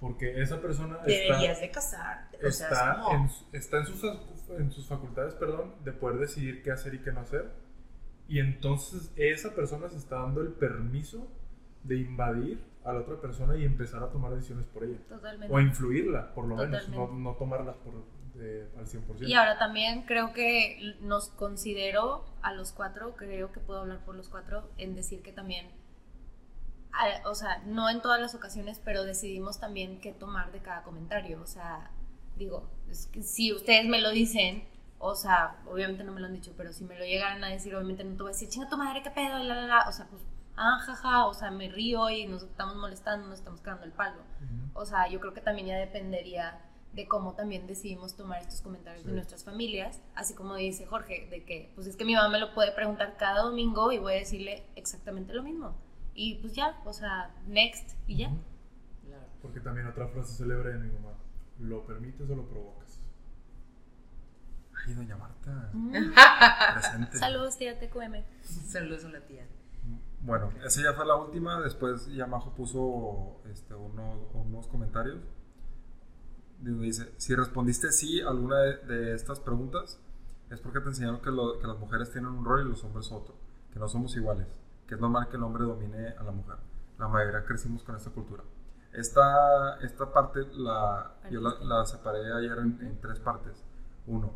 Porque esa persona Deberías está, de casarte. O sea, está, es como, en, su- está en, sus, facu- en sus facultades perdón, de poder decidir qué hacer y qué no hacer. Y entonces esa persona se está dando el permiso de invadir a la otra persona y empezar a tomar decisiones por ella. Totalmente. O a influirla, por lo menos, no, no tomarlas por, de- al 100%. Y ahora también creo que nos considero a los cuatro, creo que puedo hablar por los cuatro, en decir que también, a- o sea, no en todas las ocasiones, pero decidimos también qué tomar de cada comentario. O sea, digo, es que si ustedes me lo dicen, o sea, obviamente no me lo han dicho, pero si me lo llegaran a decir, obviamente no te voy a decir, chinga tu madre, qué pedo, la, la, la. O sea, pues, ah, jaja, o sea, me río y nos estamos molestando, nos estamos cagando el palo. Ujú. O sea, yo creo que también ya dependería de cómo también decidimos tomar estos comentarios de nuestras familias, así como dice Jorge, de que pues es que mi mamá me lo puede preguntar cada domingo y voy a decirle exactamente lo mismo. Y pues ya, o sea, next y ya. Porque también otra frase célebre de mi mamá, ¿lo permites o lo provocas? Ay, doña Marta. Mm. Presente. Saludos, tía TQM. Saludos a la tía. Bueno, esa ya fue la última. Después Yamajo puso este, unos, unos comentarios. Dice: Si respondiste sí a alguna de, de estas preguntas, es porque te enseñaron que, lo- que las mujeres tienen un rol y los hombres otro. Que no somos iguales. Que es normal que el hombre domine a la mujer. La mayoría crecimos con esta cultura. Esta, esta parte la, yo la, la separé ayer en, en tres partes. Uno,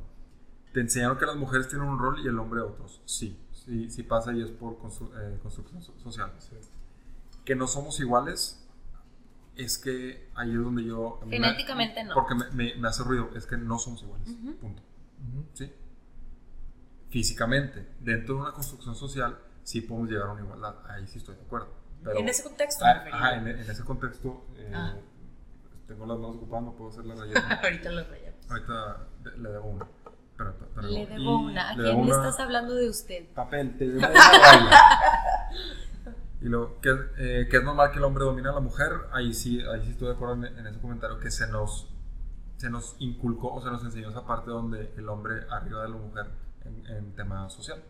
te enseñaron que las mujeres tienen un rol y el hombre otros. Sí, sí, sí pasa y es por constru- eh, construcción so- social. Sí. Que no somos iguales es que ahí es donde yo... a mí me- Genéticamente no. Porque me, me- me hace ruido, es que no somos iguales. Ujú. Punto. Ujú. ¿Sí? Físicamente, dentro de una construcción social, sí podemos llegar a una igualdad. Ahí sí estoy de acuerdo. Pero, en ese contexto, Ah, me refería. ajá, en, en ese contexto, eh, Ah. tengo las manos ocupadas, no puedo hacer la galleta. Ahorita lo rayamos. Ahorita de- le debo una. Pero, pero- Le y debo una. ¿A quién le estás hablando de usted? Papel, te debo una raya. Y luego, que, eh, que es normal que el hombre domine a la mujer, ahí sí, ahí sí estoy de acuerdo en, en ese comentario, que se nos, se nos inculcó o se nos enseñó esa parte donde el hombre arriba de la mujer en, en tema social.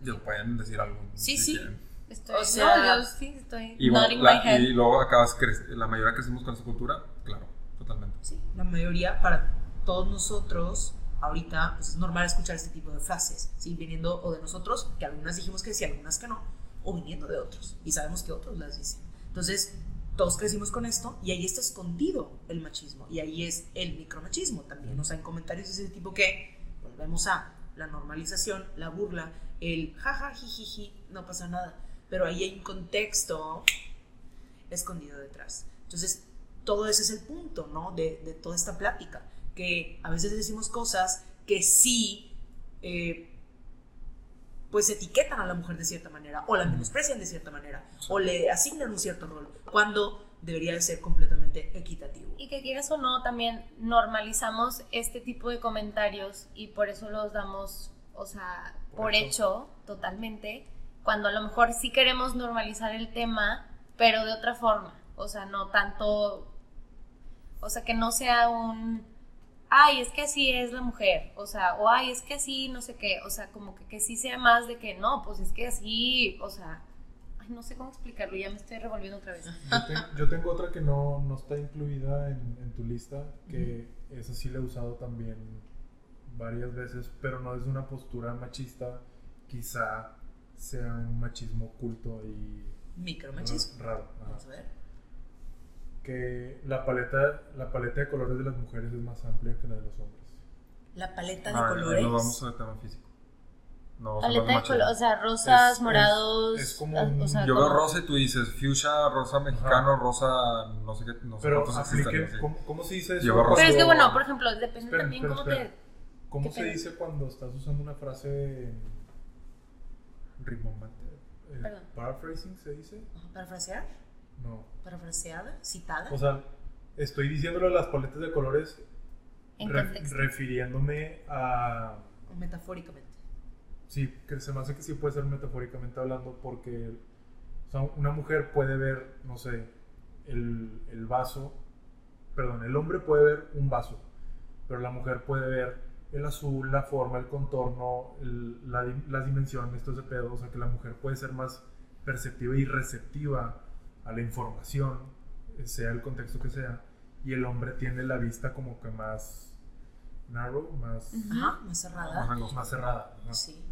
Digo, pueden decir algo. Sí, si sí. quieren. Estoy, O sea- no, yo sí estoy Y, bueno, la- my head. y luego acabas, la mayoría crecimos con esa cultura, claro, totalmente. Sí, la mayoría, para todos nosotros, ahorita, pues es normal escuchar este tipo de frases, ¿sí? Viniendo o de nosotros, que algunas dijimos que sí, algunas que no, o viniendo de otros, y sabemos que otros las dicen. Entonces, todos crecimos con esto, y ahí está escondido el machismo, y ahí es el micromachismo también, o sea, en comentarios de ese tipo que volvemos a la normalización, la burla, el jaja, jijiji, no pasa nada, pero ahí hay un contexto escondido detrás. Entonces, todo ese es el punto, ¿no? De, de toda esta plática, que a veces decimos cosas que sí, eh, pues etiquetan a la mujer de cierta manera, o la menosprecian de cierta manera, o le asignan un cierto rol, cuando debería de ser completamente equitativo. Y que quieras o no, también normalizamos este tipo de comentarios y por eso los damos, o sea, Por por, hecho. hecho. totalmente, cuando a lo mejor sí queremos normalizar el tema, pero de otra forma. O sea, no tanto, o sea, que no sea un, ay, es que así es la mujer, o sea, o ay, es que así, no sé qué, o sea, como que, que sí sea más de que no, pues es que así, o sea, ay, no sé cómo explicarlo, ya me estoy revolviendo otra vez. Yo, ten- yo tengo otra que no, no está incluida en, en tu lista, que esa sí la he usado también varias veces, pero no desde una postura machista, quizá sea un machismo oculto y Micromachismo. raro. ajá. Vamos a ver. Que la paleta, la paleta de colores de las mujeres es más amplia que la de los hombres. La paleta de Ah, colores. No vamos al tema físico. No, vamos a Paleta de machismo. color, o sea, rosas, Es- morados. es- es como ah, un- o sea, Yo veo rosa y tú dices fuchsia, rosa mexicano, Ajá. rosa no sé qué, no sé Pero cuántos existen, apliquen, sí. ¿cómo, cómo se dice eso? Lleva rosa. Pero es que bueno, por ejemplo, depende Espera, también espera, cómo espera. te. ¿Cómo ¿Qué se dice cuando estás usando una frase rimbombante? Eh, Perdón. ¿Paraphrasing se dice? ¿Parafrasear? No. ¿Parafraseada? ¿Citada? O sea, estoy diciéndole las paletas de colores En re- contexto. refiriéndome a... Metafóricamente. Sí, que se me hace que sí puede ser metafóricamente hablando porque o sea, una mujer puede ver, no sé, el, el vaso, perdón, el hombre puede ver un vaso, pero la mujer puede ver el azul, la forma, el contorno, el- la las dimensiones, todo ese pedo, o sea que la mujer puede ser más perceptiva y receptiva a la información, sea el contexto que sea, y el hombre tiene la vista como que más narrow, más, Ajá, más Más cerrada. angosto. más cerrada. ¿no? Sí.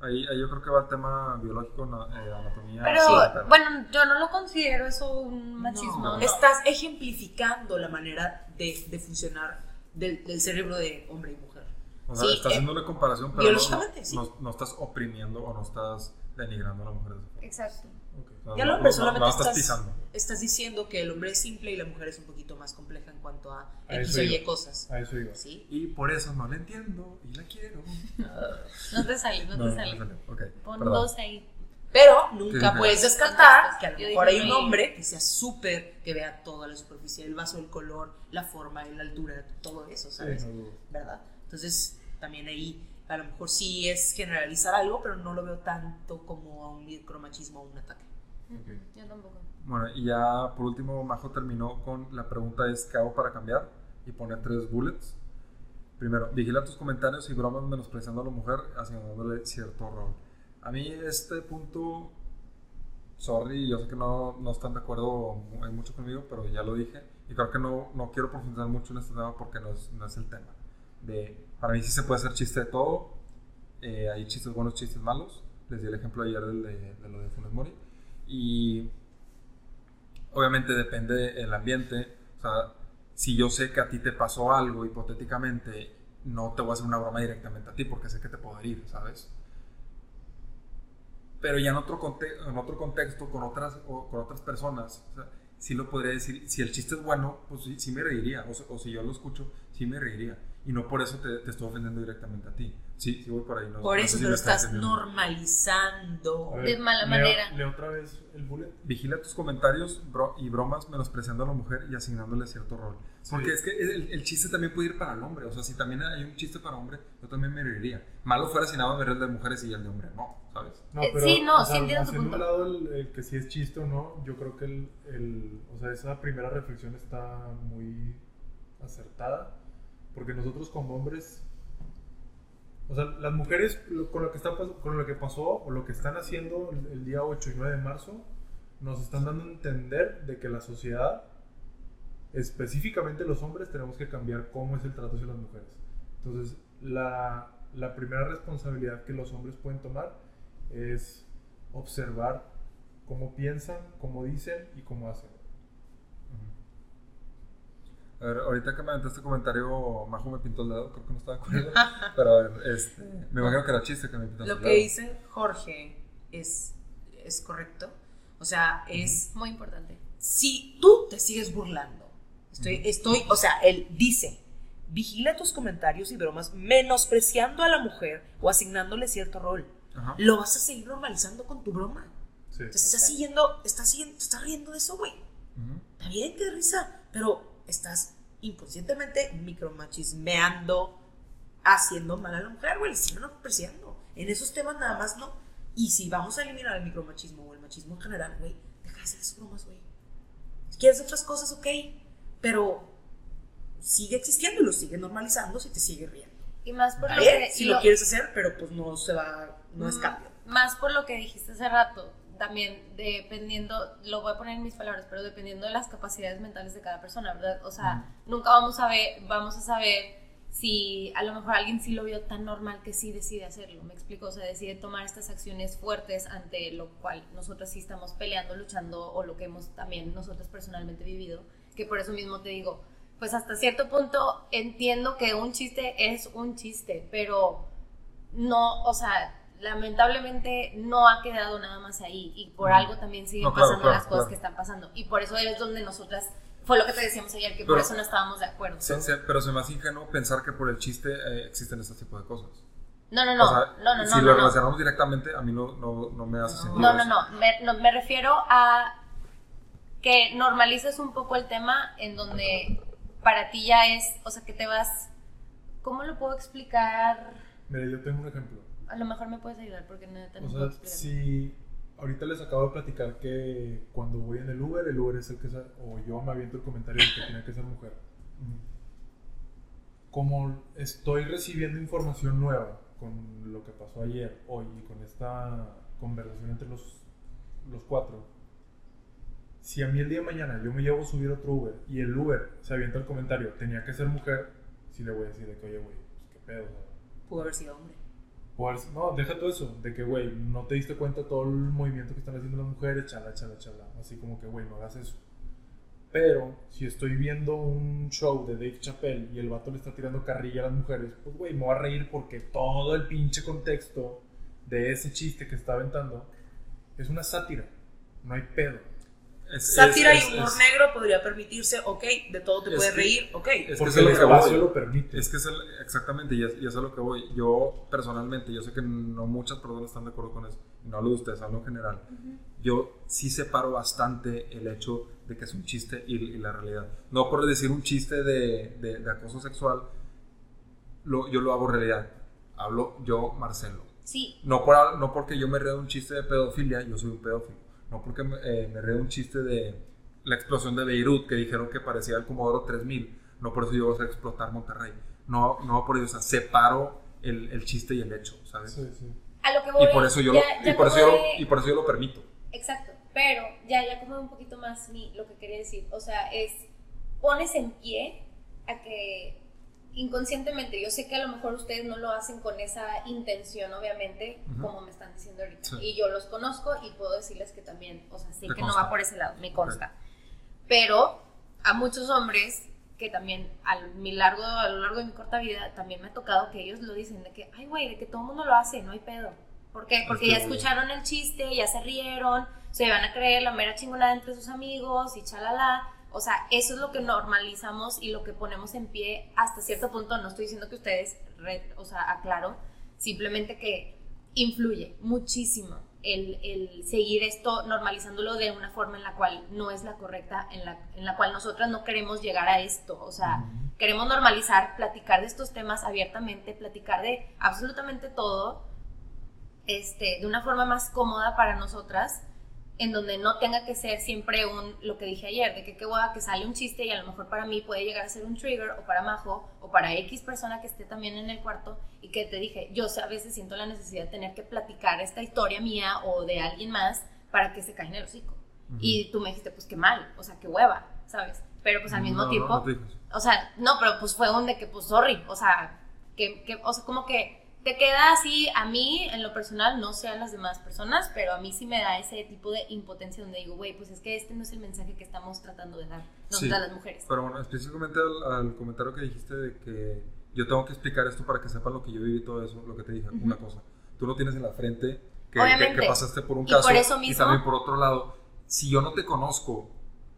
Ahí, ahí yo creo que va el tema biológico, eh, anatomía. Pero sí, pero- bueno, yo no lo considero eso un machismo. No, ¿no? Estás ejemplificando la manera de, de funcionar del, del cerebro de hombre y mujer. O sea, Sí, estás eh, haciendo una comparación, pero no, sí. no- no estás oprimiendo o no estás denigrando a la mujer. Exacto. Ok. O sea, Y al no- hombre no- solamente no estás estás, pisando. estás diciendo que el hombre es simple y la mujer es un poquito más compleja en cuanto a A X o. Y cosas. A eso iba. ¿Sí? Y por eso no la entiendo y la quiero. No te sale, no, No, te sale. me salió. Ok, Pon perdón. dos ahí. Pero nunca sí. puedes descartar que a lo mejor hay un hombre que sea súper, que vea toda la superficie del vaso, el color, la forma, la altura, todo eso, ¿sabes? Sí, no. ¿Verdad? Entonces, también ahí a lo mejor sí es generalizar algo, pero no lo veo tanto como a un micromachismo o un ataque. Ok. Yo tampoco. Bueno, y ya por último, Majo terminó con la pregunta es ¿qué hago para cambiar? Y pone tres bullets. Primero, vigila tus comentarios y bromas menospreciando a la mujer, asignándole cierto rol. A mí este punto, sorry, yo sé que no, no están de acuerdo mu- mucho conmigo, pero ya lo dije. Y creo que no, no quiero profundizar mucho en este tema porque no es, no es el tema. De, para mí sí se puede hacer chiste de todo. Eh, hay chistes buenos, chistes malos. Les di el ejemplo ayer del de, de lo de Funes Mori. Y obviamente depende del ambiente. O sea, si yo sé que a ti te pasó algo, hipotéticamente, no te voy a hacer una broma directamente a ti porque sé que te puedo herir, ¿sabes? Pero ya en otro, conte- en otro contexto, con otras, o con otras personas, o sea, sí lo podría decir. Si el chiste es bueno, pues sí, sí me reiría. O, o si yo lo escucho, sí me reiría. Y no por eso te, te estoy ofendiendo directamente a ti. Sí, sí voy por ahí. No, Por no sé eso, si pero me estás normalizando. A De mala leo- manera. Leo otra vez el bullet. Vigila tus comentarios bro- y bromas menospreciando a la mujer y asignándole cierto rol. Porque Sí. es que el, el chiste también puede ir para el hombre. O sea, si también hay un chiste para hombre, yo también me reiría. Malo fuera si nada me el de mujeres y el de hombre no, ¿sabes? No, Eh, sí, no, sí entiendo tu punto. un lado el, el que si es chiste o no, yo creo que el, el- o sea, esa primera reflexión está muy acertada, porque nosotros como hombres, o sea, las mujeres con lo que está con lo que pasó o lo que están haciendo el, el día 8 y 9 de marzo, nos están dando a entender de que la sociedad, específicamente los hombres, tenemos que cambiar cómo es el trato hacia las mujeres. Entonces, la, la primera responsabilidad que los hombres pueden tomar es observar cómo piensan, cómo dicen y cómo hacen. A ver, ahorita que me aventaste este comentario, Majo me pintó el dedo, creo que no estaba de acuerdo. pero a ver, este, me imagino que era chiste que me Lo el que dedo. dice Jorge es, es correcto. O sea, es Muy importante. si tú te sigues burlando, estoy, estoy, o sea, él dice, vigila tus comentarios y bromas menospreciando a la mujer o asignándole cierto rol. Ajá. Lo vas a seguir normalizando con tu broma. Sí. Te estás siguiendo, estás siguiendo, te estás riendo de eso, güey. Ujú. Está bien, qué risa, pero estás inconscientemente micromachismeando, haciendo mal a la mujer, güey, le siguen menospreciando. En esos temas nada más no. Y si vamos a eliminar el micromachismo o el machismo en general, güey, deja de hacer esas bromas, güey. Si quieres otras cosas, ok, pero sigue existiendo y lo sigue normalizando si te sigue riendo. Y más por lo que. si lo quieres hacer, pero pues no se va, no es Mm, cambio. Más por lo que dijiste hace rato, también dependiendo, lo voy a poner en mis palabras, pero dependiendo de las capacidades mentales de cada persona, ¿verdad? O sea, nunca vamos a ver, vamos a saber si a lo mejor alguien sí lo vio tan normal que sí decide hacerlo, me explico, o sea, decide tomar estas acciones fuertes ante lo cual nosotros sí estamos peleando, luchando o lo que hemos también nosotros personalmente vivido, que por eso mismo te digo, pues hasta cierto punto entiendo que un chiste es un chiste, pero no, o sea, lamentablemente no ha quedado nada más ahí y por algo también siguen No, claro, pasando claro, las cosas claro. que están pasando y por eso es donde nosotras fue lo que te decíamos ayer que por eso no estábamos de acuerdo. Se- se- pero se me hace ingenuo pensar que por el chiste eh, existen este tipo de cosas. No, no, no, O sea, no, no, si no, lo no, no. relacionamos directamente, a mí no, no, no me hace sentido. No, no, no. Me, no, me refiero a que normalices un poco el tema en donde para ti ya es, o sea, que te vas, ¿cómo lo puedo explicar? Mira, yo tengo un ejemplo. A lo mejor me puedes ayudar porque no O puedo sea, si ahorita les acabo de platicar que cuando voy en el Uber, el Uber es el que sa- o yo me aviento el comentario de que tiene que ser mujer. Como estoy recibiendo información nueva con lo que pasó ayer, hoy y con esta conversación entre los, los cuatro, si a mí el día de mañana yo me llevo a subir otro Uber y el Uber se avienta el comentario, tenía que ser mujer, sí le voy a decir de que, oye, güey, pues qué pedo, o Pudo haber sido hombre. No, deja todo eso, de que, güey, no te diste cuenta todo el movimiento que están haciendo las mujeres, chala, chala, chala. Así como que, güey, no hagas eso. Pero, si estoy viendo un show de Dave Chappelle y el vato le está tirando carrilla a las mujeres, pues, güey, me voy a reír porque todo el pinche contexto de ese chiste que está aventando es una sátira. No hay pedo. Es- Sátira es- y humor es- negro podría permitirse, ok, de todo te Es puedes que- reír, ok. es que Porque lo el que espacio lo permite. Es que es el, exactamente, y es, y es a lo que voy. Yo personalmente, yo sé que no muchas personas están de acuerdo con eso. No hablo de ustedes, hablo en general. Yo sí separo bastante el hecho de que es un chiste y, y la realidad. No por decir un chiste de, de- de acoso sexual, lo- yo lo hago realidad. Hablo yo, Marcelo. Sí, No, por, no porque yo me río de un chiste de pedofilia, yo soy un pedófilo. No porque me, eh, me de un chiste de la explosión de Beirut, que dijeron que parecía el Comodoro 3000. No por eso yo voy a explotar Monterrey. No, no por eso, o sea, separo el, el chiste y el hecho, ¿sabes? Sí, sí. a lo que voy. Y por eso yo, ya- lo, ya y por eso yo, lo- de- y por eso yo lo permito. Exacto, pero ya, ya como un poquito más mi, lo que quería decir, o sea, es pones en pie a que inconscientemente, yo sé que a lo mejor ustedes no lo hacen con esa intención, obviamente, Ujú. como me están diciendo ahorita, Sí. y yo los conozco y puedo decirles que también, o sea, sé que no consta. va por ese lado, me consta, pero a muchos hombres que también a mi largo, a lo largo de mi corta vida también me ha tocado que ellos lo dicen de que, ay güey, de que todo el mundo lo hace, no hay pedo. ¿Por qué? Porque que, ya escucharon el chiste, ya se rieron, se van a creer la mera chingonada entre sus amigos y chalala. O sea, eso es lo que normalizamos y lo que ponemos en pie hasta cierto punto. No estoy diciendo que ustedes, re- o sea, aclaro, simplemente que influye muchísimo el, el seguir esto normalizándolo de una forma en la cual no es la correcta, en la, en la cual nosotras no queremos llegar a esto. O sea, queremos normalizar, platicar de estos temas abiertamente, platicar de absolutamente todo, este, de una forma más cómoda para nosotras, en donde no tenga que ser siempre un, lo que dije ayer, de que qué hueva que sale un chiste y a lo mejor para mí puede llegar a ser un trigger, o para Majo, o para X persona que esté también en el cuarto, y que te dije, yo a veces siento la necesidad de tener que platicar esta historia mía o de alguien más para que se caiga en el hocico. Y tú me dijiste, pues qué mal, o sea, qué hueva, ¿sabes? Pero pues al mismo No, no, tiempo... no eso. O sea, no, pero pues fue un de que, pues, sorry. O sea, que, que, o sea, como que te queda así, a mí, en lo personal, no sé a las demás personas, pero a mí sí me da ese tipo de impotencia donde digo, güey, pues es que este no es el mensaje que estamos tratando de dar Sí. las mujeres. Pero bueno, específicamente al, al comentario que dijiste de que yo tengo que explicar esto para que sepan lo que yo viví y todo eso, lo que te dije, una cosa. Tú lo tienes en la frente, que, que- Obviamente. que pasaste por un Y caso. por eso Y mismo- también por otro lado, si yo no te conozco,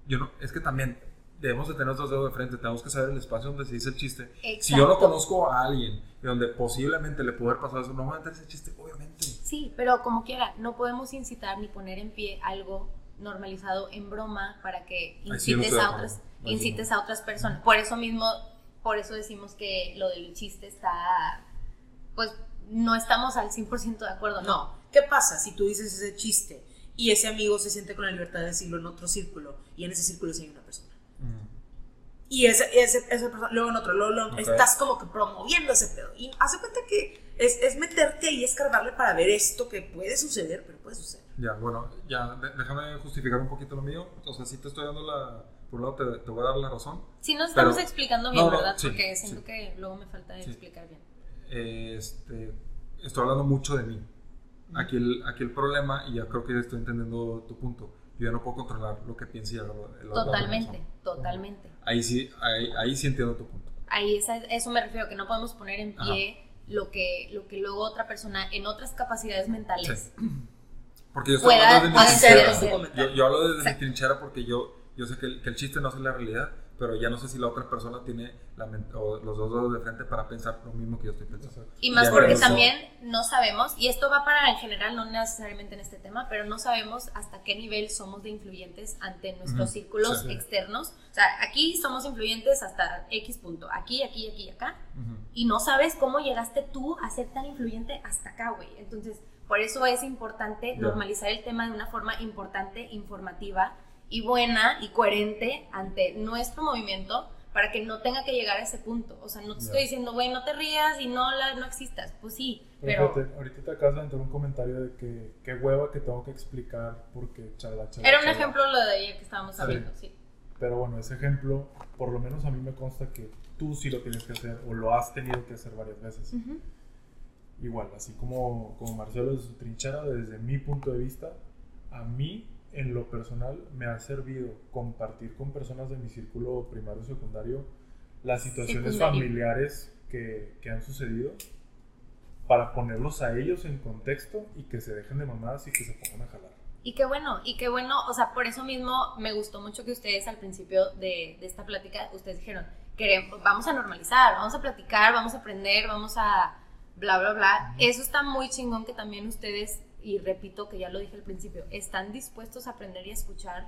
yo no, es que también debemos de tener los dedos de frente, tenemos que saber el espacio donde se dice el chiste. Si yo no conozco a alguien y donde posiblemente le pudo haber pasado eso, no va a meter ese chiste, obviamente. Sí, pero como quiera, no podemos incitar ni poner en pie algo normalizado en broma para que Ahí sí no incites a otras, incites no. a otras personas. Por eso mismo, por eso decimos que lo del chiste está, pues no estamos al 100% de acuerdo, ¿no? No, ¿qué pasa si tú dices ese chiste y ese amigo se siente con la libertad de decirlo en otro círculo y en ese círculo sí hay una persona? Y ese, ese, esa persona, luego en otro, luego, estás como que promoviendo ese pedo. Y hace cuenta que es, es meterte ahí, escarbarle para ver esto que puede suceder, pero puede suceder. Ya, bueno, ya, déjame justificar un poquito lo mío. O sea, sí te estoy dando la. Por un lado, te, te voy a dar la razón. Sí nos estamos Pero- explicando bien, No, no, ¿verdad? sí, Porque siento sí. que luego me falta Sí. explicar bien. Este, estoy hablando mucho de mí. Aquí el, aquí el problema, y ya creo que estoy entendiendo tu punto, yo no puedo controlar lo que piense y haga Totalmente, totalmente. Ahí sí, ahí, ahí sí entiendo tu punto. Ahí es a eso me refiero, que no podemos poner en pie lo que, lo que luego otra persona en otras capacidades mentales Sí. Porque yo estoy pueda hablando desde mi hacer. Yo, yo hablo desde mi trinchera porque yo, yo sé que el, que el chiste no es la realidad, pero ya no sé si la otra persona tiene la o los dos dedos de frente para pensar lo mismo que yo estoy pensando. Y más Ya porque eso- también no sabemos, y esto va para en general, no necesariamente en este tema, pero no sabemos hasta qué nivel somos de influyentes ante nuestros Ujú, círculos sí. externos. O sea, aquí somos influyentes hasta X punto, aquí, aquí, aquí, acá. Ujú. Y no sabes cómo llegaste tú a ser tan influyente hasta acá, güey. Entonces, por eso es importante Ya. normalizar el tema de una forma importante, informativa y buena y coherente ante nuestro movimiento para que no tenga que llegar a ese punto. O sea, no te estoy diciendo, güey, no te rías y no, la, no existas. Pues sí, Pero, pero fíjate, ahorita te acabas de entrar un comentario de que qué hueva que tengo que explicar porque chala, chala. era un chala. ejemplo lo de ayer que estábamos hablando, sí. Pero bueno, ese ejemplo, por lo menos a mí me consta que tú sí lo tienes que hacer o lo has tenido que hacer varias veces. Ujú. Igual, así como, como Marcelo desde su trinchera, desde mi punto de vista, a mí en lo personal me ha servido compartir con personas de mi círculo primario y secundario las situaciones Secundario. familiares que, que han sucedido para ponerlos a ellos en contexto y que se dejen de mamadas y que se pongan a jalar. Y qué bueno, y qué bueno, o sea, por eso mismo me gustó mucho que ustedes al principio de, de esta plática, ustedes dijeron, queremos, vamos a normalizar, vamos a platicar, vamos a aprender, vamos a bla, bla, bla. Eso está muy chingón que también ustedes, y repito que ya lo dije al principio, están dispuestos a aprender y a escuchar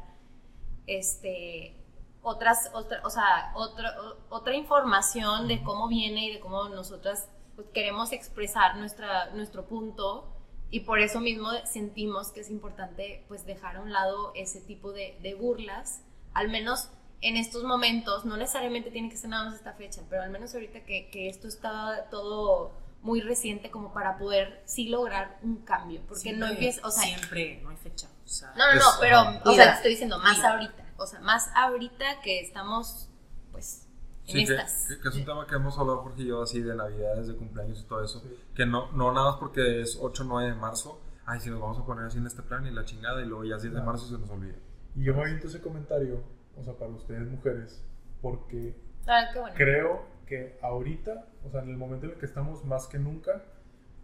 este otras, otra, o sea, otra, otra información de cómo viene y de cómo nosotras pues, queremos expresar nuestra, nuestro punto. Y por eso mismo sentimos que es importante pues dejar a un lado ese tipo de, de burlas, al menos en estos momentos, no necesariamente tiene que ser nada más esta fecha, pero al menos ahorita que, que esto está todo muy reciente como para poder sí lograr un cambio, porque no Siempre- empieza, o sea, siempre, no hay fecha. O sea, no, no, Es- no, pero, o sea, te estoy diciendo más Vida. ahorita, o sea, más ahorita que estamos, pues, en Sí, que, estas. que- que es un tema que hemos hablado Jorge y yo así de navidades, de cumpleaños y todo eso. Sí. Que no, no nada más porque es 8 o 9 de marzo, ay, si nos vamos a poner así en este plan y la chingada y luego ya 6 de No. marzo se nos olvida. Y yo me aviento ese comentario, o sea, para ustedes mujeres, porque Ah, qué bueno. creo que ahorita, o sea, en el momento en el que estamos más que nunca,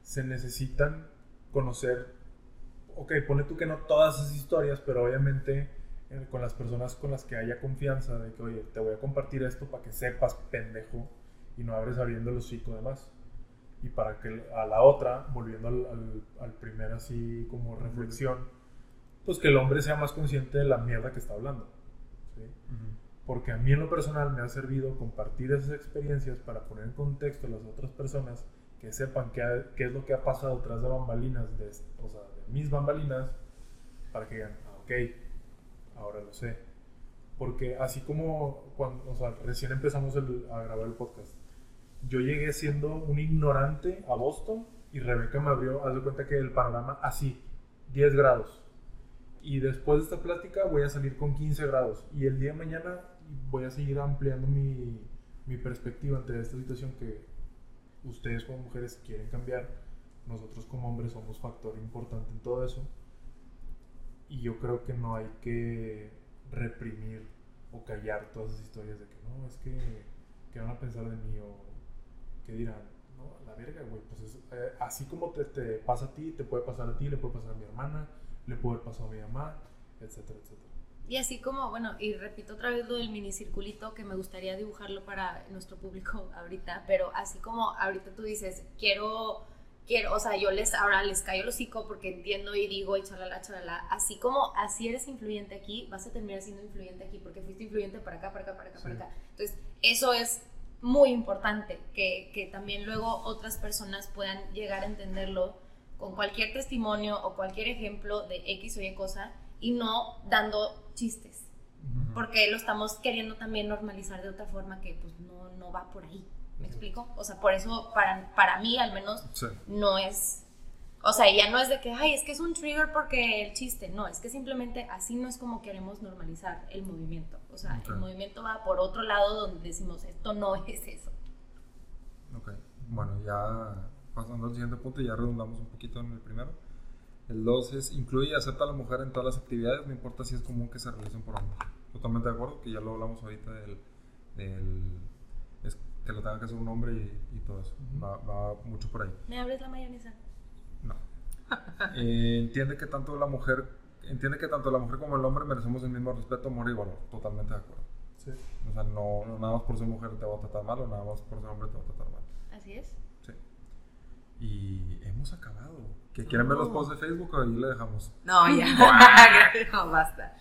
se necesitan conocer, ok, pone tú que no todas esas historias, pero obviamente eh, con las personas con las que haya confianza de que, oye, te voy a compartir esto para que sepas, pendejo, y no abres abriendo el hocico de más. Y para que a la otra, volviendo al, al, al primer así como reflexión, pues que el hombre sea más consciente de la mierda que está hablando. ¿sí? Porque a mí en lo personal me ha servido compartir esas experiencias para poner en contexto a las otras personas que sepan qué, ha- qué es lo que ha pasado tras de bambalinas, de, o sea, de mis bambalinas, para que digan, ah, ok, ahora lo sé. Porque así como cuando, o sea, recién empezamos el- a grabar el podcast, yo llegué siendo un ignorante a Boston y Rebeca me abrió, haz de cuenta que el panorama así, 10 grados. Y después de esta plática voy a salir con 15 grados. Y el día de mañana voy a seguir ampliando mi, mi perspectiva ante esta situación que ustedes como mujeres quieren cambiar. Nosotros como hombres somos factor importante en todo eso. Y yo creo que no hay que reprimir o callar todas esas historias de que no, es que, ¿qué van a pensar de mí? O ¿qué dirán? No, la verga, güey. Pues es, eh, así como te, te pasa a ti, te puede pasar a ti, le puede pasar a mi hermana, le puede haber pasado a mi mamá, etcétera, etcétera. Y así como, bueno, y repito otra vez lo del minicirculito, que me gustaría dibujarlo para nuestro público ahorita, pero así como ahorita tú dices, quiero, quiero, o sea, yo les, ahora les callo el hocico porque entiendo y digo y chalala, chalala, así como así eres influyente aquí, vas a terminar siendo influyente aquí porque fuiste influyente para acá, para acá, para acá, para Sí. acá. Entonces, eso es muy importante, que, que también luego otras personas puedan llegar a entenderlo con cualquier testimonio o cualquier ejemplo de X o Y cosa y no dando chistes, porque lo estamos queriendo también normalizar de otra forma que pues no, no va por ahí. ¿Me explico? O sea, por eso para, para mí al menos Sí. no es, o sea, ya no es de que, ay, es que es un trigger porque el chiste, no, es que simplemente así no es como queremos normalizar el movimiento. O sea, Ok. el movimiento va por otro lado donde decimos, esto no es eso. Ok, bueno, ya pasando al siguiente punto, ya redundamos un poquito en el primero. El 2 es incluye y acepta a la mujer en todas las actividades, no importa si es común que se realicen por hombres. Totalmente de acuerdo, que ya lo hablamos ahorita del, del es que lo tenga que hacer un hombre y, y todo eso. Va, va mucho por ahí. ¿Me abres la mayonesa? No. Eh, entiende que tanto la mujer entiende que tanto la mujer como el hombre merecemos el mismo respeto, amor y valor. Totalmente de acuerdo. Sí. O sea, no, no nada más por ser mujer te va a tratar mal o nada más por ser hombre te va a tratar mal. Así es. Y hemos acabado. ¿Que quieren ver los posts de Facebook o ahí le dejamos? No, ya. no, basta.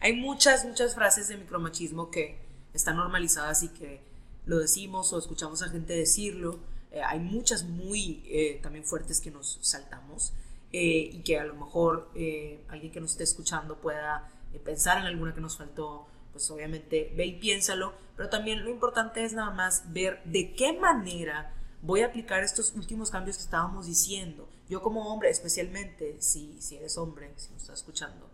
Hay muchas, muchas frases de micromachismo que están normalizadas y que lo decimos o escuchamos a gente decirlo. Eh, hay muchas muy eh, también fuertes que nos saltamos eh, y que a lo mejor eh, alguien que nos esté escuchando pueda eh, pensar en alguna que nos faltó. Pues obviamente ve y piénsalo, pero también lo importante es nada más ver de qué manera voy a aplicar estos últimos cambios que estábamos diciendo. Yo como hombre, especialmente si, si eres hombre, si nos estás escuchando,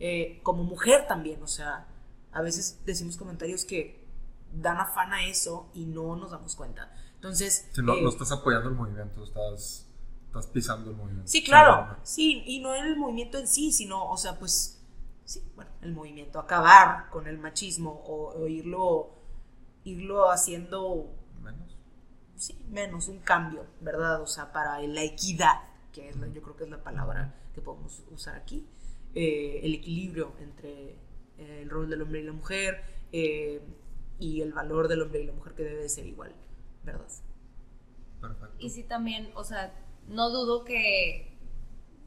eh, como mujer también, o sea, a veces decimos comentarios que dan afán a eso y no nos damos cuenta. Entonces, Si no, eh, no estás apoyando el movimiento, estás, estás pisando el movimiento. Sí, claro, sí, y no el movimiento en sí, sino, o sea, pues, sí, bueno, el movimiento, acabar con el machismo o, o irlo, irlo haciendo. Sí, menos, un cambio, ¿verdad? O sea, para la equidad, que es la- yo creo que es la palabra que podemos usar aquí, eh, el equilibrio entre eh, el rol del hombre y la mujer eh, y el valor del hombre y la mujer que debe de ser igual, ¿verdad? Perfecto. Y sí también, o sea, no dudo que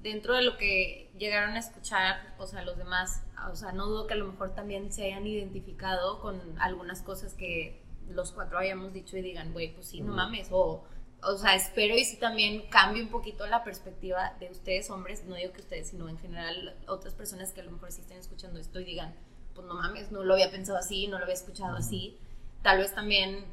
dentro de lo que llegaron a escuchar, o sea, los demás, o sea, no dudo que a lo mejor también se hayan identificado con algunas cosas que los cuatro habíamos dicho y digan, güey, pues sí, no mames, o, o sea, espero y sí también cambie un poquito la perspectiva de ustedes hombres, no digo que ustedes, sino en general otras personas que a lo mejor sí estén escuchando esto y digan, pues no mames, no lo había pensado así, no lo había escuchado así, tal vez también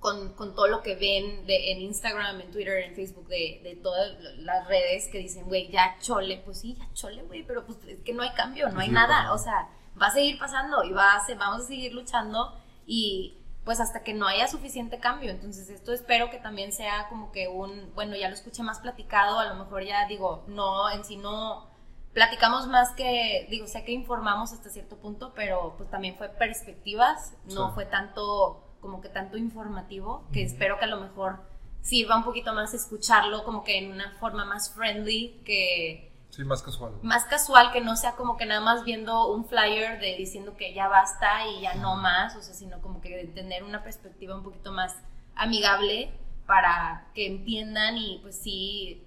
con, con todo lo que ven de, en Instagram, en Twitter, en Facebook, de, de todas las redes que dicen, güey, ya chole, pues sí, ya chole, güey, pero pues es que no hay cambio, no hay Sí, nada, pasando. o sea, va a seguir pasando y va a se- vamos a seguir luchando y pues hasta que no haya suficiente cambio, entonces esto espero que también sea como que un, bueno, ya lo escuché más platicado, a lo mejor ya digo, no, en sí no platicamos más que, digo, sé que informamos hasta cierto punto, pero pues también fue perspectivas, no Sí. fue tanto, como que tanto informativo, que espero que a lo mejor sirva un poquito más escucharlo como que en una forma más friendly, que Sí, más casual. más casual, que no sea como que nada más viendo un flyer de diciendo que ya basta y ya no más, o sea, sino como que tener una perspectiva un poquito más amigable para que entiendan y pues sí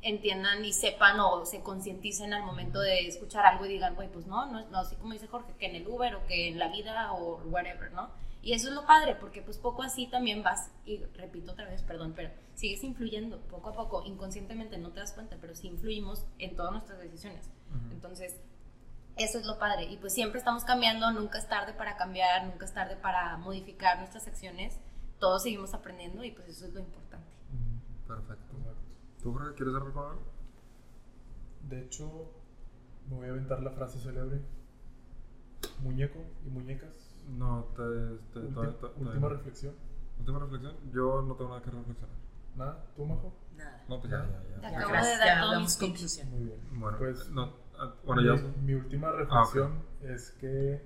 entiendan y sepan o se concienticen al momento de escuchar algo y digan, güey, pues no, no, no, así como dice Jorge, que en el Uber o que en la vida o whatever, ¿no? Y eso es lo padre, porque pues poco así también vas, y repito otra vez, perdón, pero sigues influyendo poco a poco, inconscientemente no te das cuenta, pero sí influimos en todas nuestras decisiones. Entonces, eso es lo padre. Y pues siempre estamos cambiando, nunca es tarde para cambiar, nunca es tarde para modificar nuestras acciones. Todos seguimos aprendiendo y pues eso es lo importante. Perfecto. ¿Tú, Jorge, quieres cerrar con algo? De hecho, me voy a aventar la frase célebre. Muñeco y muñecas. No, te, te- Ulti- todavía- todavía- última reflexión. última reflexión. Yo no tengo nada que reflexionar. ¿Nada? ¿Tú, Majo? Nada. No, pues ya, ya, ya. Ya, acabo gracias, de dar ya todo mi damos speech. conclusión. Muy bien. Bueno, Pues, no, ah, bueno, mi, ya. mi última reflexión es que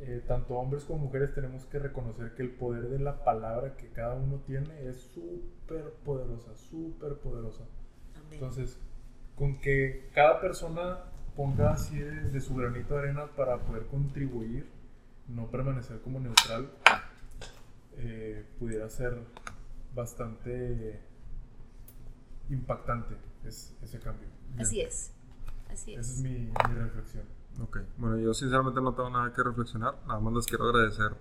eh, tanto hombres como mujeres tenemos que reconocer que el poder de la palabra que cada uno tiene es súper poderosa, súper poderosa. Amén. Entonces, con que cada persona ponga así de, de su granito de arena para poder contribuir, no permanecer como neutral, eh, pudiera ser bastante impactante es- ese cambio. Así es. Así Esa es es. mi, mi reflexión. Ok, bueno, yo sinceramente no tengo nada que reflexionar, nada más les quiero agradecer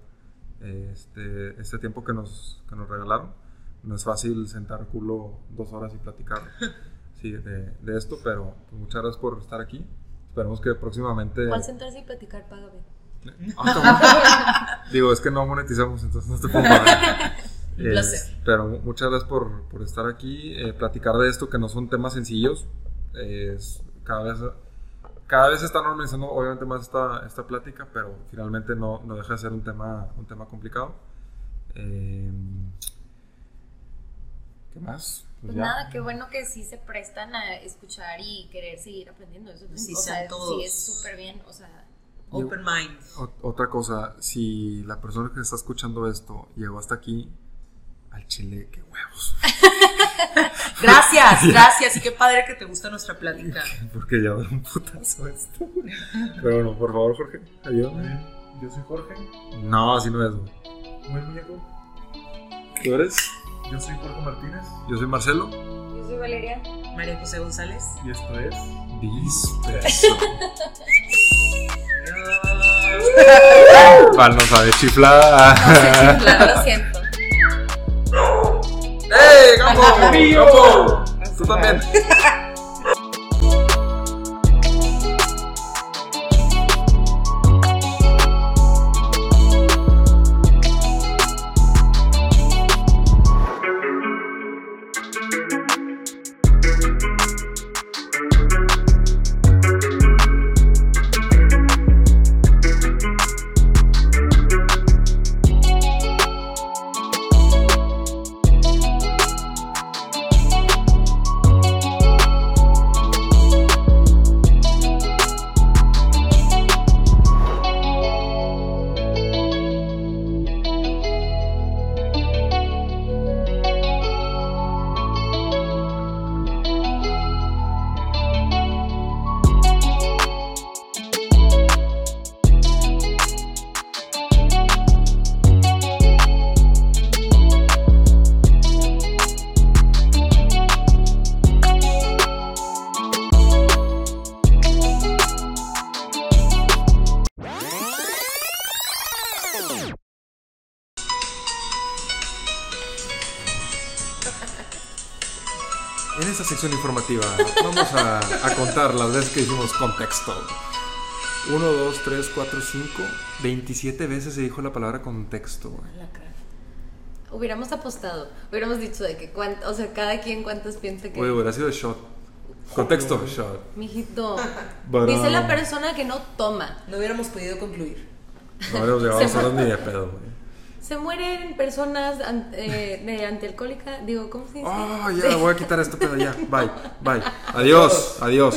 este, este tiempo que nos, que nos regalaron. No es fácil sentar culo dos horas y platicar sí, de, de esto, pero pues, muchas gracias por estar aquí. Esperemos que próximamente... ¿Cuál sentarse y platicar? Págame. Ah, cabrón. Digo, es que no monetizamos, entonces no te puedo pagar. Un Eh, pero mu- muchas gracias por, por estar aquí, eh, platicar de esto, que no son temas sencillos. Es, cada, vez, cada vez se está normalizando, obviamente, más esta, esta plática, pero finalmente no, no deja de ser un tema, un tema complicado. Eh, ¿Qué más? Pues ya. nada, qué bueno que sí se prestan a escuchar y querer seguir aprendiendo. Eso Sí, o sea, todos. sí es súper bien. O sea, Open mind. Otra cosa, si la persona que está escuchando esto llegó hasta aquí, al chile, qué huevos. Gracias, gracias. Y qué padre que te gusta nuestra plática. Porque ya da un putazo esto. Pero bueno, por favor, Jorge, ayúdame. Yo soy Jorge. No, así no es. güey. Muy muñeco. ¿Tú eres? Yo soy Jorge Martínez. Yo soy Marcelo. yo soy Valeria. María José González. Y esto es. Disperso. Val no sabe chiflar. No sé chiflar, lo siento. ¡Ey, Campo! ¡Campo! Tú también. Vamos a, a contar las veces que hicimos contexto. 1, 2, 3, 4, 5. 27 veces se dijo la palabra contexto. güey. Hubiéramos apostado, hubiéramos dicho de que cuánt- o sea, cada quien cuántas piensa que. Oye, hubiera sido shot. Contexto, shot. Mijito. But, Dice um, la persona que no toma. No hubiéramos podido concluir. No habríamos llegado a hacerlo ni de pedo. güey. Se mueren personas an- eh, de antialcohólica. Digo, ¿cómo se dice? Oh, ya, voy a quitar esto, pero ya. Bye, bye. Adiós, adiós.